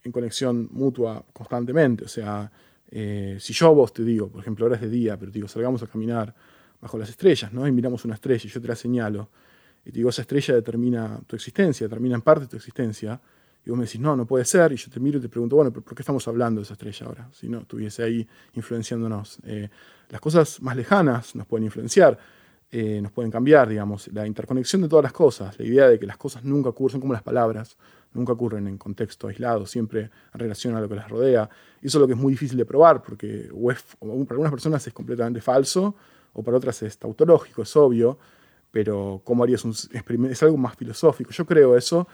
en conexión mutua constantemente. O sea, eh, si yo vos te digo, por ejemplo, ahora es de día, pero te digo, salgamos a caminar, bajo las estrellas, ¿no? Y miramos una estrella y yo te la señalo. Y te digo, esa estrella determina tu existencia, determina en parte tu existencia. Y vos me decís, no, no puede ser. Y yo te miro y te pregunto, bueno, ¿por qué estamos hablando de esa estrella ahora? Si no estuviese ahí influenciándonos. Eh, las cosas más lejanas nos pueden influenciar, eh, nos pueden cambiar, digamos. La interconexión de todas las cosas, la idea de que las cosas nunca ocurren, son como las palabras, nunca ocurren en contexto aislado, siempre en relación a lo que las rodea. Y eso es lo que es muy difícil de probar, porque para algunas personas es completamente falso o para otras es tautológico, es obvio, pero ¿cómo harías un experimento? Es algo más filosófico. Yo creo eso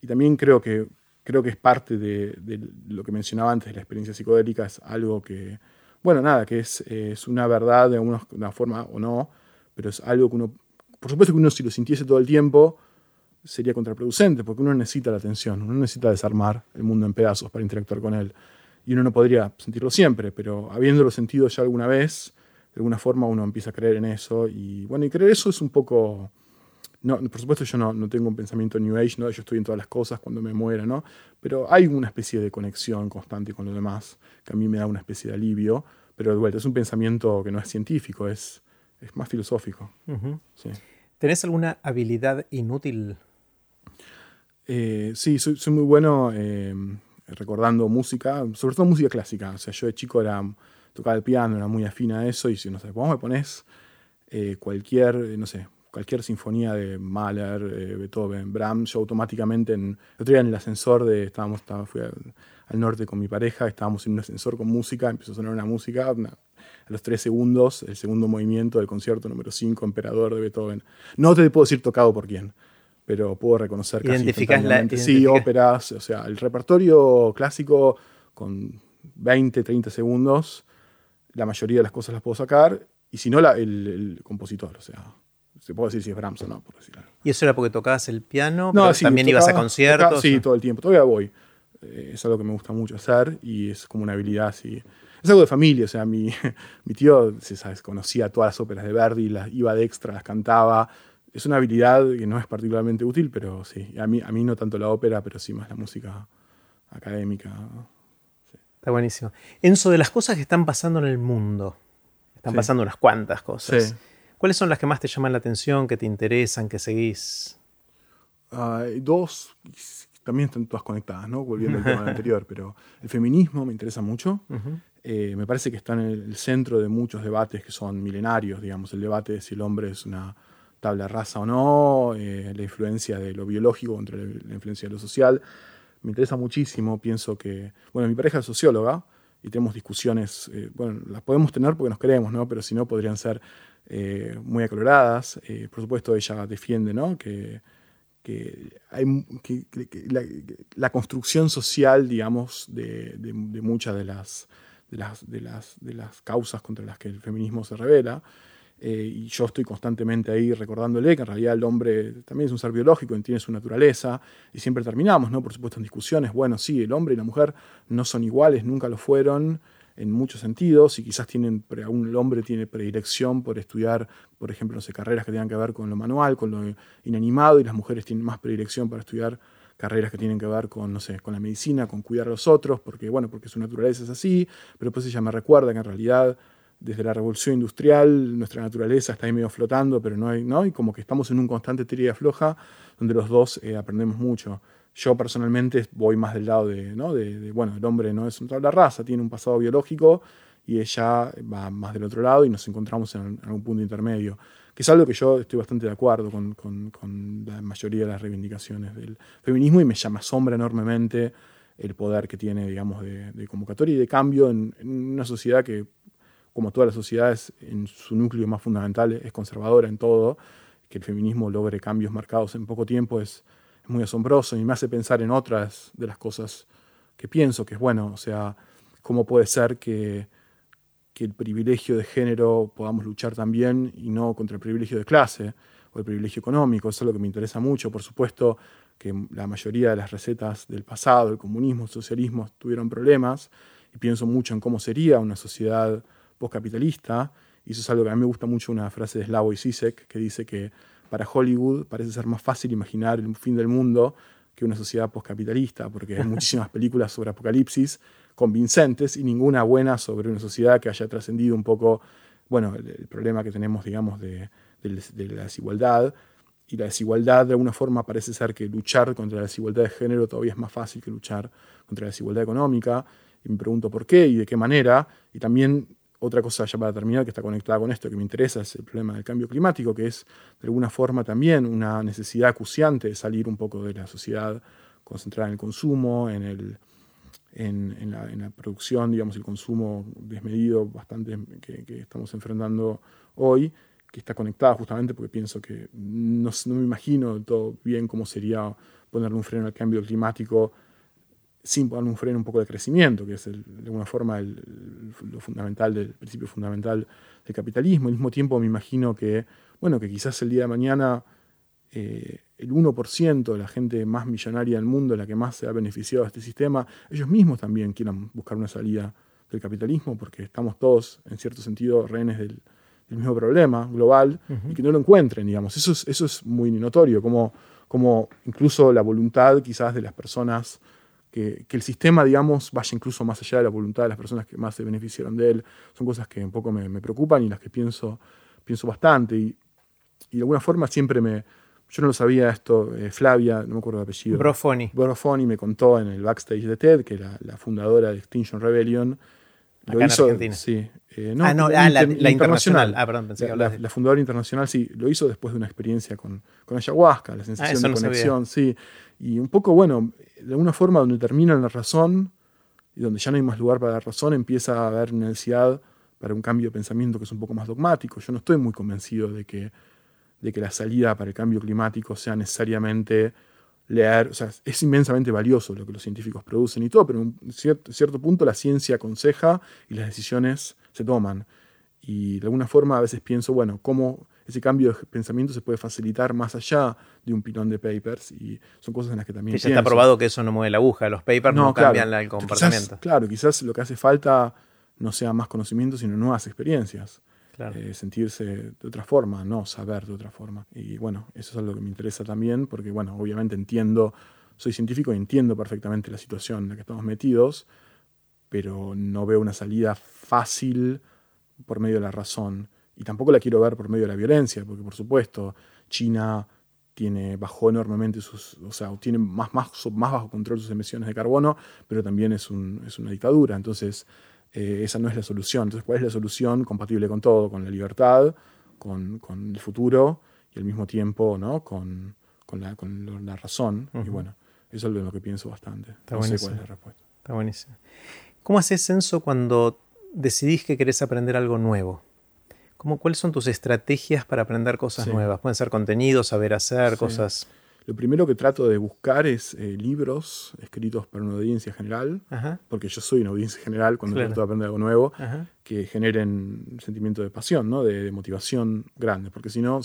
y también creo que, creo que es parte de, lo que mencionaba antes, la experiencia psicodélica es algo que, bueno, nada, que es, es una verdad de alguna forma o no, pero es algo que uno, por supuesto que uno si lo sintiese todo el tiempo, sería contraproducente, porque uno necesita la atención, uno necesita desarmar el mundo en pedazos para interactuar con él. Y uno no podría sentirlo siempre, pero habiéndolo sentido ya alguna vez, de alguna forma uno empieza a creer en eso. Y bueno, y creer eso es un poco... No, por supuesto yo no, no, tengo un pensamiento New Age, ¿no? yo estoy en todas las cosas cuando me muera, ¿no? pero hay una especie de conexión constante con lo demás que a mí me da una especie de alivio, pero de vuelta es un pensamiento que no es científico, es, es más filosófico. sí. ¿Tenés alguna habilidad inútil? Eh, sí, soy, soy, muy bueno eh, recordando música, sobre todo música clásica. O sea, yo de chico era tocaba el piano, era muy afín a eso, y si no sé, vos me pones eh, cualquier, no sé, cualquier sinfonía de Mahler, Beethoven, Brahms, yo automáticamente, en, el otro día en el ascensor de, estábamos, estaba, fui al, norte con mi pareja, estábamos en un ascensor con música, empezó a sonar una música, a los tres segundos, el segundo movimiento del concierto número 5, Emperador de Beethoven. No te puedo decir tocado por quién, pero puedo reconocer casi la, Sí, óperas, o sea, el repertorio clásico con 20, 30 segundos, la mayoría de las cosas las puedo sacar, y si no, la, el, compositor, o sea, se puede decir si es Brahms o no, por decirlo. ¿Y eso era porque tocabas el piano? No, también ibas a conciertos. sí, todo el tiempo, todavía voy. Eh, es algo que me gusta mucho hacer y es como una habilidad así es algo de familia, o sea, mi, (laughs) mi tío ¿sabes? conocía todas las óperas de Verdi, las iba de extra, las cantaba. Es una habilidad que no es particularmente útil, pero sí, a mí, a mí no tanto la ópera, pero sí más la música académica. Está buenísimo. Enzo, de las cosas que están pasando en el mundo, están pasando unas cuantas cosas. ¿Cuáles son las que más te llaman la atención, que te interesan, que seguís? dos, también están todas conectadas, ¿no? Volviendo al tema (laughs) anterior, pero el feminismo me interesa mucho. Eh, me parece que está en el centro de muchos debates que son milenarios, digamos, el debate de si el hombre es una tabla rasa o no, eh, la influencia de lo biológico contra la influencia de lo social. Me interesa muchísimo, pienso que, bueno, mi pareja es socióloga y tenemos discusiones, eh, bueno, las podemos tener porque nos queremos, ¿no? Pero si no, podrían ser muy acaloradas. por supuesto, ella defiende, ¿no? Que, que, hay, la, construcción social, digamos, de, de muchas de las de las, de las, de las causas contra las que el feminismo se revela. Eh, y yo estoy constantemente ahí recordándole que en realidad el hombre también es un ser biológico, tiene su naturaleza, y siempre terminamos, ¿no? Por supuesto, en discusiones, bueno, sí, el hombre y la mujer no son iguales, nunca lo fueron en muchos sentidos, y quizás tienen, aún el hombre tiene predilección por estudiar, por ejemplo, no sé, carreras que tengan que ver con lo manual, con lo inanimado, y las mujeres tienen más predilección para estudiar carreras que tienen que ver con, no sé, con la medicina, con cuidar a los otros, porque, bueno, porque su naturaleza es así, pero pues ella me recuerda que en realidad desde la revolución industrial nuestra naturaleza está ahí medio flotando, pero no hay, ¿no? Y como que estamos en un constante tira floja donde los dos eh, aprendemos mucho. Yo personalmente voy más del lado de, ¿no? De, bueno, el hombre no es una raza, tiene un pasado biológico y ella va más del otro lado y nos encontramos en algún punto intermedio que es algo que yo estoy bastante de acuerdo con, la mayoría de las reivindicaciones del feminismo y me llama sombra enormemente el poder que tiene, digamos, de, convocatoria y de cambio en, una sociedad que, como todas las sociedades, en su núcleo más fundamental es conservadora en todo, que el feminismo logre cambios marcados en poco tiempo es, es muy asombroso y me hace pensar en otras de las cosas que pienso, que es bueno, o sea, cómo puede ser que que el privilegio de género podamos luchar también y no contra el privilegio de clase o el privilegio económico. Eso es lo que me interesa mucho. Por supuesto que la mayoría de las recetas del pasado, el comunismo, el socialismo, tuvieron problemas y pienso mucho en cómo sería una sociedad postcapitalista. Y eso es algo que a mí me gusta mucho, una frase de Slavoj Zizek que dice que para Hollywood parece ser más fácil imaginar el fin del mundo que una sociedad postcapitalista, porque hay muchísimas películas sobre apocalipsis convincentes y ninguna buena sobre una sociedad que haya trascendido un poco, bueno, el, problema que tenemos, digamos, de, la desigualdad. Y la desigualdad, de alguna forma, parece ser que luchar contra la desigualdad de género todavía es más fácil que luchar contra la desigualdad económica. Y me pregunto por qué y de qué manera. Y también otra cosa ya para terminar que está conectada con esto que me interesa es el problema del cambio climático, que es de alguna forma también una necesidad acuciante de salir un poco de la sociedad concentrada en el consumo, en el, en, la, producción, digamos, el consumo desmedido bastante que, estamos enfrentando hoy, que está conectada justamente porque pienso que no, me imagino todo bien cómo sería ponerle un freno al cambio climático sin ponerle un freno un poco de crecimiento, que es de alguna forma lo fundamental, del principio fundamental del capitalismo. Al mismo tiempo me imagino que, bueno, que quizás el día de mañana eh, el 1% de la gente más millonaria del mundo, la que más se ha beneficiado de este sistema, ellos mismos también quieran buscar una salida del capitalismo, porque estamos todos, en cierto sentido, rehenes del, mismo problema global y que no lo encuentren, digamos. Eso es, eso es muy notorio, como, como incluso la voluntad quizás de las personas, que, el sistema, digamos, vaya incluso más allá de la voluntad de las personas que más se beneficiaron de él, son cosas que un poco me, preocupan y las que pienso, pienso bastante. y de alguna forma siempre me, yo no lo sabía esto, eh, Flavia, no me acuerdo el apellido. Brofoni. Brofoni me contó en el backstage de TED, que la, la fundadora de Extinction Rebellion. Lo hizo, en Argentina. Sí. Eh, no, ah, no, ah, la, internacional. Ah, perdón, pensé que la, la, fundadora internacional, sí, lo hizo después de una experiencia con, con ayahuasca, la ah, sensación de conexión, sí. Y un poco, bueno, de alguna forma donde termina la razón y donde ya no hay más lugar para la razón, empieza a haber necesidad para un cambio de pensamiento que es un poco más dogmático. Yo no estoy muy convencido de que de que la salida para el cambio climático sea necesariamente leer, o sea, es inmensamente valioso lo que los científicos producen y todo, pero en un cierto, punto la ciencia aconseja y las decisiones se toman. Y de alguna forma a veces pienso, bueno, cómo ese cambio de pensamiento se puede facilitar más allá de un pilón de papers y son cosas en las que también... Que ya está probado que eso no mueve la aguja, los papers no, cambian el comportamiento. claro, quizás lo que hace falta no sea más conocimiento, sino nuevas experiencias. Eh, sentirse de otra forma, no saber de otra forma. Y bueno, eso es algo que me interesa también, porque bueno, obviamente entiendo, soy científico y entiendo perfectamente la situación en la que estamos metidos, pero no veo una salida fácil por medio de la razón. Y tampoco la quiero ver por medio de la violencia, porque por supuesto, China tiene, bajó enormemente sus, o sea, tiene más, más, más bajo control sus emisiones de carbono, pero también es, un, es una dictadura. Entonces, eh, esa no es la solución. Entonces, ¿cuál es la solución compatible con todo? Con la libertad, con, el futuro y al mismo tiempo ¿no? con, la, razón. Y bueno, eso es lo que pienso bastante. Está no sé cuál es la respuesta. Está buenísimo. ¿Cómo haces censo cuando decidís que querés aprender algo nuevo? ¿Cómo, ¿Cuáles son tus estrategias para aprender cosas nuevas? Pueden ser contenidos, saber hacer, cosas lo primero que trato de buscar es eh, libros escritos para una audiencia general, porque yo soy una audiencia general cuando trato de aprender algo nuevo, que generen sentimiento de pasión, ¿no? de, motivación grande, porque si no,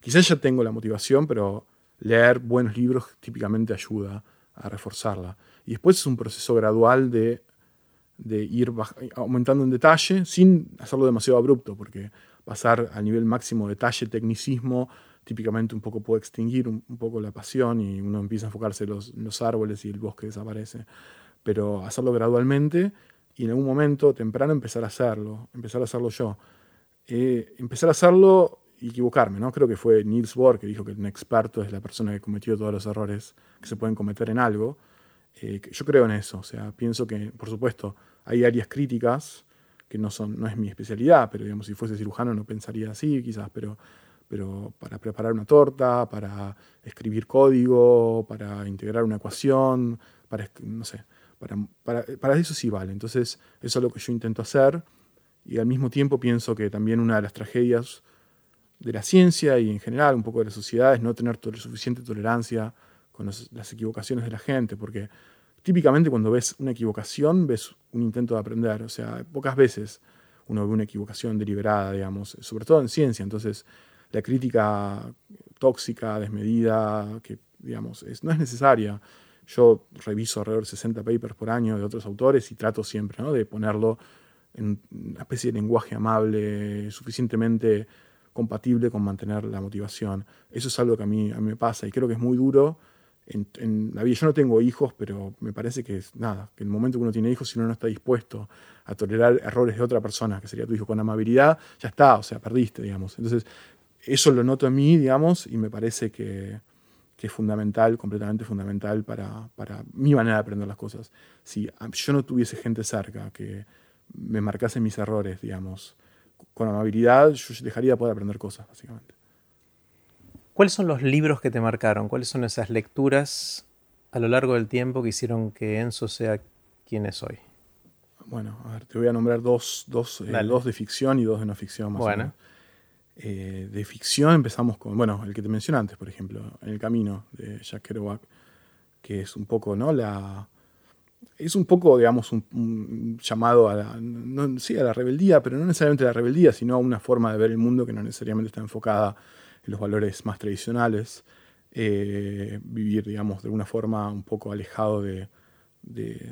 quizás ya tengo la motivación, pero leer buenos libros típicamente ayuda a reforzarla. Y después es un proceso gradual de, de ir aumentando en detalle sin hacerlo demasiado abrupto, porque pasar al nivel máximo de detalle, tecnicismo, típicamente un poco puede extinguir un, poco la pasión y uno empieza a enfocarse en los, árboles y el bosque desaparece. Pero hacerlo gradualmente y en algún momento temprano empezar a hacerlo, empezar a hacerlo yo. Eh, empezar a hacerlo y equivocarme, ¿no? Creo que fue Niels Bohr que dijo que un experto es la persona que cometió todos los errores que se pueden cometer en algo. Eh, yo creo en eso, o sea, pienso que, por supuesto, hay áreas críticas que no, son, no es mi especialidad, pero digamos, si fuese cirujano no pensaría así, quizás, pero pero para preparar una torta, para escribir código, para integrar una ecuación, para, no sé, para, para, eso sí vale. Entonces, eso es lo que yo intento hacer y al mismo tiempo pienso que también una de las tragedias de la ciencia y en general un poco de la sociedad es no tener suficiente tolerancia con las equivocaciones de la gente, porque típicamente cuando ves una equivocación ves un intento de aprender, o sea, pocas veces uno ve una equivocación deliberada, digamos, sobre todo en ciencia, entonces la crítica tóxica, desmedida, que digamos, no es necesaria. Yo reviso alrededor de 60 papers por año de otros autores y trato siempre de ponerlo en una especie de lenguaje amable, suficientemente compatible con mantener la motivación. Eso es algo que a mí, a mí me pasa y creo que es muy duro en, la vida. Yo no tengo hijos, pero me parece que es nada, que en el momento que uno tiene hijos, si uno no está dispuesto a tolerar errores de otra persona, que sería tu hijo con amabilidad, ya está, o sea, perdiste, digamos. Entonces, eso lo noto en mí, digamos, y me parece que, es fundamental, completamente fundamental para, mi manera de aprender las cosas. Si yo no tuviese gente cerca que me marcase mis errores, digamos, con amabilidad, yo dejaría de poder aprender cosas, básicamente. ¿Cuáles son los libros que te marcaron? ¿Cuáles son esas lecturas a lo largo del tiempo que hicieron que Enzo sea quien es hoy? Bueno, a ver, te voy a nombrar dos, dos, eh, dos de ficción y dos de no ficción más bueno. o menos. Eh, de ficción empezamos con, bueno, el que te mencioné antes, por ejemplo, En el Camino de Jack Kerouac, que es un poco, ¿no? La, es un poco, digamos, un, llamado a la, sí, a la rebeldía, pero no necesariamente a la rebeldía, sino a una forma de ver el mundo que no necesariamente está enfocada los valores más tradicionales, eh, vivir, digamos, de alguna forma un poco alejado de,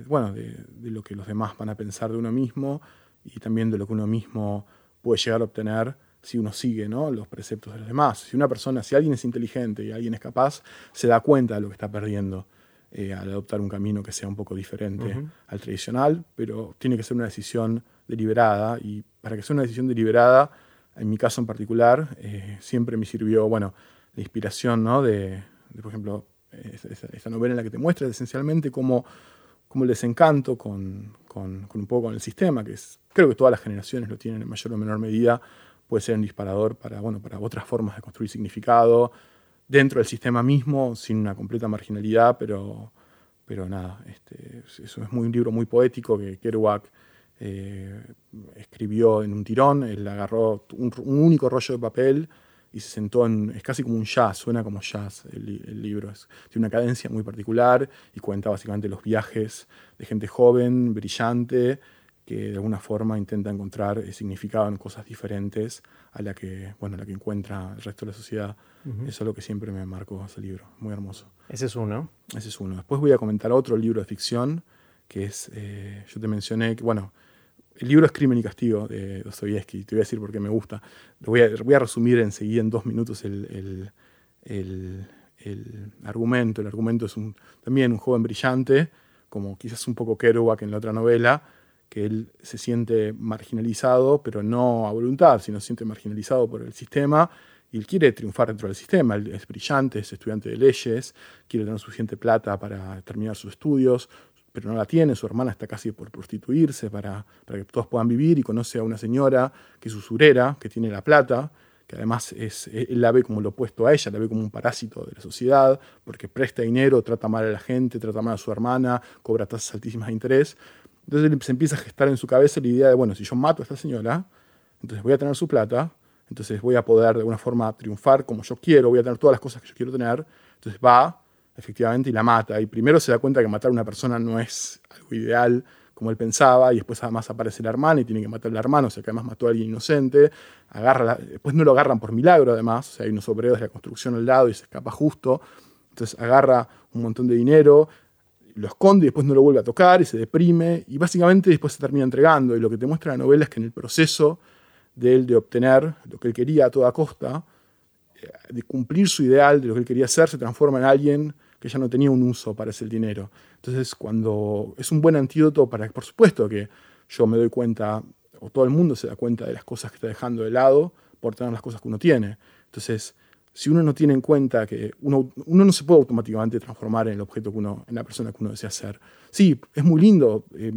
bueno, de, lo que los demás van a pensar de uno mismo y también de lo que uno mismo puede llegar a obtener si uno sigue ¿no? los preceptos de los demás. Si una persona, si alguien es inteligente y alguien es capaz, se da cuenta de lo que está perdiendo eh, al adoptar un camino que sea un poco diferente al tradicional, pero tiene que ser una decisión deliberada y para que sea una decisión deliberada, en mi caso en particular, eh, siempre me sirvió, bueno, la inspiración ¿no? de, por ejemplo, esa, novela en la que te muestra esencialmente cómo, cómo el desencanto con, con, con, un poco con el sistema, que es, creo que todas las generaciones lo tienen en mayor o menor medida, puede ser un disparador para, bueno, para otras formas de construir significado dentro del sistema mismo, sin una completa marginalidad, pero, pero nada, este, eso es muy, un libro muy poético que Kerouac eh, escribió en un tirón, él agarró un, único rollo de papel y se sentó en, es casi como un jazz, suena como jazz el, libro, tiene una cadencia muy particular y cuenta básicamente los viajes de gente joven, brillante, que de alguna forma intenta encontrar eh, significado en cosas diferentes a la que, bueno, la que encuentra el resto de la sociedad. Eso es lo que siempre me marcó ese libro, muy hermoso. Ese es uno. Ese es uno. Después voy a comentar otro libro de ficción, que es, eh, yo te mencioné, que, bueno, el libro es Crimen y Castigo de Dostoyevsky, te voy a decir por qué me gusta. Voy, a, voy a resumir enseguida en dos minutos el, el, el, argumento. El argumento es un, también un joven brillante, como quizás un poco Kerouac en la otra novela, que él se siente marginalizado, pero no a voluntad, sino se siente marginalizado por el sistema y él quiere triunfar dentro del sistema. Él es brillante, es estudiante de leyes, quiere tener suficiente plata para terminar sus estudios, pero no la tiene. Su hermana está casi por prostituirse para, para que todos puedan vivir y conoce a una señora que es usurera, que tiene la plata que además es, él la ve como lo opuesto a ella, la ve como un parásito de la sociedad, porque presta dinero, trata mal a la gente, trata mal a su hermana, cobra tasas altísimas de interés, entonces se empieza a gestar en su cabeza la idea de, bueno, si yo mato a esta señora, entonces voy a tener su plata, entonces voy a poder de alguna forma triunfar como yo quiero, voy a tener todas las cosas que yo quiero tener. Entonces va, efectivamente, y la mata. Y primero se da cuenta que matar a una persona no es algo ideal como él pensaba, y después además aparece la hermana y tiene que matar al hermano, o sea que además mató a alguien inocente, agarra después no lo agarran por milagro además, o sea, hay unos obreros de la construcción al lado y se escapa justo, entonces agarra un montón de dinero, lo esconde y después no lo vuelve a tocar y se deprime y básicamente después se termina entregando y lo que te muestra la novela es que en el proceso de él de obtener lo que él quería a toda costa, eh, de cumplir su ideal de lo que él quería hacer, se transforma en alguien que ya no tenía un uso para ese dinero. Entonces, cuando es un buen antídoto para, por supuesto que yo me doy cuenta, o todo el mundo se da cuenta de las cosas que está dejando de lado por tener las cosas que uno tiene. Entonces, si uno no tiene en cuenta que uno, uno no se puede automáticamente transformar en el objeto que uno, en la persona que uno desea ser. Sí, es muy lindo, eh,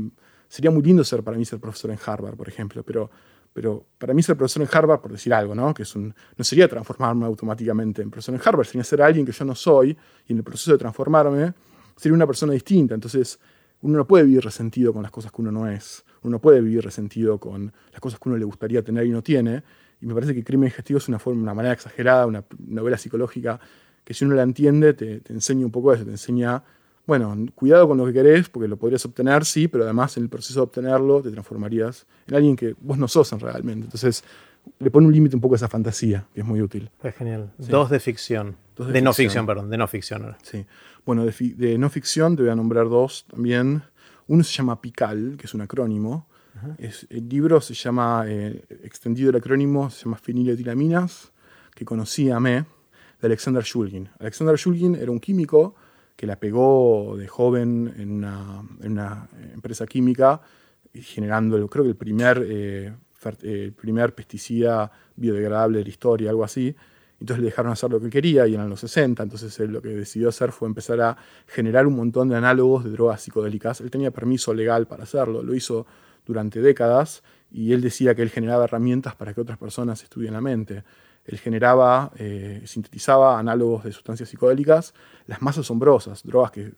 sería muy lindo ser para mí ser profesor en Harvard, por ejemplo, pero, pero para mí ser profesor en Harvard, por decir algo, ¿no? Que es un, no sería transformarme automáticamente en profesor en Harvard, sería ser alguien que yo no soy y en el proceso de transformarme sería una persona distinta. Entonces, uno no puede vivir resentido con las cosas que uno no es, uno no puede vivir resentido con las cosas que uno le gustaría tener y no tiene y me parece que Crimen Digestivo es una, forma, una manera exagerada, una novela psicológica que si uno la entiende te, te enseña un poco eso, te enseña, bueno, cuidado con lo que querés, porque lo podrías obtener, sí, pero además en el proceso de obtenerlo te transformarías en alguien que vos no sos realmente. Entonces le pone un límite un poco a esa fantasía, que es muy útil. Es genial. Dos de ficción. de, no ficción, perdón, de no ficción. Sí. Bueno, de, de, no ficción te voy a nombrar dos también. Uno se llama PICAL, que es un acrónimo, el libro se llama, eh, extendido el acrónimo, se llama Feniletilaminas, que conocí a me, de Alexander Shulgin. Alexander Shulgin era un químico que la pegó de joven en una, empresa química, generando, creo que el primer, eh, el primer pesticida biodegradable de la historia, algo así. Entonces le dejaron hacer lo que quería y eran los 60, entonces él lo que decidió hacer fue empezar a generar un montón de análogos de drogas psicodélicas. Él tenía permiso legal para hacerlo, lo hizo durante décadas y él decía que él generaba herramientas para que otras personas estudien la mente. Él generaba, eh, sintetizaba análogos de sustancias psicodélicas, las más asombrosas, drogas que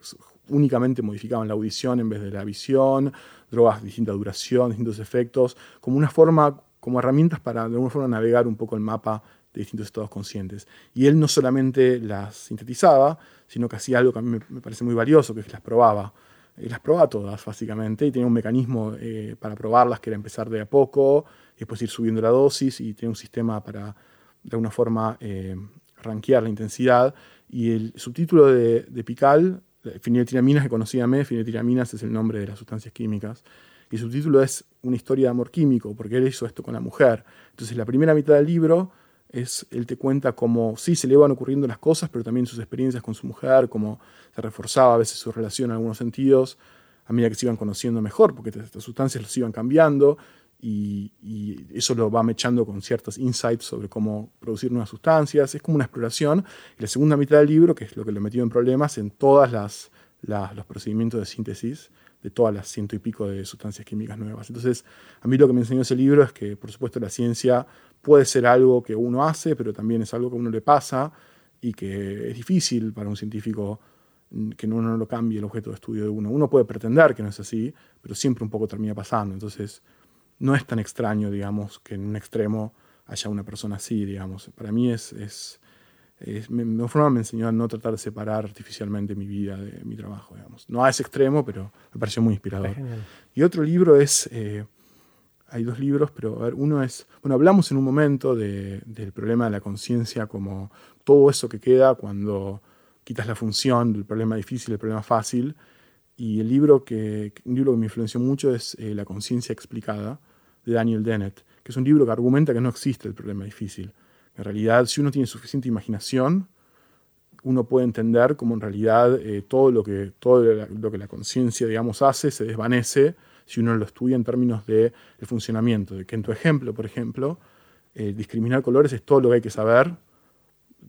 únicamente modificaban la audición en vez de la visión, drogas de distinta duración, distintos efectos, como una forma, como herramientas para de alguna forma navegar un poco el mapa de distintos estados conscientes. Y él no solamente las sintetizaba, sino que hacía algo que a mí me parece muy valioso, que es que las probaba las probaba todas, básicamente, y tenía un mecanismo eh, para probarlas que era empezar de a poco, y después ir subiendo la dosis, y tenía un sistema para de alguna forma eh, rankear la intensidad. Y el subtítulo de, de Pical, feniletilaminas que conocíame, feniletilaminas es el nombre de las sustancias químicas. Y el subtítulo es una historia de amor químico, porque él hizo esto con la mujer. Entonces la primera mitad del libro es, él te cuenta cómo sí se le van ocurriendo las cosas, pero también sus experiencias con su mujer, cómo se reforzaba a veces su relación en algunos sentidos, a medida que se iban conociendo mejor, porque estas sustancias los iban cambiando y, eso lo va mechando con ciertos insights sobre cómo producir nuevas sustancias. Es como una exploración. Y la segunda mitad del libro, que es lo que le metido en problemas, en todos los procedimientos de síntesis de todas las ciento y pico de sustancias químicas nuevas. Entonces, a mí lo que me enseñó ese libro es que, por supuesto, la ciencia puede ser algo que uno hace, pero también es algo que a uno le pasa y que es difícil para un científico que uno no lo cambie el objeto de estudio de uno. Uno puede pretender que no es así, pero siempre un poco termina pasando. Entonces, no es tan extraño, digamos, que en un extremo haya una persona así, digamos. Para mí es, es, me, forma me enseñó a no tratar de separar artificialmente mi vida de mi trabajo, digamos. No a ese extremo, pero me pareció muy inspirador. Y otro libro es, eh, hay dos libros, pero a ver, uno es, bueno, hablamos en un momento de, del problema de la conciencia como todo eso que queda cuando quitas la función del problema difícil, el problema fácil. Y el libro que, un libro que me influenció mucho es eh, La conciencia explicada, de Daniel Dennett, que es un libro que argumenta que no existe el problema difícil. En realidad, si uno tiene suficiente imaginación, uno puede entender cómo en realidad eh, todo, lo que, todo lo que la conciencia, digamos, hace se desvanece si uno lo estudia en términos del de funcionamiento. De que en tu ejemplo, por ejemplo, eh, discriminar colores es todo lo que hay que saber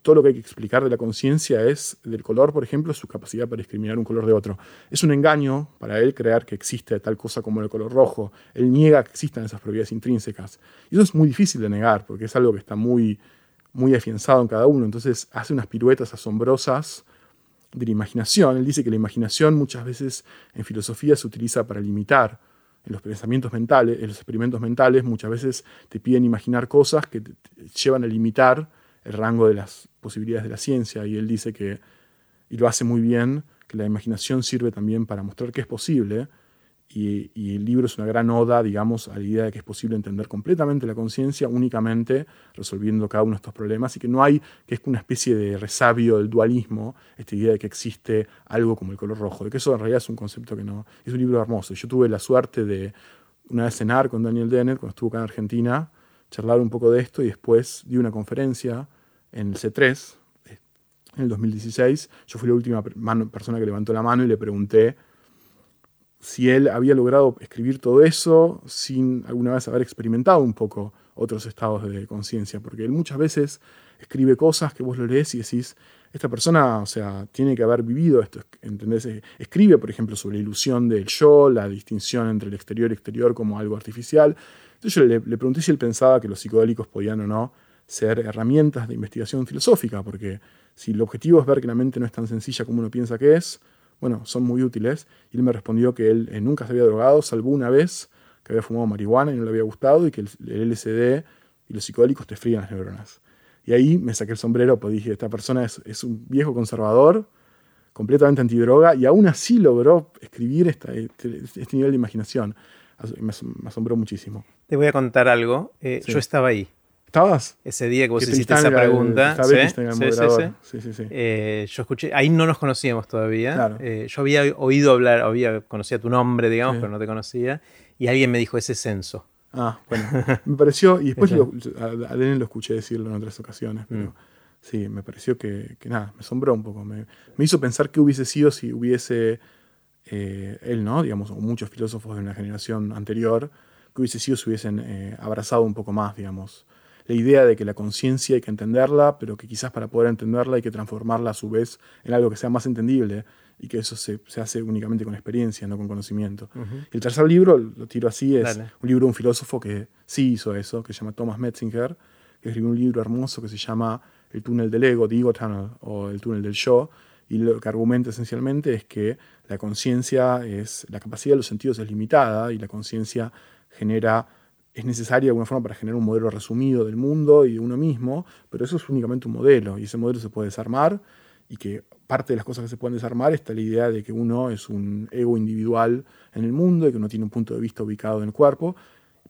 todo lo que hay que explicar de la conciencia es del color, por ejemplo, su capacidad para discriminar un color de otro. Es un engaño para él creer que existe tal cosa como el color rojo. Él niega que existan esas propiedades intrínsecas. Y eso es muy difícil de negar, porque es algo que está muy, muy afianzado en cada uno. Entonces hace unas piruetas asombrosas de la imaginación. Él dice que la imaginación muchas veces en filosofía se utiliza para limitar. En los pensamientos mentales, en los experimentos mentales, muchas veces te piden imaginar cosas que te llevan a limitar el rango de las posibilidades de la ciencia y él dice que, y lo hace muy bien, que la imaginación sirve también para mostrar que es posible y, el libro es una gran oda, digamos, a la idea de que es posible entender completamente la conciencia únicamente resolviendo cada uno de estos problemas y que no hay, que es una especie de resabio del dualismo, esta idea de que existe algo como el color rojo, de que eso en realidad es un concepto que no, es un libro hermoso. Yo tuve la suerte de una vez cenar con Daniel Dennett cuando estuvo acá en Argentina, charlar un poco de esto y después di una conferencia en el C3, en el 2016. Yo fui la última persona que levantó la mano y le pregunté si él había logrado escribir todo eso sin alguna vez haber experimentado un poco otros estados de conciencia, porque él muchas veces escribe cosas que vos lo lees y decís, esta persona, o sea, tiene que haber vivido esto, ¿entendés? Escribe, por ejemplo, sobre la ilusión del yo, la distinción entre el exterior y exterior como algo artificial. Entonces yo le, le pregunté si él pensaba que los psicodélicos podían o no ser herramientas de investigación filosófica, porque si el objetivo es ver que la mente no es tan sencilla como uno piensa que es, bueno, son muy útiles. Y él me respondió que él eh, nunca se había drogado, salvo una vez que había fumado marihuana y no le había gustado, y que el, LSD y los psicodélicos te frían las neuronas. Y ahí me saqué el sombrero, pues dije, esta persona es, un viejo conservador, completamente antidroga, y aún así logró escribir este, este, nivel de imaginación. Me, asombró muchísimo. Te voy a contar algo. Eh, yo estaba ahí. ¿Estabas? Ese día que vos hiciste esa pregunta. ¿sí? Sí, sí, sí, eh, yo escuché, ahí no nos conocíamos todavía. Eh, yo había oído hablar, había conocía tu nombre, digamos, pero no te conocía. Y alguien me dijo ese censo. Ah, bueno. me pareció, y después (laughs) lo, a, lo escuché decirlo en otras ocasiones, pero mm. sí, me pareció que, nada, me asombró un poco. Me, hizo pensar qué hubiese sido si hubiese eh, él, ¿no? Digamos, o muchos filósofos de una generación anterior, que hubiese sido si hubiesen abrazado un poco más, digamos la idea de que la conciencia hay que entenderla, pero que quizás para poder entenderla hay que transformarla a su vez en algo que sea más entendible y que eso se, hace únicamente con experiencia, no con conocimiento. El tercer libro, lo tiro así, es un libro de un filósofo que sí hizo eso, que se llama Thomas Metzinger, que escribió un libro hermoso que se llama El túnel del ego, The Ego Tunnel, o El túnel del yo, y lo que argumenta esencialmente es que la conciencia es, la capacidad de los sentidos es limitada y la conciencia genera es necesaria de alguna forma para generar un modelo resumido del mundo y de uno mismo, pero eso es únicamente un modelo y ese modelo se puede desarmar y que parte de las cosas que se pueden desarmar está la idea de que uno es un ego individual en el mundo y que uno tiene un punto de vista ubicado en el cuerpo,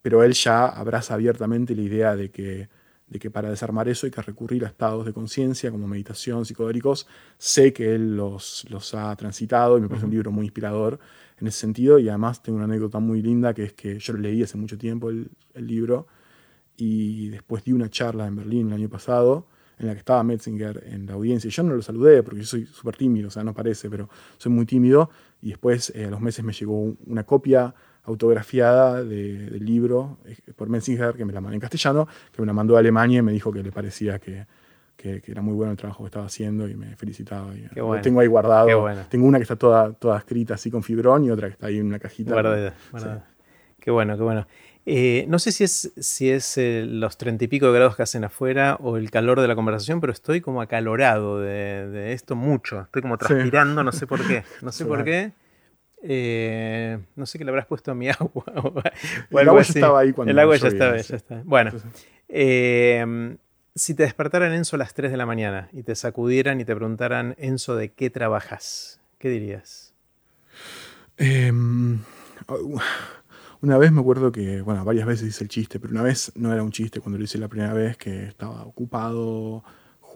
pero él ya abraza abiertamente la idea de que de que para desarmar eso hay que recurrir a estados de conciencia como meditación, psicodélicos. Sé que él los, los ha transitado y me parece un libro muy inspirador en ese sentido. Y además tengo una anécdota muy linda que es que yo leí hace mucho tiempo el, el libro y después di una charla en Berlín el año pasado en la que estaba Metzinger en la audiencia. Yo no lo saludé porque yo soy súper tímido, o sea, no parece, pero soy muy tímido. Y después, eh, a los meses, me llegó una copia autografiada del libro eh, por Metzinger, que me la mandó en castellano, que me la mandó a Alemania y me dijo que le parecía que, que, era muy bueno el trabajo que estaba haciendo y me felicitaba. Y Lo tengo ahí guardado. Tengo una que está toda, toda escrita así con fibrón y otra que está ahí en una cajita. Guardada, Qué bueno, qué bueno. Eh, no sé si es, si es eh, los treinta y pico de grados que hacen afuera o el calor de la conversación, pero estoy como acalorado de, esto mucho. Estoy como transpirando, no sé por qué. No (laughs) sé por qué. Eh, no sé qué le habrás puesto a mi (laughs) agua. el agua ya estaba ahí cuando El agua ya estaba, ya está. Bueno, si te despertaran Enzo a las 3 de la mañana y te sacudieran y te preguntaran, Enzo, ¿de qué trabajas? ¿Qué dirías? Eh, una vez me acuerdo que, bueno, varias veces hice el chiste, pero una vez no era un chiste cuando lo hice la primera vez, que estaba ocupado,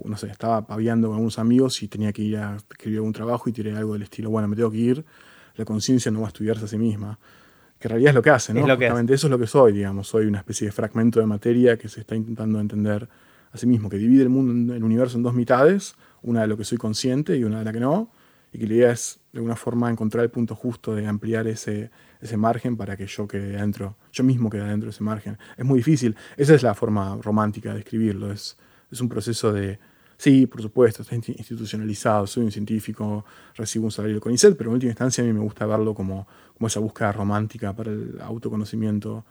no sé, estaba paviando con algunos amigos y tenía que ir a escribir un trabajo y tiré algo del estilo, bueno, me tengo que ir, la conciencia no va a estudiarse a sí misma. Que en realidad es lo que hace, ¿no? Es Justamente eso es lo que soy, digamos. Soy una especie de fragmento de materia que se está intentando entender a sí mismo, que divide el mundo, el universo en dos mitades, una de lo que soy consciente y una de la que no, y que la idea es de alguna forma encontrar el punto justo de ampliar ese, ese margen para que yo quede dentro, yo mismo quede dentro de ese margen. Es muy difícil, esa es la forma romántica de escribirlo, es, es un proceso de, sí, por supuesto, está institucionalizado, soy un científico, recibo un salario con ICET, pero en última instancia a mí me gusta verlo como, como esa búsqueda romántica para el autoconocimiento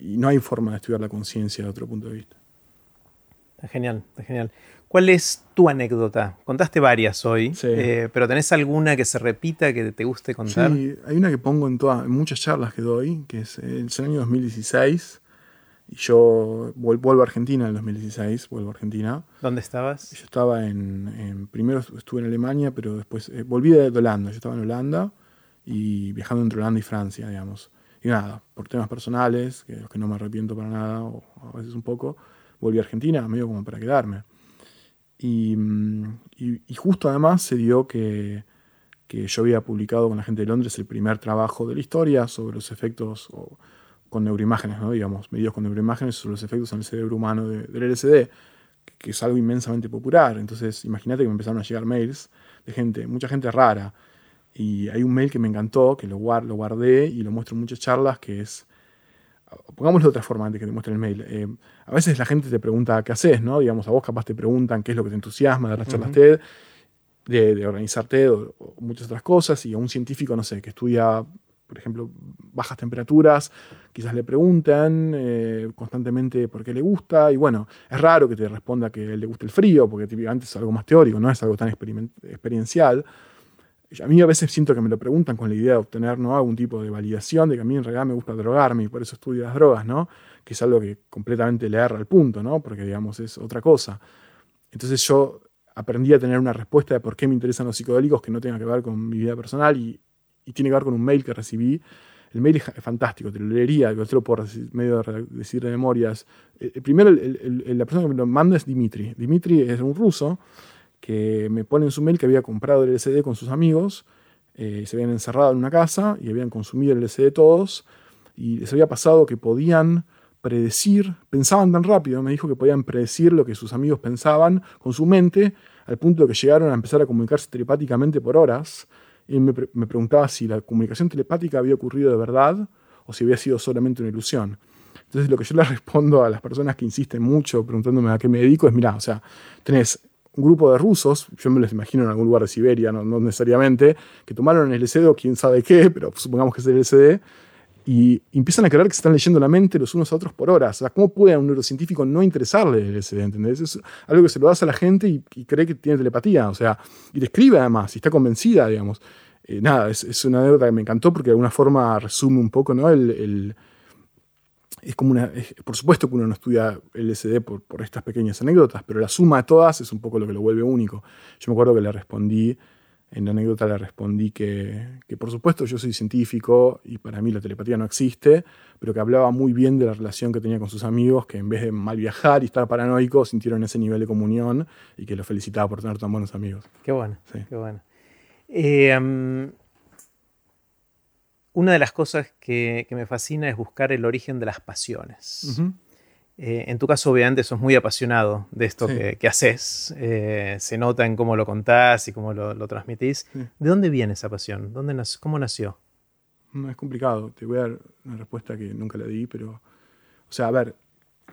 y no hay forma de estudiar la conciencia de otro punto de vista. Está genial, está genial. ¿Cuál es tu anécdota? Contaste varias hoy, eh, pero ¿tenés alguna que se repita que te guste contar? Sí, hay una que pongo en, todas, muchas charlas que doy, que es el año 2016. Y yo vuelvo a Argentina en el 2016, vuelvo a Argentina. ¿Dónde estabas? Yo estaba en, primero estuve en Alemania, pero después eh, volví de Holanda. Yo estaba en Holanda y viajando entre Holanda y Francia, digamos. Y nada, por temas personales, que los que no me arrepiento para nada, o a veces un poco, volví a Argentina, medio como para quedarme. Mm, y, justo además se dio que, yo había publicado con la gente de Londres el primer trabajo de la historia sobre los efectos con neuroimágenes, ¿no? digamos, medidos con neuroimágenes sobre los efectos en el cerebro humano del LSD, que, es algo inmensamente popular. Entonces, imagínate que me empezaron a llegar mails de gente, mucha gente rara. Y hay un mail que me encantó, que lo, lo guardé y lo muestro en muchas charlas, que es pongámoslo de otra forma antes que te muestre el mail. Eh, a veces la gente te pregunta qué haces, ¿no? Digamos, a vos capaz te preguntan qué es lo que te entusiasma de las charlas TED, de, de, organizar TED o, muchas otras cosas, y a un científico, no sé, que estudia, por ejemplo, bajas temperaturas, quizás le preguntan eh, constantemente por qué le gusta, y bueno, es raro que te responda que le guste el frío, porque típicamente es algo más teórico, no es algo tan experiencial. A mí a veces siento que me lo preguntan con la idea de obtener ¿no? algún tipo de validación de que a mí en realidad me gusta drogarme y por eso estudio las drogas, ¿no? que es algo que completamente le erra al punto, ¿no? porque digamos es otra cosa. Entonces yo aprendí a tener una respuesta de por qué me interesan los psicodélicos que no tenga que ver con mi vida personal y, tiene que ver con un mail que recibí. El mail es, fantástico, te lo leería, te lo puedo medio decir de memorias. El, primero, la persona que me lo manda es Dimitri. Dimitri es un ruso que me pone en su mail que había comprado el LCD con sus amigos, eh, se habían encerrado en una casa y habían consumido el LCD todos, y les había pasado que podían predecir, pensaban tan rápido, me dijo que podían predecir lo que sus amigos pensaban con su mente, al punto de que llegaron a empezar a comunicarse telepáticamente por horas, y me, me preguntaba si la comunicación telepática había ocurrido de verdad o si había sido solamente una ilusión. Entonces lo que yo le (laughs) respondo a las personas que insisten mucho preguntándome a qué me dedico es, mira, o sea, tenés un grupo de rusos, yo me los imagino en algún lugar de Siberia, no, necesariamente, que tomaron el LSD o quién sabe qué, pero supongamos que es el LSD, y empiezan a creer que se están leyendo la mente los unos a otros por horas. O sea, ¿cómo puede a un neurocientífico no interesarle LSD? ¿Entendés? Es algo que se lo das a la gente y, cree que tiene telepatía, o sea, y te escribe además, y está convencida, digamos. Eh, nada, es, una anécdota que me encantó porque de alguna forma resume un poco ¿no? el es como una. por supuesto que uno no estudia LSD por, por, estas pequeñas anécdotas, pero la suma de todas es un poco lo que lo vuelve único. Yo me acuerdo que le respondí En la anécdota le respondí que, que, por supuesto yo soy científico y para mí la telepatía no existe, pero que hablaba muy bien de la relación que tenía con sus amigos, que en vez de mal viajar y estar paranoico, sintieron ese nivel de comunión y que lo felicitaba por tener tan buenos amigos. Qué bueno, qué bueno. Eh, una de las cosas que, me fascina es buscar el origen de las pasiones. Eh, en tu caso, obviamente, sos muy apasionado de esto que, haces. Eh, se nota en cómo lo contás y cómo lo, transmitís. ¿De dónde viene esa pasión? ¿Dónde ¿Cómo nació? Es complicado. Te voy a dar una respuesta que nunca le di, pero. O sea, a ver,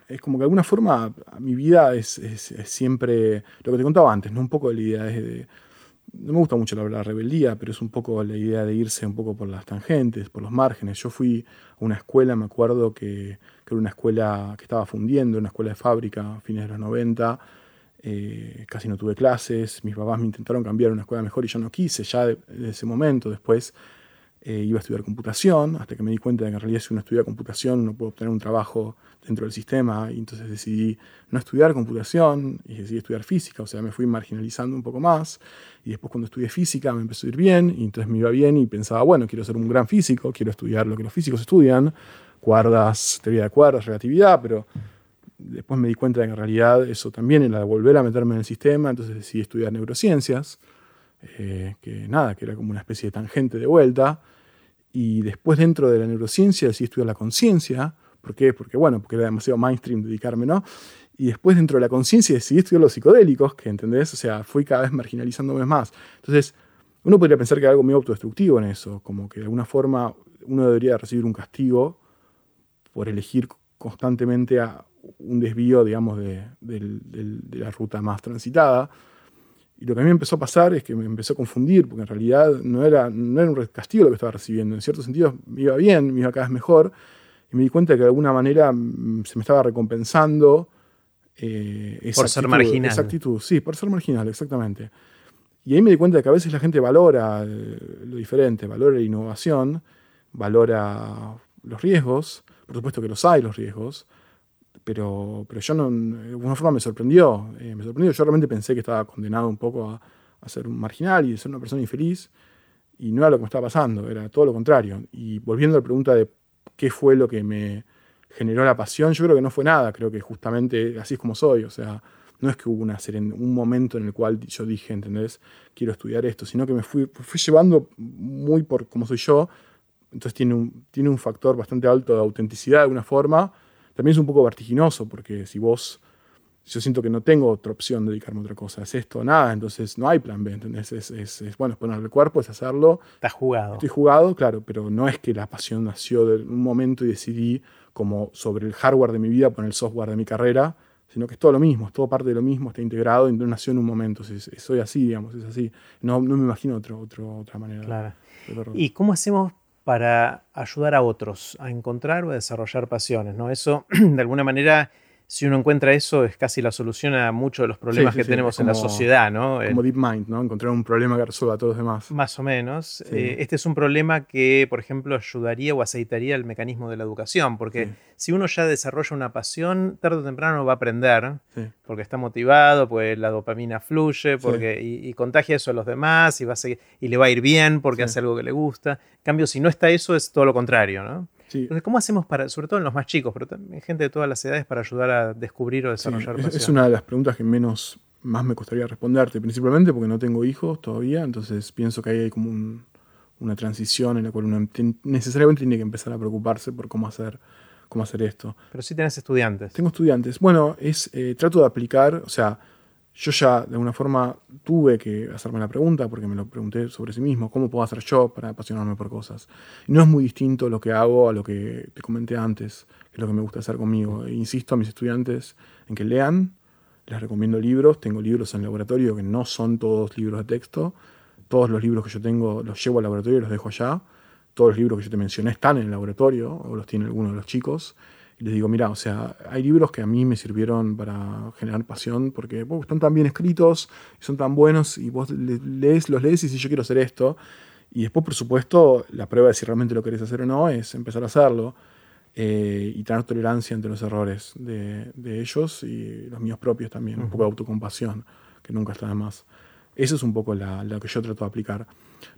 es como que de alguna forma mi vida es, siempre lo que te contaba antes, ¿no? Un poco la idea de no me gusta mucho la, rebeldía, pero es un poco la idea de irse un poco por las tangentes, por los márgenes. Yo fui a una escuela, me acuerdo que, era una escuela que estaba fundiendo, una escuela de fábrica a fines de los 90. Eh, casi no tuve clases, mis papás me intentaron cambiar a una escuela mejor y yo no quise ya de, ese momento. Después eh, iba a estudiar computación, hasta que me di cuenta de que en realidad si uno estudia computación no puede obtener un trabajo dentro del sistema, y entonces decidí no estudiar computación y decidí estudiar física, o sea, me fui marginalizando un poco más, y después cuando estudié física me empezó a ir bien, y entonces me iba bien y pensaba, bueno, quiero ser un gran físico, quiero estudiar lo que los físicos estudian, cuerdas, teoría de cuerdas, relatividad, pero después me di cuenta de que en realidad eso también era volver a meterme en el sistema, entonces decidí estudiar neurociencias, eh, que nada, que era como una especie de tangente de vuelta, y después dentro de la neurociencia decidí estudiar la conciencia. ¿Por qué? Porque, bueno, porque era demasiado mainstream dedicarme, ¿no? Y después dentro de la conciencia decidí estudiar los psicodélicos, que, ¿entendés? O sea, fui cada vez marginalizándome más. Entonces, uno podría pensar que hay algo muy autodestructivo en eso, como que de alguna forma uno debería recibir un castigo por elegir constantemente a un desvío, digamos, de, de la ruta más transitada. Y lo que a mí me empezó a pasar es que me empezó a confundir, porque en realidad no era, no era un castigo lo que estaba recibiendo. En cierto sentido me iba bien, me iba cada vez mejor, y me di cuenta que de alguna manera mm, se me estaba recompensando. Eh, esa por ser marginal. Esa actitud, sí, por ser marginal, exactamente. Y ahí me di cuenta de que a veces la gente valora eh, lo diferente, valora la innovación, valora los riesgos, por supuesto que los hay los riesgos, pero, pero yo no, de alguna forma me sorprendió. Eh, me sorprendió. Yo realmente pensé que estaba condenado un poco a, ser un marginal y de ser una persona infeliz. Y no era lo que me estaba pasando, era todo lo contrario. Y volviendo a la pregunta de qué fue lo que me generó la pasión, yo creo que no fue nada. Creo que justamente así es como soy. O sea, no es que hubo una, un momento en el cual yo dije, ¿entendés? Quiero estudiar esto, sino que me fui, fui llevando muy por como soy yo. Entonces tiene un, tiene un factor bastante alto de autenticidad de alguna forma también es un poco vertiginoso, porque si vos, yo siento que no tengo otra opción de dedicarme a otra cosa, es esto nada, entonces no hay plan B, ¿entendés? Es, es, es bueno, es ponerle el cuerpo, es hacerlo. Estás jugado. Estoy jugado, claro, pero no es que la pasión nació de un momento y decidí, como sobre el hardware de mi vida, poner el software de mi carrera, sino que es todo lo mismo, es todo parte de lo mismo, está integrado y no nació en un momento. soy así, digamos, es así. No, no me imagino otro, otro, otra manera. Claro. ¿Y cómo hacemos para ayudar a otros a encontrar o a desarrollar pasiones. ¿no? Eso, (clears throat) de alguna manera, si uno encuentra eso, es casi la solución a muchos de los problemas que tenemos en la sociedad, ¿no? Como Deep Mind, ¿no? Encontrar un problema que resuelva a todos los demás. Más o menos. Eh, este es un problema que, por ejemplo, ayudaría o aceitaría el mecanismo de la educación, porque si uno ya desarrolla una pasión, tarde o temprano va a aprender, porque está motivado, pues la dopamina fluye, porque, y, contagia eso a los demás, y, va a y le va a ir bien porque hace algo que le gusta. En cambio, si no está eso, es todo lo contrario, ¿no? Entonces, ¿cómo hacemos para, sobre todo en los más chicos, pero también gente de todas las edades, para ayudar a descubrir o desarrollar sí, Es una de las preguntas que menos más me costaría responderte, principalmente porque no tengo hijos todavía, entonces pienso que ahí hay como una transición en la cual uno necesariamente tiene que empezar a preocuparse por cómo hacer, cómo hacer esto. Pero sí tenés estudiantes. Tengo estudiantes. Bueno, es eh, trato de aplicar, o sea, yo ya de alguna forma tuve que hacerme la pregunta porque me lo pregunté sobre sí mismo, ¿cómo puedo hacer yo para apasionarme por cosas? No es muy distinto lo que hago a lo que te comenté antes, que es lo que me gusta hacer conmigo. E insisto a mis estudiantes en que lean, les recomiendo libros, tengo libros en el laboratorio que no son todos libros de texto, todos los libros que yo tengo los llevo al laboratorio y los dejo allá, todos los libros que yo te mencioné están en el laboratorio o los tiene alguno de los chicos y les digo, mira, o sea, hay libros que a mí me sirvieron para generar pasión porque están tan bien escritos son tan buenos y vos lees, los lees y si yo quiero hacer esto. Y después, por supuesto, la prueba de si realmente lo querés hacer o no es empezar a hacerlo eh, y tener tolerancia ante los errores de, ellos y los míos propios también, un poco de autocompasión, que nunca está de más. Eso es un poco lo que yo trato de aplicar.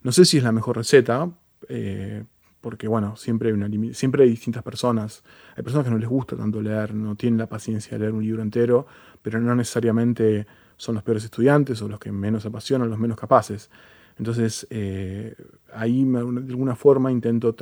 No sé si es la mejor receta, eh, porque bueno, siempre hay, una siempre hay distintas personas. Hay personas que no les gusta tanto leer, no tienen la paciencia de leer un libro entero, pero no necesariamente son los peores estudiantes o los que menos apasionan, los menos capaces. Entonces, eh, ahí de alguna forma intento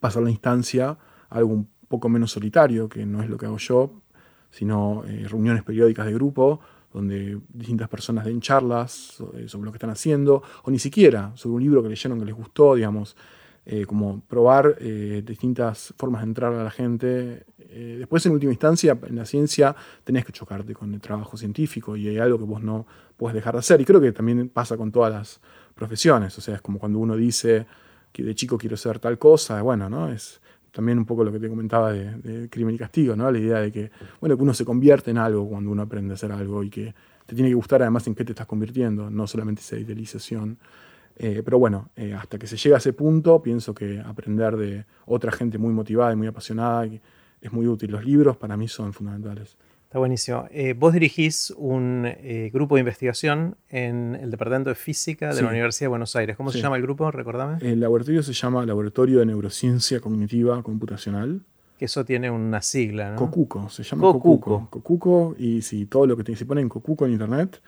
pasar la instancia a algo un poco menos solitario, que no es lo que hago yo, sino eh, reuniones periódicas de grupo donde distintas personas den charlas eh, sobre lo que están haciendo, o ni siquiera sobre un libro que leyeron que les gustó, digamos, eh, como probar eh, distintas formas de entrar a la gente. después, en última instancia, en la ciencia tenés que chocarte con el trabajo científico y hay algo que vos no puedes dejar de hacer. Y creo que también pasa con todas las profesiones, o sea, es como cuando uno dice que de chico quiero ser tal cosa, bueno, ¿no? Es, también un poco lo que te comentaba de, crimen y castigo, ¿no? La idea de que, bueno, uno se convierte en algo cuando uno aprende a hacer algo y que te tiene que gustar además en qué te estás convirtiendo, no solamente esa idealización. Eh, pero bueno, eh, hasta que se llega a ese punto, pienso que aprender de otra gente muy motivada y muy apasionada es muy útil. Los libros para mí son fundamentales. Está buenísimo. Eh, vos dirigís un eh, grupo de investigación en el Departamento de Física de la Universidad de Buenos Aires. ¿Cómo se llama el grupo? Recordame. El laboratorio se llama Laboratorio de Neurociencia Cognitiva Computacional. Que eso tiene una sigla, ¿no? Cocuco, se llama Cocuco. Cocuco, y si todo lo que te, si ponen Cocuco en internet,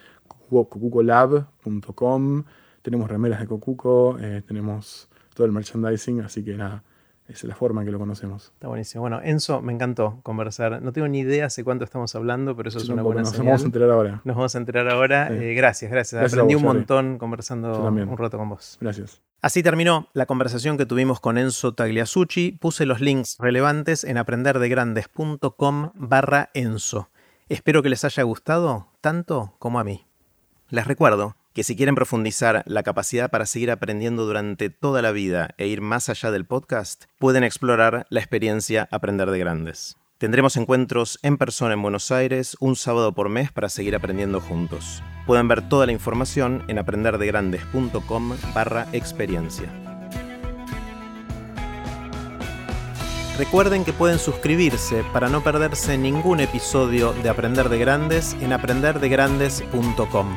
cocucolab.com, tenemos remeras de Cocuco, eh, tenemos todo el merchandising, así que nada, es la forma en que lo conocemos. Está buenísimo. Bueno, Enzo, me encantó conversar. No tengo ni idea hace cuánto estamos hablando, pero eso es una buena Nos vamos a enterar ahora. Nos vamos a enterar ahora. Eh, gracias, gracias, Aprendí un montón conversando un rato con vos. Gracias. Así terminó la conversación que tuvimos con Enzo Tagliasucci. Puse los links relevantes en aprenderdegrandes.com barra Enzo. Espero que les haya gustado tanto como a mí. Les recuerdo que si quieren profundizar la capacidad para seguir aprendiendo durante toda la vida e ir más allá del podcast, pueden explorar la experiencia Aprender de Grandes. Tendremos encuentros en persona en Buenos Aires un sábado por mes para seguir aprendiendo juntos. Pueden ver toda la información en aprenderdegrandes.com barra experiencia. Recuerden que pueden suscribirse para no perderse ningún episodio de Aprender de Grandes en aprenderdegrandes.com.